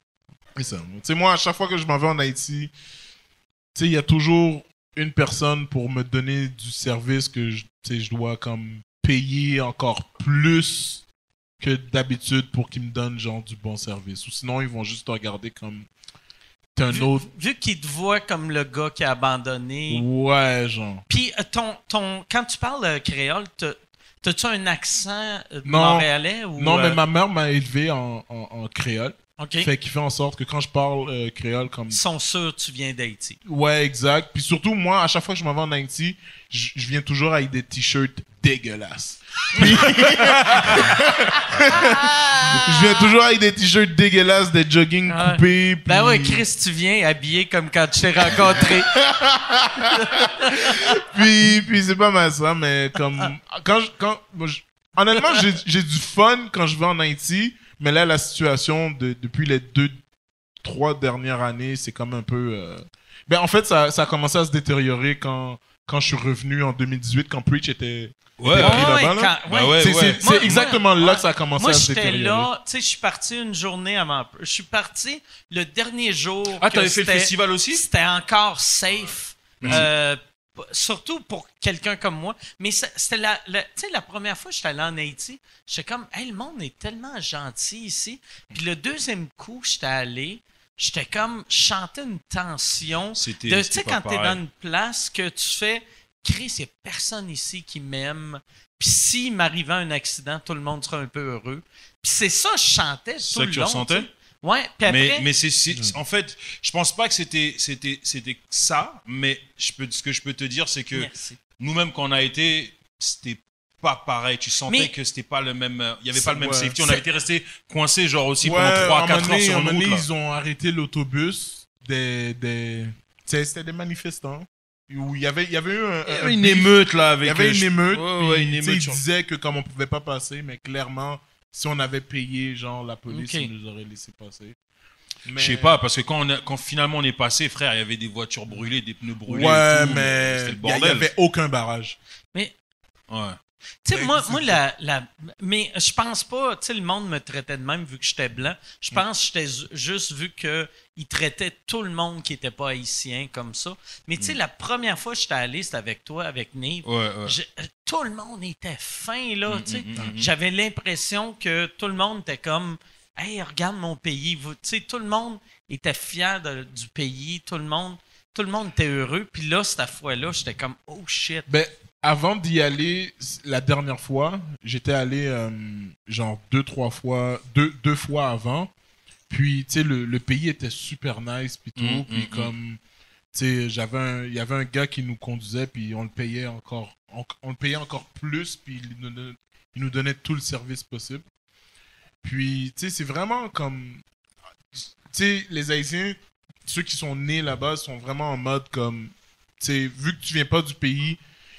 C'est ça. Tu sais, moi, à chaque fois que je m'en vais en Haïti, tu sais, il y a toujours une personne pour me donner du service que je, je dois comme payer encore plus que d'habitude pour qu'ils me donnent genre du bon service. Ou sinon, ils vont juste te regarder comme t'es un vu, autre. vu qu'il te voit comme le gars qui a abandonné. Ouais, genre. Puis euh, ton, ton, quand tu parles euh, créole, t'as- t'as-tu un accent euh, Non. montréalais ou Non, mais ma mère m'a élevé en, en, en créole. Ok. Fait qu'il fait en sorte que quand je parle euh, créole comme Ils sont sûrs que tu viens d'Haïti. Ouais, exact. Puis surtout, moi, à chaque fois que je m'en vais en Haïti, je viens toujours avec des t-shirts dégueulasses. Puis- je viens toujours avec des t-shirts dégueulasses, des jogging Ouais. coupés. Puis... Ben ouais, Chris, tu viens habillé comme quand je t'ai rencontré. Puis, puis c'est pas mal ça, mais comme... Quand je- quand, moi, je- honnêtement, j'ai j'ai du fun quand je vais en Haïti, mais là, la situation de, depuis les deux, trois dernières années, c'est comme un peu... euh, Ben, en fait, ça, ça a commencé à se détériorer quand, quand je suis revenu en 2018, quand Preach était... Ouais, pris Ouais, Bah ouais. ouais, c'est c'est- ouais. c'est Moi- exactement moi- là que ça a commencé Moi, à se j'étais détériorer. là, tu sais, je suis parti une journée avant. Je suis parti le dernier jour. Ah, t'avais fait le festival aussi? C'était encore safe. Euh, surtout pour quelqu'un comme moi. Mais c'était la, la- tu première fois que j'étais allé en Haïti, j'étais comme, hey, le monde est tellement gentil ici. Puis le deuxième coup, j'étais allé, j'étais comme, je sentais une tension. Tu sais, quand t'es pareil. dans une place que tu fais, Chris, il n'y a personne ici qui m'aime. Puis s'il m'arrivait un accident, tout le monde serait un peu heureux. Puis c'est ça, je chantais tout C'est ça le que tu ressentais? Ouais, après, Mais, mais c'est, c'est- en fait, je pense pas que c'était, c'était, c'était ça, mais je peux, ce que je peux te dire, c'est que Merci. nous-mêmes, quand on a été, c'était pas pareil. Tu sentais Mais- que c'était pas le même, euh, il y avait C'est- pas le même ouais. safety. On a été resté coincé genre aussi Ouais, pendant à 3 un 4 moment heures donné- sur une route. là. ils ont arrêté l'autobus des. des... tu sais, C'était des manifestants. Où il y avait, il y avait eu un, Il y un avait une émeute là avec Il y avait euh, une je- émeute. Ouais, puis, ouais, une émeute. Ils disaient que comme on pouvait pas passer, mais clairement, si on avait payé, genre, la police, Ok. ils nous aurait laissé passer. Mais- Je sais pas, parce que quand, on a- quand finalement on est passé, frère, il y avait des voitures brûlées, des pneus brûlés. Ouais, et tout, mais il y a- il y bordel. avait aucun barrage. Ouais. Tu sais, Ben, moi, la, la- mais je pense pas, tu sais, le monde me traitait de même vu que j'étais blanc. Je pense que j'étais juste vu que il traitait tout le monde qui était pas haïtien comme ça. Mais tu sais, la première fois que j'étais allé, c'était avec toi, avec Nive. Ouais, ouais. Je- tout le monde était fin, là, Mm, tu sais. mm, mm, mm. J'avais l'impression que tout le monde était comme Hey, regarde mon pays. Vous- Tu sais, tout le monde était fier de- du pays. Tout le monde, tout le monde était heureux. Puis là, cette fois-là, j'étais comme Oh shit. Ben, avant d'y aller, la dernière fois, j'étais allé euh, genre deux, trois fois, deux, deux fois avant. Puis, tu sais, le, le pays était super nice, puis tout. Mm, puis mm, comme, tu sais, j'avais un- il y avait un gars qui nous conduisait, puis on le payait encore, on, on le payait encore plus, puis il nous, donnait- il nous donnait tout le service possible. Puis, tu sais, c'est vraiment comme, tu sais, les Haïtiens, ceux qui sont nés là-bas sont vraiment en mode comme, tu sais, vu que tu viens pas du pays,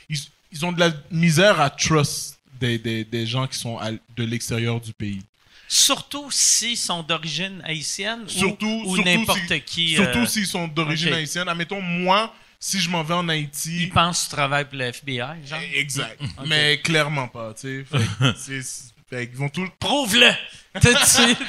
ils, ils ont de la misère à trust des, des, des gens qui sont à- de l'extérieur du pays. Surtout s'ils sont d'origine haïtienne ou- Surtout- ou, surtout n'importe si- qui. Surtout euh, s'ils sont d'origine haïtienne. Admettons, moi, si je m'en vais en Haïti. Ils pensent que tu travailles pour le FBI, genre. Exact. Ok. Mais clairement pas, tu sais. Qu'ils vont tout. Prouve-le! Tout de suite!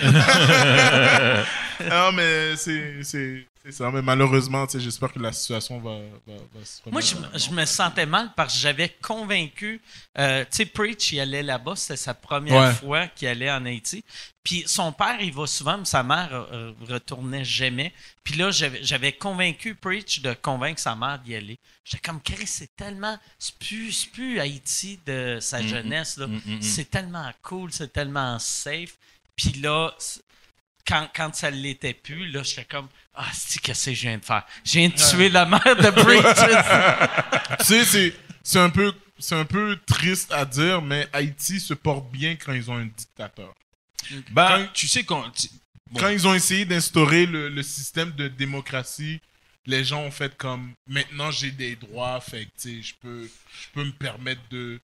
Non, mais c'est c'est- ça. Mais malheureusement, j'espère que la situation va, va, va se Moi, je, me sentais mal parce que j'avais convaincu. euh, tu sais, Preach, il allait là-bas, c'était sa première Ouais. fois qu'il allait en Haïti. Puis son père, il va souvent, mais sa mère euh, retournait jamais. Puis là, j'avais convaincu Preach de convaincre sa mère d'y aller. J'étais comme, Chris, c'est tellement. C'est plus, plus Haïti de sa jeunesse. Mm. C'est tellement cool, c'est tellement safe. Puis là, quand, quand ça l'était plus, là, j'étais comme, ah, c'est qu'est-ce que je viens de faire? Je viens de tuer la mère de Preach. Tu sais, c'est- c'est un peu. C'est un peu triste à dire, mais Haïti se porte bien quand ils ont un dictateur. Bah, Quand- tu sais, quand. tu- Bon. Quand ils ont essayé d'instaurer le, le système de démocratie, les gens ont fait comme maintenant j'ai des droits, fait que tu sais, je peux, je peux me permettre de,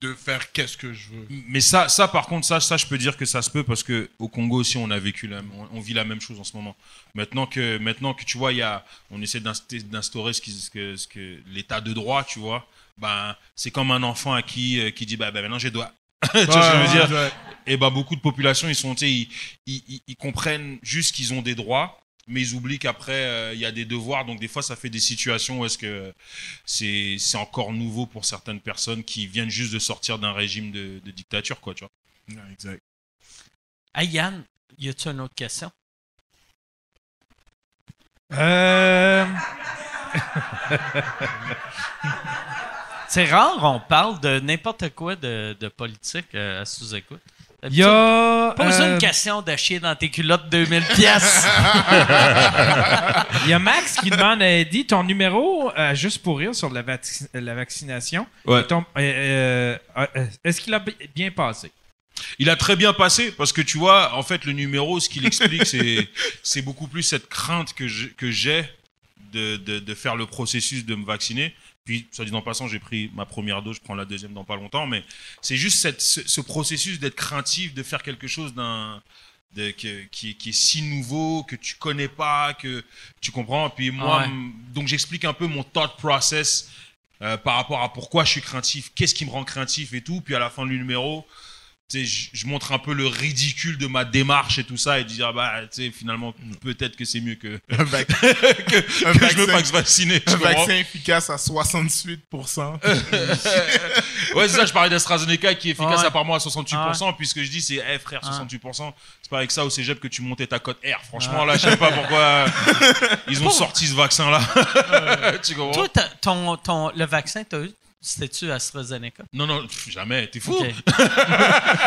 de faire qu'est-ce que je veux. Mais ça, ça, par contre, ça, ça, je peux dire que ça se peut parce que au Congo aussi, on a vécu la, on, on vit la même chose en ce moment. Maintenant que, maintenant que tu vois, il y a, on essaie d'inst- d'instaurer ce, que, ce que l'état de droit, tu vois. Ben, c'est comme un enfant à qui, euh, qui dit, bah, bah, maintenant j'ai doigt. tu vois ce que je veux dire? Ouais, Et ben beaucoup de populations, ils sont, ils, ils- ils comprennent juste qu'ils ont des droits, mais ils oublient qu'après euh, il y a des devoirs. Donc des fois, ça fait des situations où est-ce que c'est c'est encore nouveau pour certaines personnes qui viennent juste de sortir d'un régime de, de dictature, quoi, tu vois. ouais, exact. Hey Yann, y a-tu une autre question? Euh, C'est rare, on parle de n'importe quoi de, de politique euh, à sous-écoute. Il y a. Pose euh, une question de chier dans tes culottes 2000 pièces. Il y a Max qui demande à Eddie ton numéro, euh, juste pour rire, sur la, vac- la vaccination. Ouais. Ton- euh, euh, euh, Est-ce qu'il a bi- bien passé? Il a très bien passé parce que tu vois, en fait, le numéro, ce qu'il explique, c'est c'est beaucoup plus cette crainte que j'ai- que j'ai de, de, de faire le processus de me vacciner. Puis, soit dit en passant, j'ai pris ma première dose, je prends la deuxième dans pas longtemps, mais c'est juste cette, ce, ce processus d'être craintif, de faire quelque chose d'un de- que- qui, est- qui est si nouveau, que tu connais pas, que tu comprends. Puis moi, Ouais. donc j'explique un peu mon thought process euh, par rapport à pourquoi je suis craintif, qu'est-ce qui me rend craintif et tout. Puis à la fin du numéro, je je montre un peu le ridicule de ma démarche et tout ça et dire, ah bah, tu sais, finalement, peut-être que c'est mieux que, Un, vac- que, Un que je me vaccin- fasse vacciner. un comprends vaccin efficace à 68%. Ouais, c'est ça, je parlais d'AstraZeneca qui est efficace Ouais. apparemment à 68%, puisque je dis, c'est, eh frère, 68%, c'est pas avec ça au cégep que tu montais ta cote R. Franchement, là, je sais pas pourquoi ils ont sorti ce vaccin-là. tu comprends Toi, ton, ton, le vaccin, t'as eu, c'était-tu AstraZeneca? Non, non, jamais, t'es fou. Ok.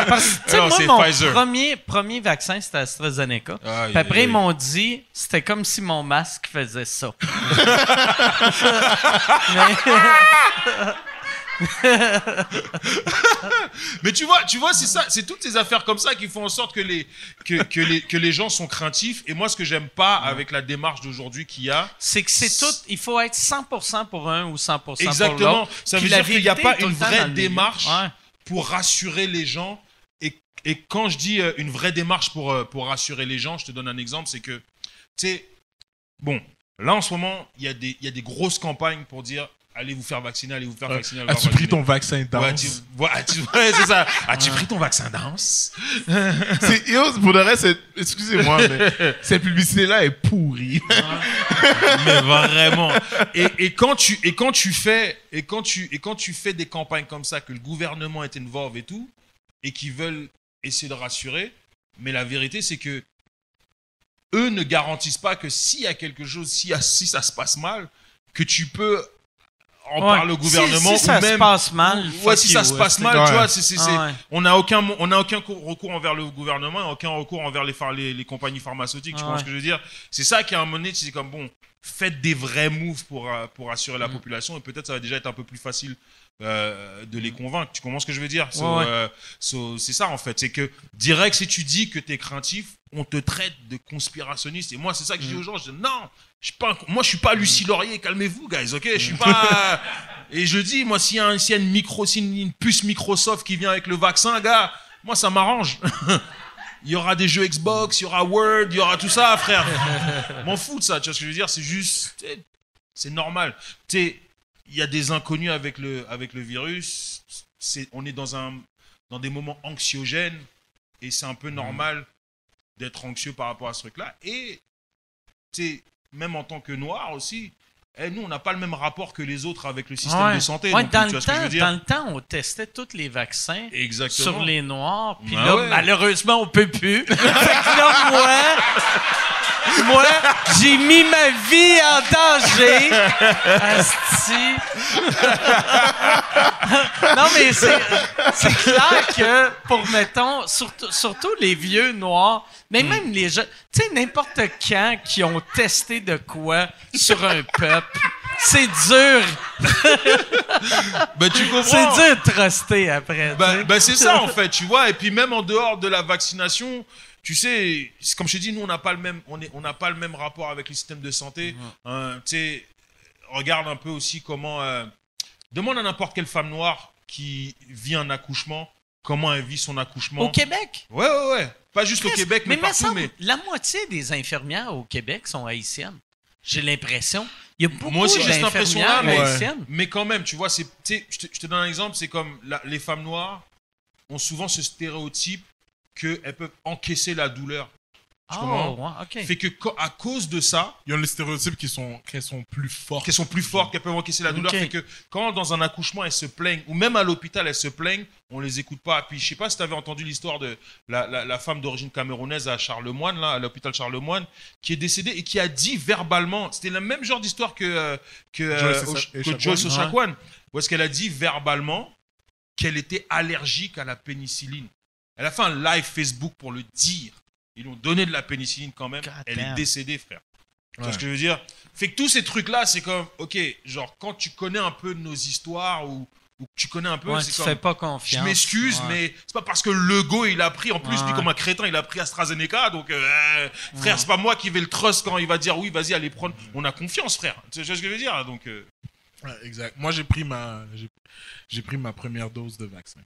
Parce que, tu sais, Non, moi, mon Pfizer. premier, premier vaccin, c'était AstraZeneca. Puis après, ils m'ont dit, c'était comme si mon masque faisait ça. Mais tu vois, tu vois, c'est ça, c'est toutes ces affaires comme ça qui font en sorte que les, que, que les, que les gens sont craintifs. Et moi, ce que j'aime pas avec la démarche d'aujourd'hui qu'il y a, C'est que c'est tout, il faut être 100% pour un ou 100% pour Exactement. l'autre. Ça Puis veut dire qu'il n'y a pas une vraie démarche Ouais. pour rassurer les gens. Et, et quand je dis euh, une vraie démarche pour, euh, pour rassurer les gens, je te donne un exemple, c'est que, tu sais, bon, là en ce moment, il y, a des- il y a des grosses campagnes pour dire allez vous faire vacciner, allez vous faire vacciner. allez vous As-tu pris vacciner. ton vaccin danse? ouais, c'est ça. As-tu pris ton vaccin danse? Pour le reste, excusez-moi, mais cette publicité-là est pourrie. mais vraiment. Et, et quand tu et quand tu fais et quand tu et quand tu fais des campagnes comme ça que le gouvernement est involved et tout et qui veulent essayer de rassurer, mais la vérité c'est que eux ne garantissent pas que s'il y a quelque chose, si, si ça se passe mal, que tu peux en Ouais. parler au gouvernement Si, si ça ou même se passe mal, ouais, si ça se passe mal, Ouais. tu vois, c'est, c'est- c'est- Ah ouais. on n'a aucun, on n'a aucun co- recours envers le gouvernement, aucun recours envers les, les, les compagnies pharmaceutiques. tu Ah ce que je veux dire? C'est ça qui a un moment donné, c'est comme bon, faites des vrais moves pour euh, pour assurer la Mm. population, et peut-être ça va déjà être un peu plus facile euh, de les convaincre. Tu comprends ce que je veux dire? So, Ouais, ouais. euh, so, C'est ça en fait, c'est que direct si tu dis que t'es craintif, on te traite de conspirationniste. Et moi, c'est ça que je dis aux gens. Je dis non, je suis pas, moi je suis pas Lucie Laurier. Calmez-vous, guys. Ok, je suis pas. Et je dis, moi, s'il y, a un- s'il y a une micro, une puce Microsoft qui vient avec le vaccin, gars, moi, ça m'arrange. il y aura des jeux Xbox, il y aura Word, il y aura tout ça, frère. M'en fous de ça, tu vois ce que je veux dire? C'est juste, c'est normal. Tu sais, il y a des inconnus avec le, avec le virus. C'est, on est dans un, dans des moments anxiogènes et c'est un peu normal d'être anxieux par rapport à ce truc-là. Et, tu sais, même en tant que noir aussi, eh, nous, on n'a pas le même rapport que les autres avec le système Ouais. de santé. Ouais, dans, le temps, dans le temps, on testait tous les vaccins Exactement. sur les noirs. Puis Ah là, ouais. malheureusement, on peut plus. fait que là, moi, moi, j'ai mis ma vie en danger. Asti. non, mais c'est, clair que, pour, mettons, surtout, surtout les vieux noirs, mais même les jeunes, tu sais, n'importe quand qui ont testé de quoi sur un peuple, c'est dur. Ben, tu comprends C'est dur de truster après. Ben, ben, c'est ça en fait, tu vois. Et puis même en dehors de la vaccination, tu sais, comme je t'ai dit, nous on n'a pas le même, on est, on pas le même rapport avec le système de santé. Hein, tu sais, regarde un peu aussi comment. euh, demande à n'importe quelle femme noire qui vit un accouchement, comment elle vit son accouchement. Au Québec? Ouais, ouais, ouais. Pas juste au Québec, mais, me partout. Mais la moitié des infirmières au Québec sont haïtiennes. J'ai l'impression. Il y a beaucoup Moi aussi, j'ai cette impression-là, mais- haïtiennes. Mais quand même, tu vois, je te, je te donne un exemple, c'est comme la- les femmes noires ont souvent ce stéréotype qu'elles peuvent encaisser la douleur. Tu Oh, comprends? ouais, ok. Fait que à cause de ça, Ils ont les stéréotypes qui sont, qu'elles sont plus fortes. qu'elles sont plus fortes, qu'elles peuvent encaisser la douleur, Ok. fait que quand dans un accouchement elles se plaignent, ou même à l'hôpital elles se plaignent, on les écoute pas. Puis je sais pas si tu avais entendu l'histoire de la, la- la femme d'origine camerounaise à Charlemagne, là, à l'hôpital Charlemagne, qui est décédée et qui a dit verbalement, c'était le même genre d'histoire que, euh, que, euh, Joyce Osh- Osa- que Echaquan. Joyce Ouais. Ochaquan, où est-ce qu'elle a dit verbalement qu'elle était allergique à la pénicilline. Elle a fait un live Facebook pour le dire. Ils lui ont donné de la pénicilline quand même. God Elle damn. est décédée, frère. Tu vois Ouais. ce que je veux dire? Fait que tous ces trucs-là, c'est comme, ok, genre quand tu connais un peu nos histoires ou, ou que tu connais un peu, Ouais, c'est comme, fais pas je confiance. m'excuse, Ouais. mais c'est pas parce que le go il a pris, en plus, Ouais. lui comme un crétin, il a pris AstraZeneca, donc euh, frère, c'est pas moi qui vais le trust quand il va dire oui, vas-y, allez prendre. On a confiance, frère. Tu vois ce que je veux dire? Donc, euh, Ouais, exact. Moi, j'ai pris ma, j'ai pris ma première dose de vaccin.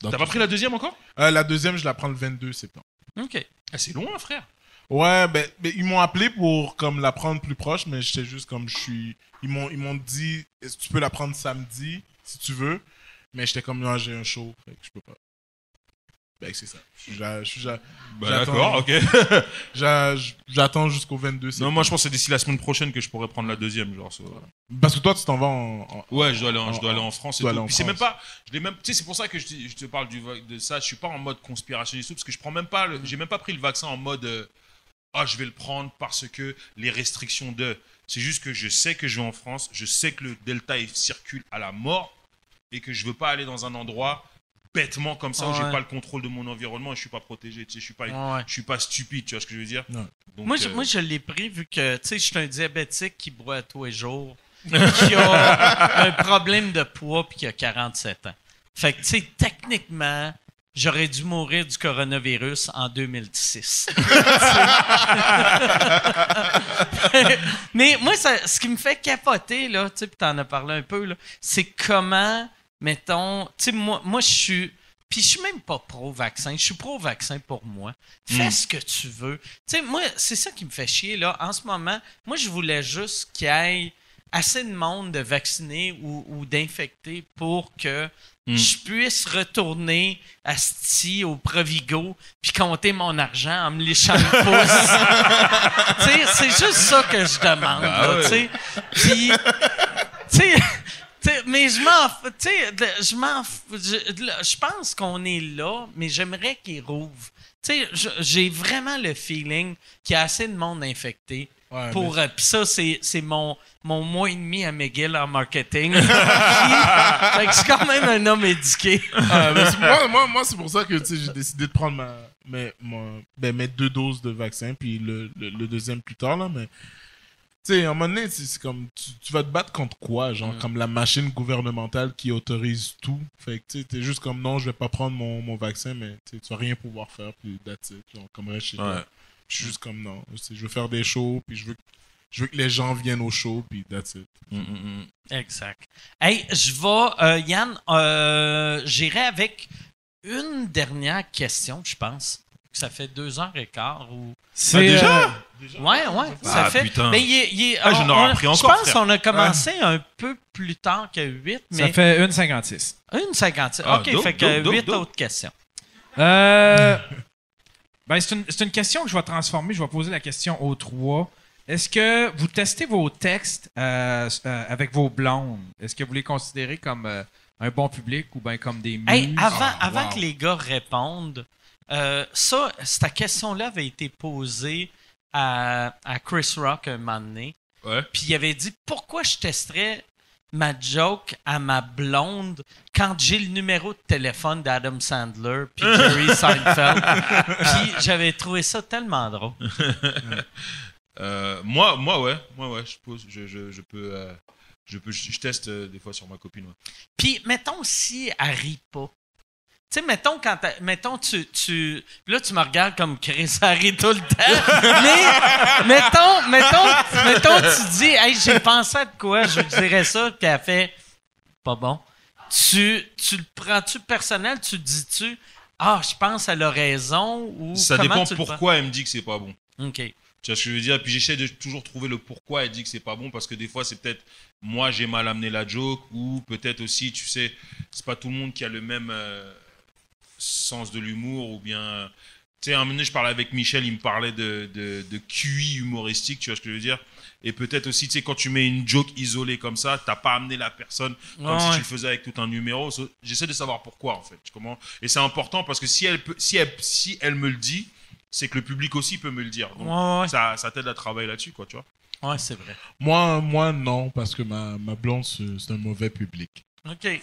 T'as pas pris la deuxième encore? Euh, la deuxième, je la prends le 22 septembre. OK. Ah, C'est loin, frère. Ouais, ben, ben, ils m'ont appelé pour comme la prendre plus proche, mais j'étais juste comme je suis. Ils m'ont, ils m'ont dit, est-ce que tu peux la prendre samedi si tu veux, mais j'étais comme non, j'ai un show, fait que je peux pas. Ben, c'est ça. Bah, J'attends. D'accord, ok. j'a- J'attends jusqu'au 22 non, moi je pense que c'est d'ici la semaine prochaine que je pourrais prendre la deuxième. Genre, ça. Parce que toi, tu t'en vas en. en- Ouais, je dois aller en, en- je dois aller en France. Et tout. aller en Puis c'est même pas. Je l'ai même. Tu sais, c'est pour ça que je, te- je te parle du, de ça. Je suis pas en mode conspirationniste, parce que je prends même pas. J'ai même pas pris le vaccin en mode. euh, Ah, je vais le prendre parce que les restrictions de. C'est juste que je sais que je vais en France. Je sais que le Delta il circule à la mort et que je veux pas aller dans un endroit bêtement comme ça où j'ai Ouais. pas le contrôle de mon environnement et je suis pas protégé. Tu sais, je suis pas. Ouais. Je suis pas stupide. Tu vois ce que je veux dire? Donc, Moi, je, euh, moi, je l'ai pris vu que, tu sais, je suis un diabétique qui boit tous les jours, qui a un problème de poids puis qui a 47 ans. Fait que, tu sais, techniquement, j'aurais dû mourir du coronavirus en 2006. Mais moi, ça- ce qui me fait capoter, là, tu sais, puis t'en as parlé un peu, là, c'est comment, mettons, tu sais, moi, moi je suis. Puis je suis même pas pro-vaccin, je suis pro-vaccin pour moi. Fais Mm. ce que tu veux. Tu sais, moi, c'est ça qui me fait chier, là. En ce moment, moi, je voulais juste qu'il y ait assez de monde de vaccinés ou, ou d'infectés pour que Mm. je puisse retourner à Sti au Provigo puis compter mon argent en me léchant le pouce. Tu sais, c'est juste ça que je demande, Ah là, tu sais. Puis, tu sais, mais je m'en je m'en je, pense qu'on est là, mais j'aimerais qu'il rouvre. J'ai vraiment le feeling qu'il y a assez de monde infecté Ouais, pour euh, puis ça c'est c'est mon mon mois et demi à McGill en marketing. Fait que je suis quand même un homme éduqué. Ah, mais moi, moi, moi, c'est pour ça que j'ai décidé de prendre ma, mes, ben, mes deux doses de vaccin, puis le, le, le deuxième plus tard. Là, mais tu sais, à un moment donné, c'est comme tu, tu vas te battre contre quoi Genre, comme la machine gouvernementale qui autorise tout. Fait que tu sais, t'es juste comme non, je vais pas prendre mon, mon vaccin, mais tu vas rien pouvoir faire, puis that's it. Genre, comme reste chez toi. Ouais. Je suis juste comme non. tu sais, Je veux faire des shows, puis je veux, je veux que les gens viennent au show, puis that's it. mm, mm, mm. Exact. Hey, je vais euh, Yann, euh, j'irai avec une dernière question, je pense. Ça fait deux heures et quart ou C'est déjà? euh, Ouais, ouais, ça Ah, fait. putain. Mais il est- il est- Ah, on- on- Je encore, pense qu'on a commencé un peu plus tard que 8, ça mais fait 1,56. une cinquantaine. Ah, OK, dope, fait que dope, dope, 8 dope. autres questions. Euh, ben, c'est une, c'est une question que je vais transformer. Je vais poser la question aux trois. Est-ce que vous testez vos textes euh, euh, avec vos blondes? Est-ce que vous les considérez comme euh, un bon public ou bien comme des muses? Hey, avant, Ah, avant wow. que les gars répondent, euh, ça, cette question-là avait été posée à, à Chris Rock un moment donné. Puis il avait dit pourquoi je testerais ma joke à ma blonde quand j'ai le numéro de téléphone d'Adam Sandler puis Jerry Seinfeld? puis j'avais trouvé ça tellement drôle. Euh, moi, moi, ouais, moi, ouais, je pose, je, je, je peux, euh, je peux, je, teste euh, des fois sur ma copine. Puis, mettons si elle rit pas. Tu sais, mettons, quand t'as- mettons, tu, tu. Là, tu me regardes comme Chris, rit tout le temps. Mais, mettons, mettons, mettons, tu dis, hey, j'ai pensé à de quoi, je dirais ça, puis elle fait, pas bon. Tu, tu le prends-tu personnel, tu dis-tu, ah, je pense qu'elle a raison, ou. Ça comment dépend pourquoi elle me dit que c'est pas bon. OK. Tu vois ce que je veux dire? Puis j'essaie de toujours trouver le pourquoi elle dit que c'est pas bon parce que des fois c'est peut-être moi j'ai mal amené la joke ou peut-être aussi tu sais c'est pas tout le monde qui a le même euh, sens de l'humour ou bien tu sais à un moment donné je parlais avec Michel il me parlait de, de, de QI humoristique tu vois ce que je veux dire? Et peut-être aussi tu sais quand tu mets une joke isolée comme ça t'as pas amené la personne comme si Ouais. tu le faisais avec tout un numéro So, j'essaie de savoir pourquoi en fait comprends? Et c'est important parce que si elle peut si elle si elle me le dit c'est que le public aussi peut me le dire Donc, Ouais, ouais. ça, ça t'aide à travailler là-dessus, quoi, tu vois? Ouais, c'est vrai. Moi, moi non, parce que ma, ma blonde, c'est un mauvais public. OK.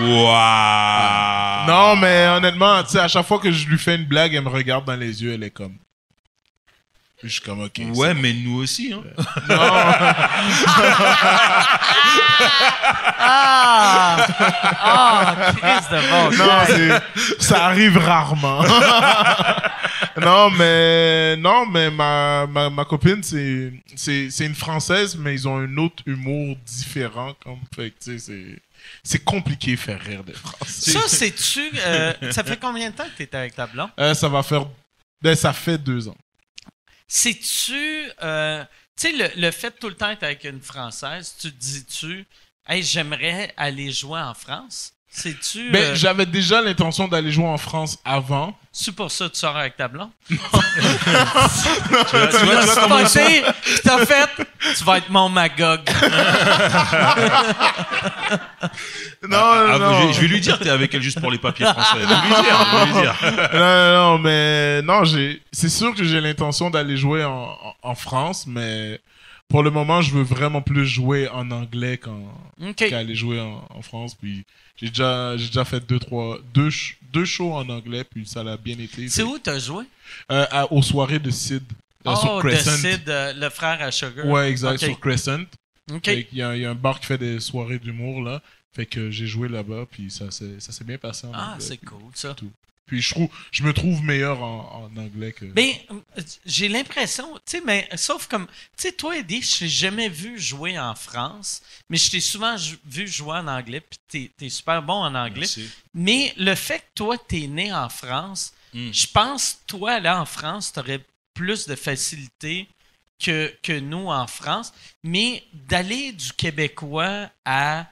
Waouh Non, mais honnêtement, tu sais, à chaque fois que je lui fais une blague, elle me regarde dans les yeux, elle est comme. Je suis comme, ok. Ouais, mais nous aussi, hein. Non, Ah! Ah! Chris de non, c'est- ça arrive rarement. non, mais non, mais ma, ma, ma copine, c'est c'est c'est une française, mais ils ont un autre humour différent, comme fait que, tu sais, c'est c'est compliqué faire rire des Français. Ça, c'est-tu. euh, ça fait combien de temps que tu es avec ta blonde? Euh, ça va faire, ben ça fait deux ans. C'est-tu. euh, tu sais, le, le fait de tout le temps être avec une Française, tu te dis-tu, hey, j'aimerais aller jouer en France? C'est-tu. Ben, euh, j'avais déjà l'intention d'aller jouer en France avant. C'est pour ça que tu sors avec ta blonde? Tu vois, tu Tu comment t'as fait, tu vas être mon Magog. Non, Ah, non. Je, vais- je vais lui dire, t'es avec elle juste pour les papiers français. Je vais lui dire, je vais lui dire. non, non, non, mais non, j'ai. C'est sûr que j'ai l'intention d'aller jouer en, en, en France, mais pour le moment, je veux vraiment plus jouer en anglais qu'en OK. qu'aller jouer en, en France. Puis j'ai déjà, j'ai déjà fait deux, trois, deux, deux shows en anglais, puis ça l'a bien été. C'est où t'as joué? Euh, à- aux soirées de Sid euh, sur oh, de Crescent. Sid, euh, le frère à Sugar. Ouais, exact, sur Crescent. OK. Fait qu'il y, a- il y a un bar qui fait des soirées d'humour là. Fait que j'ai joué là-bas, puis ça s'est ça s'est bien passé en Ah, anglais. c'est cool, ça. Puis je trouve, je me trouve meilleur en, en anglais que. Ben, j'ai l'impression, tu sais, mais sauf comme, tu sais, toi, Eddie, je t'ai jamais vu jouer en France, mais je t'ai souvent vu jouer en anglais, puis t'es, t'es super bon en anglais. Merci. Mais le fait que toi, t'es né en France, Mm. je pense, toi, là, en France, t'aurais plus de facilité que, que nous en France. Mais d'aller du québécois à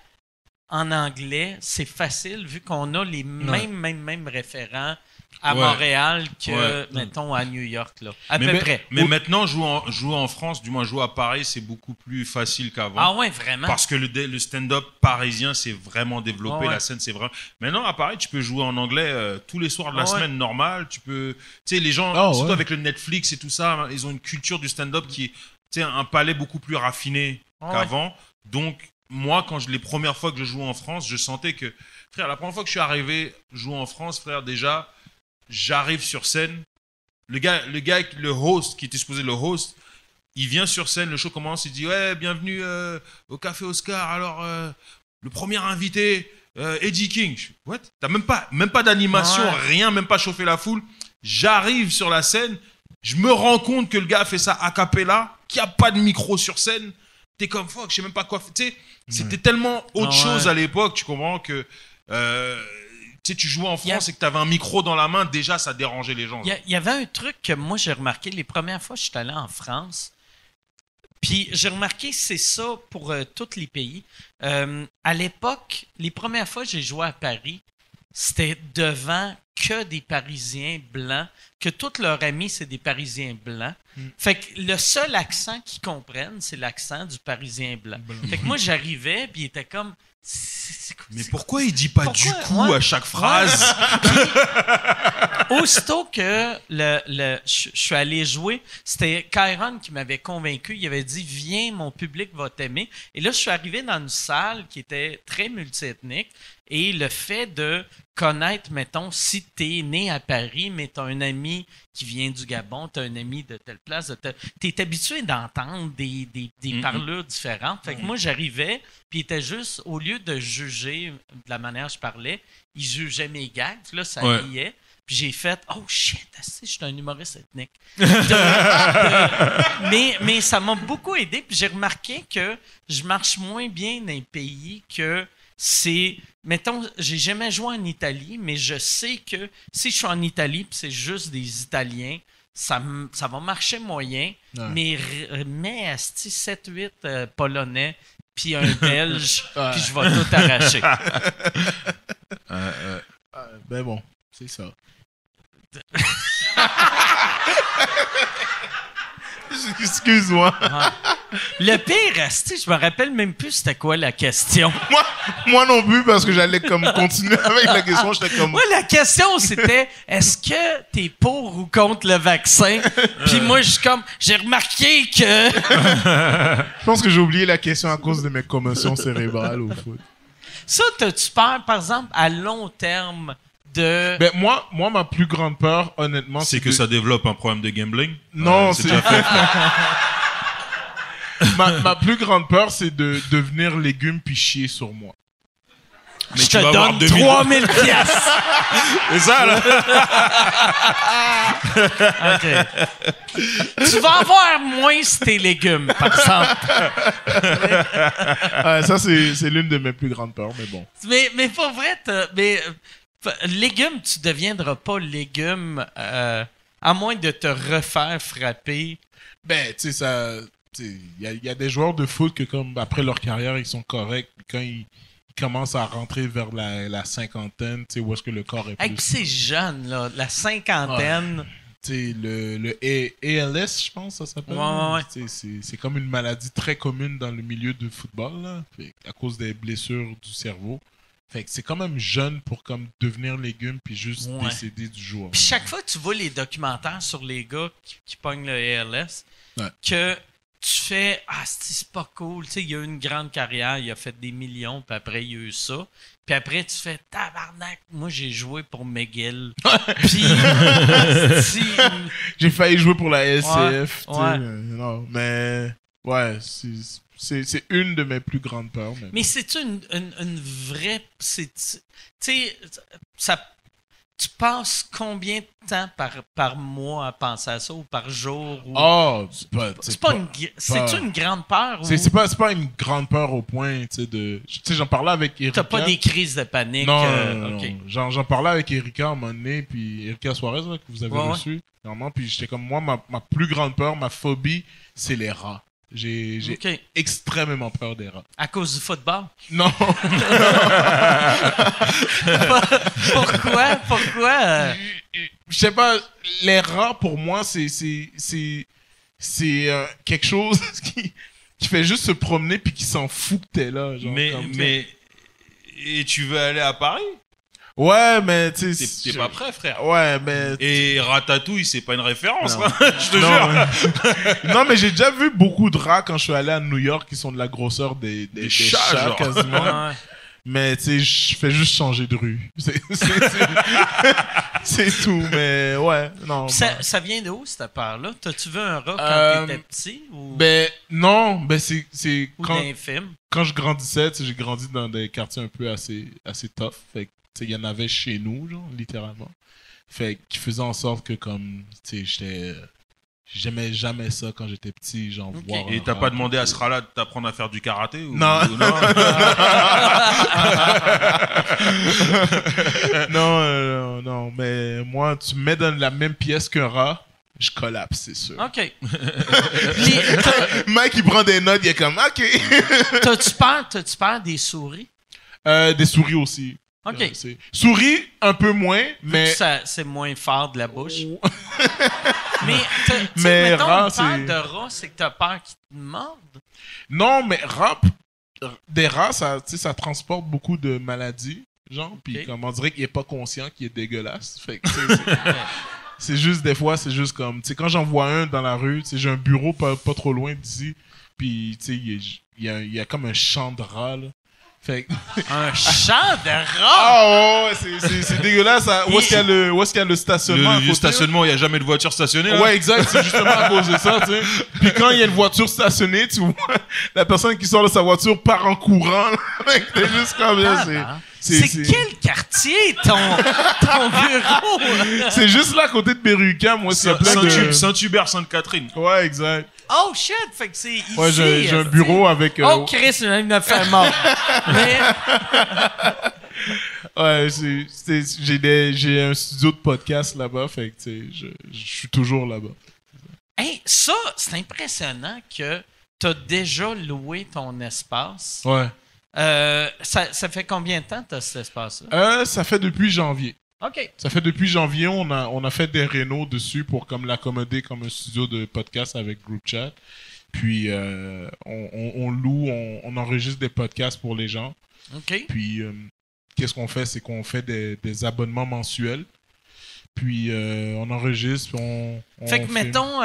en anglais, c'est facile vu qu'on a les mêmes, mêmes, mêmes référents à Ouais. Montréal que, Ouais. mettons, à New York, là. À mais, peu mais- près. mais maintenant, jouer en, jouer en France, du moins jouer à Paris, c'est beaucoup plus facile qu'avant. Ah ouais, vraiment? Parce que le, stand-up parisien s'est vraiment développé, ouais. la scène c'est vraiment. Maintenant, à Paris, tu peux jouer en anglais euh, tous les soirs de la ouais. semaine normale. Tu peux, tu sais, les gens, Ah surtout ouais. avec le Netflix et tout ça, ils ont une culture du stand-up qui est, tu sais, un palais beaucoup plus raffiné ouais. qu'avant. Donc, moi, quand je, les premières fois que je jouais en France, je sentais que, frère, la première fois que je suis arrivé jouer en France, frère, déjà, j'arrive sur scène. Le gars, le gars, le host, qui était supposé le host, il vient sur scène, le show commence, il dit ouais, bienvenue euh, au café Oscar. Alors euh, le premier invité, euh, Eddie King. Je What? T'as même pas, même pas d'animation, Ouais. rien, même pas chauffer la foule. J'arrive sur la scène, je me rends compte que le gars a fait ça a cappella, qu'il n'y a pas de micro sur scène. T'es comme fuck, je sais même pas quoi. faire. Tu sais, c'était tellement autre Ah ouais. chose à l'époque, tu comprends que. euh, tu sais, tu jouais en a- France et que tu avais un micro dans la main, déjà ça dérangeait les gens. Il y, a- il y avait un truc que moi j'ai remarqué les premières fois que je suis allé en France. Puis j'ai remarqué c'est ça pour euh, tous les pays. Euh, à l'époque, les premières fois que j'ai joué à Paris, c'était devant que des Parisiens blancs, que tous leurs amis c'est des Parisiens blancs. Fait que le seul accent qu'ils comprennent, c'est l'accent du Parisien blanc. Fait que moi j'arrivais puis il était comme quoi- Mais pourquoi il dit pas Pourquoi? du coup Ouais. à chaque phrase? Aussitôt que le, le- je je suis allé jouer, c'était Kyron qui m'avait convaincu. Il avait dit Viens, mon public va t'aimer. Et là, je suis arrivé dans une salle qui était très multiethnique. Et le fait de connaître, mettons, si tu es né à Paris, mais tu as un ami qui vient du Gabon, tu as un ami de telle place, tu es habitué d'entendre des, des, des parlures différentes. Fait que moi, j'arrivais, puis il était juste, au lieu de juger de la manière dont je parlais, il jugeait mes gags. Là, ça Ouais. riait. Puis j'ai fait Oh shit, je suis un humoriste ethnique. De- de- mais, mais ça m'a beaucoup aidé. Puis j'ai remarqué que je marche moins bien dans les pays que c'est. Mettons, j'ai jamais joué en Italie, mais je sais que si je suis en Italie c'est juste des Italiens, ça, va marcher moyen. Ouais. Mais asti 7-8 euh, Polonais puis un Belge, puis je vais tout arracher. Euh, ben bon, c'est ça. Excuse-moi. Le pire, asti, je me rappelle même plus c'était quoi la question. Moi, moi non plus, parce que j'allais comme continuer avec la question. J'étais comme. Moi, la question, c'était est-ce que t'es pour ou contre le vaccin? Puis moi, je comme, j'ai remarqué que. Je pense que j'ai oublié la question à cause de mes commotions cérébrales au foot. Ça, t'as-tu peur, par exemple, à long terme de. Ben, moi, moi, ma plus grande peur, honnêtement, C'est que de- ça développe un problème de gambling? Non, Ouais, c'est déjà fait. ma, ma plus grande peur, c'est de devenir légume puis chier sur moi. je tu te vas avoir donne 2000 3000 piastres. C'est ça, là OK. tu vas avoir moins si t'es légumes, par exemple. Ouais, ça, c'est c'est l'une de mes plus grandes peurs, mais bon. Mais, mais pour vrai, t'as- mais, légumes, tu deviendras pas légume euh, à moins de te refaire frapper. Ben, tu sais, ça. Il y y a des joueurs de foot que, comme après leur carrière, ils sont corrects. Quand ils, il commence à rentrer vers la, la cinquantaine, tu sais, où est-ce que le corps est Hey, plus... puis c'est jeune, là, la cinquantaine. tu sais, le, le ALS, je pense, ça s'appelle. Ouais, ouais, ouais. C'est comme une maladie très commune dans le milieu du football, là, à cause des blessures du cerveau. Fait que c'est quand même jeune pour comme devenir légume puis juste Ouais. décéder du jour. Puis chaque fois que tu vois les documentaires sur les gars qui, qui pognent le ALS, Ouais. que tu fais Ah, c'est pas cool. Tu sais, il a eu une grande carrière, il a fait des millions, puis après, il y a eu ça. Puis après, tu fais Tabarnak, moi, j'ai joué pour McGill. puis, J'ai failli jouer pour la SCF. tu sais, non, mais ouais, c'est- c'est c'est une de mes plus grandes peurs. Mais, Mais c'est une, une, une vraie. c'est- Tu sais, ça. Tu passes combien de temps par, par mois à penser à ça ou par jour? Ou... oh, c'est pas, c'est pas une, c'est-tu une grande peur? c'est ou c'est pas, c'est pas une grande peur au point, tu sais, de. Tu sais, j'en parlais avec Erika. T'as pas des crises de panique? Non, euh, non. J'en, j'en parlais avec Erika à un moment donné, puis Erika Suarez, là, que vous avez Ouais, ouais. reçu, normalement, puis j'étais comme, moi, ma, ma plus grande peur, ma phobie, c'est les rats. J'ai, j'ai Ok. extrêmement peur des rats. À cause du football? Non, Pourquoi? Pourquoi? je sais pas, les rats, pour moi, c'est, c'est, c'est, c'est euh, quelque chose qui, qui fait juste se promener puis qui s'en fout que t'es là. Genre, Mais, comme, mais. Et tu veux aller à Paris? Ouais, mais tu T'es sais. t'es pas prêt, frère. Ouais, mais. Et Ratatouille, c'est pas une référence, hein, je te non, jure. mais- non, mais j'ai déjà vu beaucoup de rats quand je suis allé à New York qui sont de la grosseur des, des, des chats, chats, genre. quasiment. ouais. Mais tu sais, je fais juste changer de rue. C'est tout, mais ouais, non. Ça, ça vient de où, cette peur-là? T'as-tu vu un rat quand Euh, t'étais petit? Ou Ben non, ben c'est ou quand, quand je grandissais, tu sais, j'ai grandi dans des quartiers un peu assez assez tough, fait il y en avait chez nous, genre littéralement. Fait qui faisait en sorte que comme tu sais, j'étais j'aimais jamais ça quand j'étais petit, genre Ok. voir Et t'as pas demandé à ce rat-là de t'apprendre à faire du karaté ou... Non. ou non non, euh, non, non, mais moi, tu me mets dans la même pièce qu'un rat, je collapse, c'est sûr. OK. Mike, il prend des notes, il est comme, OK. T'as-tu peur, t'as-tu peur des souris? Euh, des souris aussi. OK. Euh, souris, un peu moins, Mais mais. ça, c'est moins fort de la bouche. Mais, t'as- tu sais, Mais mettons, rat, une peur c'est- de rat, c'est que t'as peur qu'ils te mordent. Non, mais rat, des rats, ça, tu sais, ça transporte beaucoup de maladies, genre, puis Ok. comme on dirait qu'il est pas conscient qu'il est dégueulasse. Fait que, c'est- juste des fois, c'est juste comme, tu sais, quand j'en vois un dans la rue, tu sais, j'ai un bureau pas, pas trop loin d'ici, puis tu sais, il y a- y a comme un champ de rats, là. Fait que- Un champ de rats! Ah ouais, c'est- dégueulasse. hein. Où est-ce qu'il y a le, où est-ce qu'il y a le Le, stationnement à le côté, là? stationnement, il n'y a jamais de voiture stationnée. là. Ouais, exact, c'est justement à cause de ça, tu sais. Puis quand il y a une voiture stationnée, tu vois, la personne qui sort de sa voiture part en courant. là. T'es juste comme ça, c'est- Ah, c'est- quel quartier, ton, ton bureau? C'est juste là à côté de Berruca, moi, c'est plein Saint- de... Saint-Hubert, Sainte-Catherine. Ouais, exact. Oh shit! Fait que c'est ici. Ouais, j'ai j'ai un bureau avec... euh, Oh Chris, il me fait mort. Mais, Ouais, c'est- c'est- j'ai des- j'ai un studio de podcast là-bas, fait que, tu sais, je, je suis toujours là-bas. hey, ça, c'est impressionnant que t'as déjà loué ton espace. Ouais. Euh, ça, ça fait combien de temps t'as cet espace-là? Euh, ça fait depuis janvier. OK. Ça fait depuis janvier, on a, on a fait des rénaux dessus pour comme l'accommoder comme un studio de podcast avec Group Chat. Puis euh, on, on- on loue, on, on enregistre des podcasts pour les gens. OK. Puis euh, qu'est-ce qu'on fait, c'est qu'on fait des, des abonnements mensuels. Puis euh, on enregistre, on, Fait que, filme. mettons,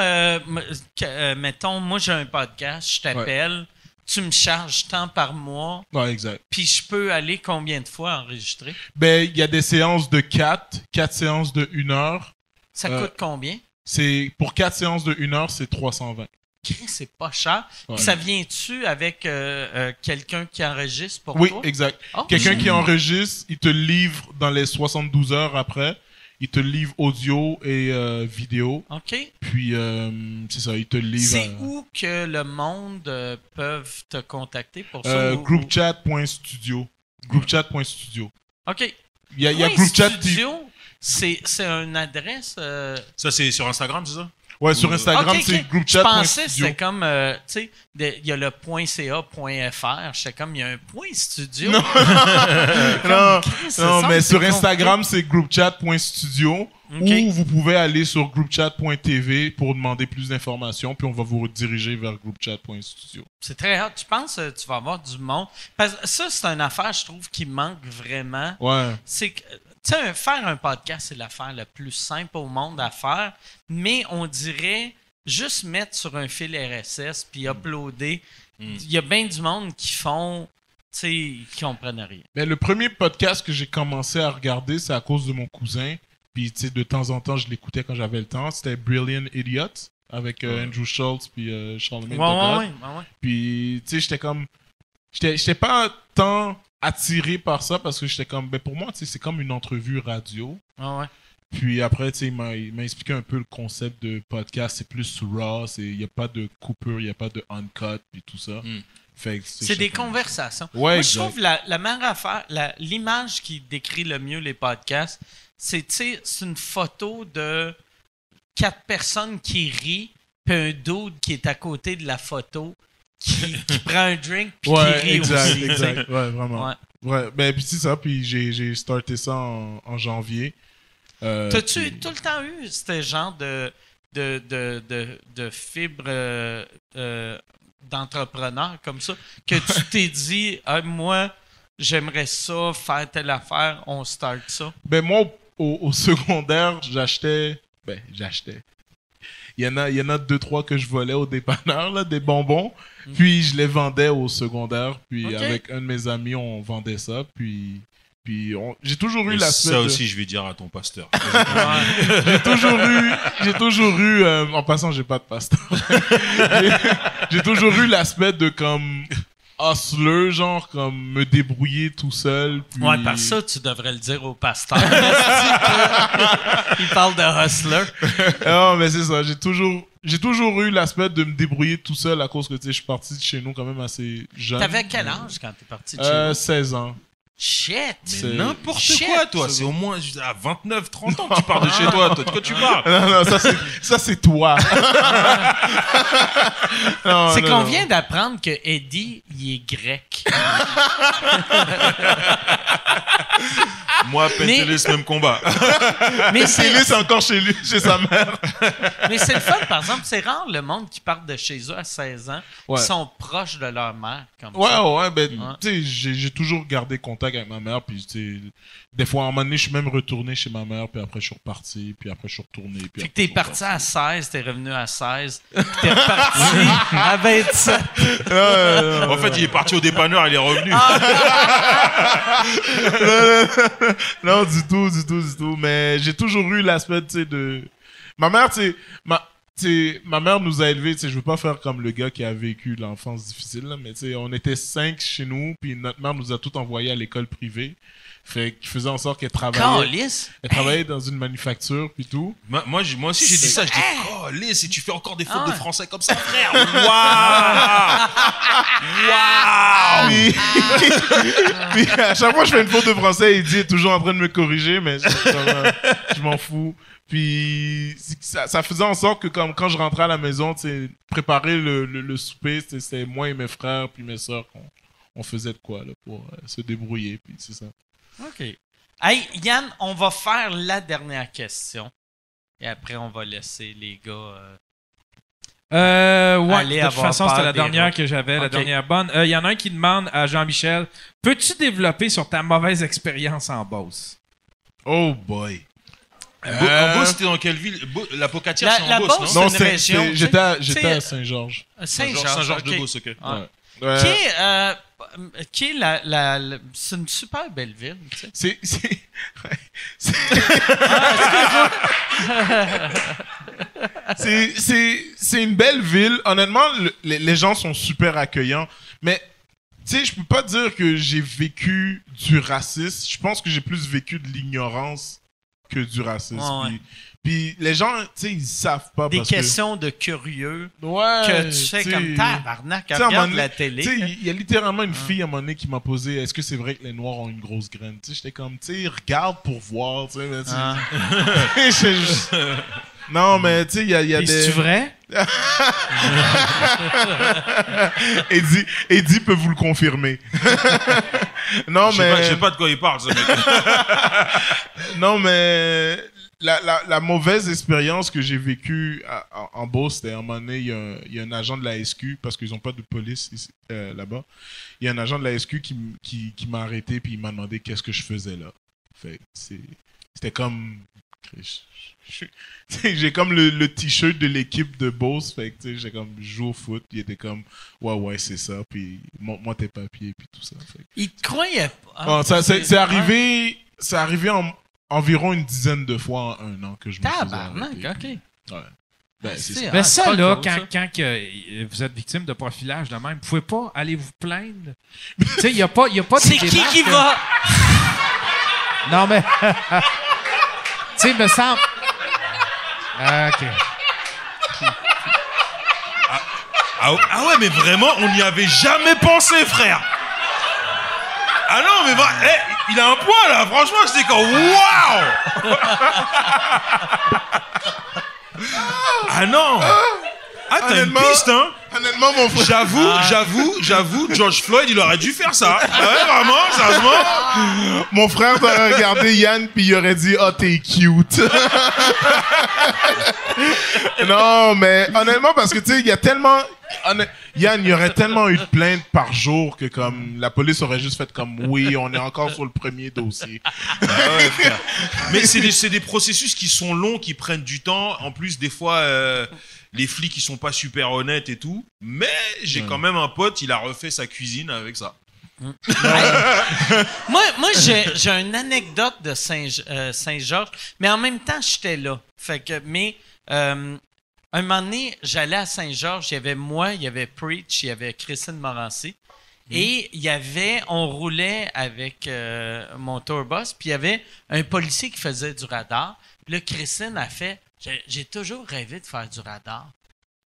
mettons, moi, j'ai un podcast, je t'appelle, tu me charges tant par mois, Ouais, exact. puis je peux aller combien de fois enregistrer? Ben, il y a des séances de 4, 4 séances de 1 heure. Ça Euh, coûte combien? C'est pour 4 séances de 1 heure, c'est 320. Chris, C'est pas cher. Ouais. Ça vient-tu avec euh, euh, quelqu'un qui enregistre pour Oui, toi? exact. Oh, Quelqu'un qui enregistre, il te livre dans les 72 heures après. Il te livre audio et euh, vidéo. OK. Puis, euh, c'est ça, il te livre. C'est euh, où que le monde euh, peuvent te contacter pour ça? euh, ou- groupchat.studio. Groupchat.studio. OK. Il y a, il y a Oui, Groupchat. studio, c'est c'est une adresse... euh, Ça, c'est sur Instagram, c'est ça? Ouais, sur Ou- Instagram, Ok, ok. c'est Je groupchat. pensais que c'était comme, euh, tu sais, il y a le .ca.fr. J'étais comme, il y a un point studio. Non. non, mais sur. Instagram, c'est groupchat.studio. Ok. Ou vous pouvez aller sur groupchat.tv pour demander plus d'informations, puis on va vous rediriger vers groupchat.studio. C'est très hot. Je pense que tu vas avoir du monde. Parce que ça, c'est une affaire, je trouve, qui manque vraiment. Ouais. C'est que, tu sais, faire un podcast, c'est l'affaire la plus simple au monde à faire, mais on dirait juste mettre sur un fil RSS puis uploader. Mm. Il y a bien du monde qui font, tu sais, qui comprennent rien. Mais le premier podcast que j'ai commencé à regarder, c'est à cause de mon cousin. Puis, tu sais, de temps en temps, je l'écoutais quand j'avais le temps. C'était Brilliant Idiot avec euh, Andrew Schultz puis euh, Charlemagne Ouais, the ouais, God. ouais, ouais, ouais. Puis, tu sais, j'étais comme. J'étais pas tant attiré par ça parce que j'étais comme. Ben, pour moi, c'est comme une entrevue radio. Ouais, ouais. Puis après, tu sais, il m'a expliqué un peu le concept de podcast. C'est plus raw, il n'y a pas de coupure, il n'y a pas de uncut, puis tout ça. Mm. Que C'est des comme- conversations. Ouais, Moi, je trouve la, la meilleure affaire, l'image qui décrit le mieux les podcasts, c'est une photo de quatre personnes qui rient, puis un dude qui est à côté de la photo, qui, qui prend un drink, puis Ouais, qui rit exact, aussi. exact. Ouais, vraiment. Ouais. Ouais, ben, puis c'est ça, puis j'ai j'ai starté ça en, en janvier. Euh, T'as-tu puis- tout le temps eu ce genre de, de, de, de, de fibre euh, euh, d'entrepreneur comme ça, que tu t'es dit, Ah, moi, j'aimerais ça, faire telle affaire, on start ça? Ben moi, au, au secondaire, j'achetais... Ben, j'achetais. Il y, en a, il y en a deux, trois que je volais au dépanneur, là, des bonbons. Puis je les vendais au secondaire. Puis avec un de mes amis, on vendait ça. Puis, puis on- j'ai toujours eu Et l'aspect ça de- aussi, je vais dire à ton pasteur. J'ai toujours eu, j'ai toujours eu, euh, en passant, j'ai pas de pasteur. J'ai toujours eu l'aspect de comme hustler, genre comme me débrouiller tout seul. Puis... Ouais, par ça, tu devrais le dire au pasteur. Il parle de hustler. Non, mais c'est ça. J'ai toujours, j'ai toujours eu l'aspect de me débrouiller tout seul à cause que tu sais, je suis parti de chez nous quand même assez jeune. T'avais quel âge quand t'es parti de chez Euh, nous? 16 ans. Shit! C'est- N'importe Shit. quoi, toi. C'est au moins à 29, 30 ans que tu pars de chez toi. Toi, de quoi tu parles? Non, non, ça c'est, ça c'est toi. Non, C'est non, qu'on non. vient d'apprendre que Eddie, il est grec. Moi, Pentelis, même combat. Mais c'est encore chez lui, chez sa mère. mais c'est le fun, par exemple. C'est rare le monde qui part de chez eux à 16 ans Ouais. qui sont proches de leur mère. Comme Ouais, ça. ouais, ben, Ouais. tu sais, j'ai, toujours gardé contact avec ma mère, puis tu sais, des fois, à un moment donné, je suis même retourné chez ma mère, puis après, je suis reparti, puis après, je suis retourné. Puis Fait que t'es parti à 16, t'es revenu à 16, puis t'es reparti à 27. reparti. Ouais, ouais, ouais. En fait, il est parti au dépanneur, il est revenu. non, du tout, du tout, du tout. Mais j'ai toujours eu l'aspect, tu sais, de... Ma mère, tu sais, ma... ma mère nous a élevés, je veux pas faire comme le gars qui a vécu l'enfance difficile, mais tu sais, on était cinq chez nous, puis notre mère nous a tout envoyés à l'école privée. Fait qu'il faisait en sorte qu'elle travaillait, Calice! elle travaillait dans une manufacture, puis tout. Moi, moi, j'ai- moi aussi, j'ai dit ça. Je dis, oh, Liz, si tu fais encore des fautes Ah de ouais. français comme ça, frère? Waouh Waouh Puis, puis à chaque fois que je fais une faute de français, il dit est toujours en train de me corriger, mais euh, je m'en fous. Puis que ça, ça faisait en sorte que comme quand je rentrais à la maison, préparer le, le, le souper, c'était- moi et mes frères puis mes sœurs qu'on on faisait de quoi là pour euh, se débrouiller. Puis c'est ça. OK. Hey, Yann, on va faire la dernière question. Et après, on va laisser les gars. euh, Euh, ouais, de toute façon, c'était la dernière que j'avais, la dernière bonne. Euh, Il y en a un qui demande à Jean-Michel Peux-tu développer sur ta mauvaise expérience en Beauce? Oh boy. Bo- En Beauce, c'était dans quelle ville? La Pocatière, c'est en Beauce, non? Non, j'étais à, j'étais C'est- à Saint-Georges. Saint-Georges. De Beauce, ok. Ouais. Qui Ouais. est, euh, qui est la, la- la- C'est une super belle ville, tu sais. C'est c'est ouais. C'est- c'est c'est c'est une belle ville. Honnêtement, le- les, les gens sont super accueillants, mais tu sais, je peux pas dire que j'ai vécu du racisme. Je pense que j'ai plus vécu de l'ignorance que du racisme. Ouais, ouais. Puis, puis les gens, tu sais, ils savent pas Des parce questions de curieux que ouais, que tu fais sais, comme tabarnak, regarde la télé. Tu sais, il y a littéralement une fille à un moment donné qui m'a posé est-ce que c'est vrai que les noirs ont une grosse graine? Tu sais, j'étais comme, tu sais, regarde pour voir, tu sais. mais Ah. Non, mais tu sais, il y a, y a des. c'est vrai? Eddie, Eddie peut vous le confirmer. non, Je pas, je mais. sais pas de quoi il parle, ce mec. Non, mais la, la, la mauvaise expérience que j'ai vécue en, Beauce, c'était à un moment donné, il y, a un- il y a un agent de la SQ, parce qu'ils n'ont pas de police euh, là-bas. Il y a un agent de la SQ qui, qui, qui m'a arrêté puis il m'a demandé qu'est-ce que je faisais là. Fait c'était comme. J'ai comme le, le t-shirt de l'équipe de Beauce, fait que j'ai comme joue au foot, il était comme ouais ouais c'est ça, puis montre-moi tes papiers puis tout ça. Fait Il croyait pas. Bon, ça, c'est, c'est Ouais. arrivé, c'est arrivé en, environ une dizaine de fois en un an que je me Tabarnak, arrêter. ok. Ouais. Ben, c'est C'est- ça. Mais Ah, ça, là, cool, quand, ça. quand que, euh, vous êtes victime de profilage de même, vous pouvez pas aller vous plaindre. tu sais, il n'y a pas, y a pas de C'est qui qui va? Non, mais. tu sais, me semble. Ah, OK. Ah, ouais- ah ouais, mais vraiment, on n'y avait jamais pensé, frère. Ah non, mais vra- eh, il a un point là, franchement, j'étais comme waouh. ah non. Ah, t'as une Honnêtement- piste, hein. Honnêtement, mon frère. J'avoue, j'avoue, j'avoue, George Floyd, il aurait dû faire ça. Ah ouais, vraiment, sérieusement. Mon frère t'aurait regardé Yann puis il aurait dit oh t'es cute. non mais honnêtement parce que tu sais il y a tellement Yann il y aurait tellement eu de plaintes par jour que comme la police aurait juste fait comme oui on est encore sur le premier dossier. Mais c'est des, c'est des processus qui sont longs, qui prennent du temps. En plus, des fois, euh, les flics, ils sont pas super honnêtes et tout. Mais j'ai quand même un pote, il a refait sa cuisine avec ça. Moi, moi j'ai, j'ai une anecdote de Saint, euh, Saint-Georges, mais en même temps, j'étais là. Fait que, mais, euh, un moment donné, j'allais à Saint-Georges, il y avait moi, il y avait Preach, il y avait Christine Morancy. Et il y avait, on roulait avec euh, mon tourbus, puis il y avait un policier qui faisait du radar. Puis là, Christine a fait J'ai, toujours rêvé de faire du radar.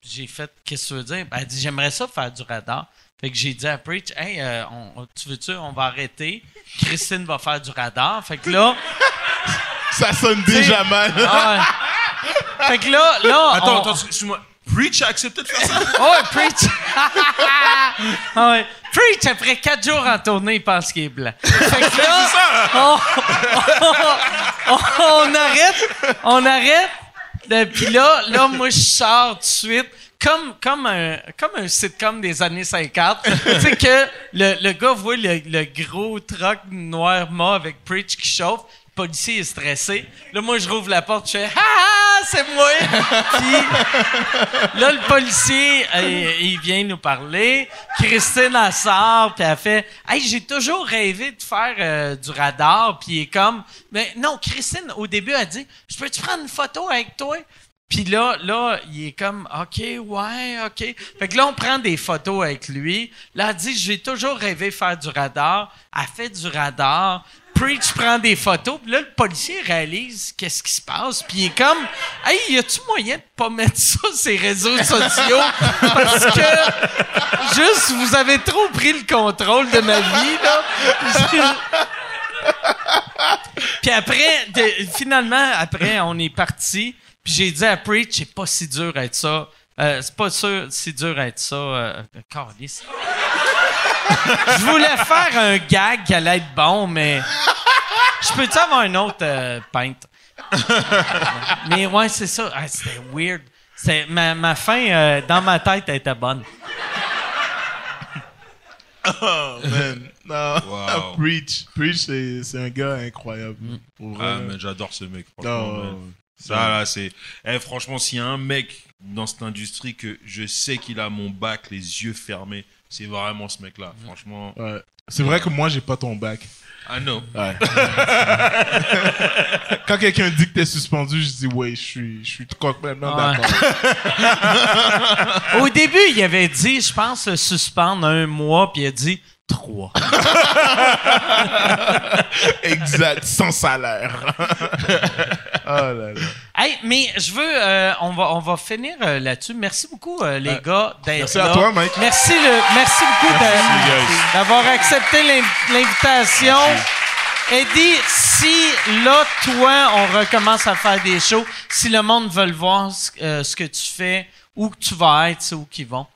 J'ai fait Qu'est-ce que tu veux dire? Ben, Elle dit J'aimerais ça faire du radar. Fait que j'ai dit à Preach Hey, euh, on- tu veux-tu, on va arrêter? Christine va faire du radar. Fait que là. Ça sonne déjà mal. ah ouais. Fait que là, là. Attends, on- attends, excuse-moi. Preach a accepté de faire ça? Oh, ouais, Preach! Ah ouais. Preach, après quatre jours en tournée, il pense qu'il est blanc. Fait que là, on, on- on arrête, on arrête. Euh, Puis là, là, moi, je sors tout de suite. Comme, comme, un, comme un sitcom des années 50. tu sais que le, le gars voit le, le gros truck noir mât avec Preach qui chauffe. Le policier est stressé. Là, moi, je rouvre la porte, je fais « Ah, ah, c'est moi! » Puis là, le policier, euh, il vient nous parler. Christine, elle sort, puis elle fait Hey, j'ai toujours rêvé de faire euh, du radar. Puis il est comme Mais non, Christine, au début, elle dit Je peux-tu prendre une photo avec toi Puis là, là, il est comme OK, ouais, OK. Fait que là, on prend des photos avec lui. Là, elle dit J'ai toujours rêvé de faire du radar. Elle fait du radar. Preach prend des photos, puis là, le policier réalise qu'est-ce qui se passe, puis il est comme, hey, y a-tu moyen de pas mettre ça sur ses réseaux sociaux? Parce que, juste, vous avez trop pris le contrôle de ma vie, là. puis après, finalement, après, on est parti, puis j'ai dit à Preach, c'est pas si dur à être ça. Euh, c'est pas sûr, si dur à être ça. Euh. Je voulais faire un gag qui allait être bon, mais. Je peux-tu avoir un autre euh, pinte? mais ouais, c'est ça. Ah, C'était weird. C'est- Ma, ma fin, euh, dans ma tête, elle était bonne. Oh, man. Non. Wow. Preach. Preach, c'est, c'est un gars incroyable. Pour vrai. Ah, mais j'adore ce mec, franchement. Non. man. Ça, là, c'est. Eh, franchement, s'il y a un mec dans cette industrie que je sais qu'il a mon bac, les yeux fermés, c'est vraiment ce mec-là. Franchement. Ouais. C'est vrai que moi, j'ai pas ton bac. Ah non. Ouais. Quand quelqu'un dit que t'es suspendu, je dis ouais, je suis, je suis complètement Ouais. d'accord. Au début, il avait dit, je pense, suspendre un mois, puis il a dit trois. exact, sans salaire. oh là là. Hey, mais je veux, euh, on, va, on va finir euh, là-dessus. Merci beaucoup, euh, les gars, d'être merci là. à toi, Mike. Merci, le, merci beaucoup d'avoir accepté l'in- l'invitation. Eddie, si là, toi, on recommence à faire des shows, si le monde veut le voir, ce, euh, ce que tu fais, où que tu vas être, c'est où qu'ils vont?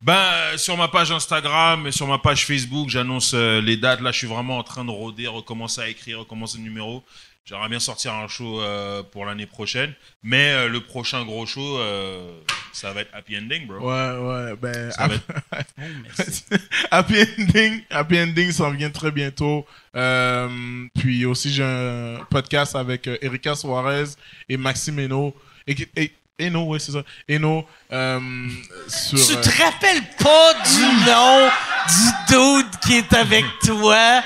Ben, euh, sur ma page Instagram et sur ma page Facebook, j'annonce euh, les dates. Là, je suis vraiment en train de rôder, recommencer à écrire, recommencer le numéro. J'aimerais bien sortir un show euh, pour l'année prochaine. Mais euh, le prochain gros show, euh, ça va être Happy Ending, bro. Ouais, ouais, ben, Ça va être- Oh. Happy Ending, Happy Ending s'en vient très bientôt. Euh, puis aussi, j'ai un podcast avec euh, Erika Suarez et Maxime Eno. Et, et, Eno, ouais, c'est ça. Eno, euh, sur... Tu euh, te rappelles pas du nom du dude qui est avec toi?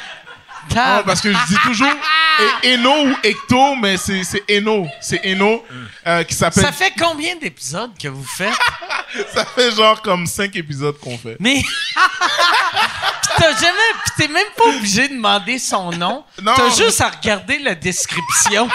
Non, parce que je dis toujours Eno ou Ecto, mais c'est c'est Eno. C'est Eno euh, qui s'appelle... Ça fait combien d'épisodes que vous faites? Ça fait genre comme cinq épisodes qu'on fait. Mais. T'as jamais. T'es même pas obligé de demander son nom. Non. T'as juste à regarder la description.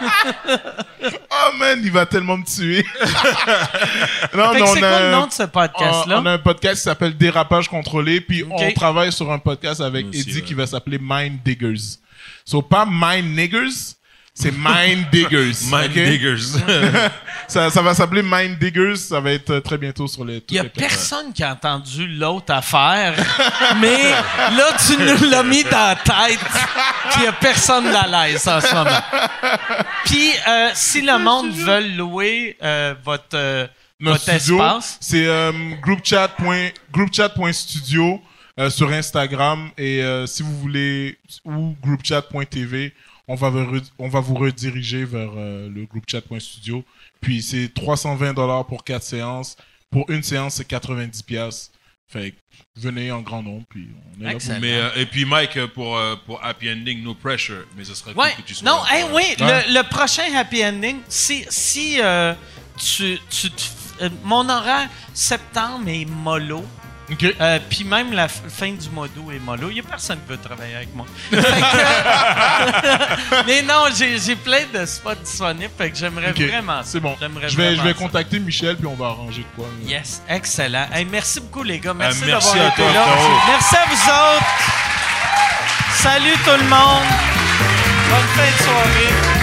Oh man, il va tellement me tuer. non, mais on c'est a- quoi le nom de ce podcast-là? on a un podcast qui s'appelle Dérapage contrôlé, puis on travaille sur un podcast avec Eddie ouais. qui va s'appeler Mind Diggers. So, pas Mind Niggers, c'est Mind Diggers. Mind? Diggers. Ça, ça va s'appeler Mind Diggers, ça va être très bientôt sur les. Il y a les personne qui a entendu l'autre affaire, mais là, tu nous l'as mis dans la tête qu'il y a personne à l'aise en ce moment. Puis, euh, si le monde veut louer euh, votre, euh, votre studio, espace, c'est euh, groupchat point- groupchat.studio euh, sur Instagram et euh, si vous voulez ou groupchat.tv, on va vous re- on va vous rediriger vers euh, le groupchat.studio. Puis c'est 320 dollars pour quatre séances. Pour une séance, c'est 90 pièces. Fait que venez en grand nombre puis on est là pour. Mais, euh, et puis Mike, euh, pour, euh, pour Happy Ending, no pressure. Mais ce serait Ouais. cool que tu sois Non, là hey, pour, oui, Ouais. le, le prochain happy ending, si, si euh, tu, tu euh, mon horaire septembre est mollo. Euh, Puis même la fin du mois d'août est mollo. Il n'y a personne qui veut travailler avec moi. Que- Mais non, j'ai j'ai plein de spots disponibles. Fait que j'aimerais vraiment ça. C'est bon. J'aimerais Je vais, je vais contacter Michel puis on va arranger de quoi. là. Yes, excellent. Hey, merci beaucoup, les gars. Merci, Euh, merci d'avoir été toi, là. Merci à vous autres. Salut tout le monde. Bonne fin de soirée.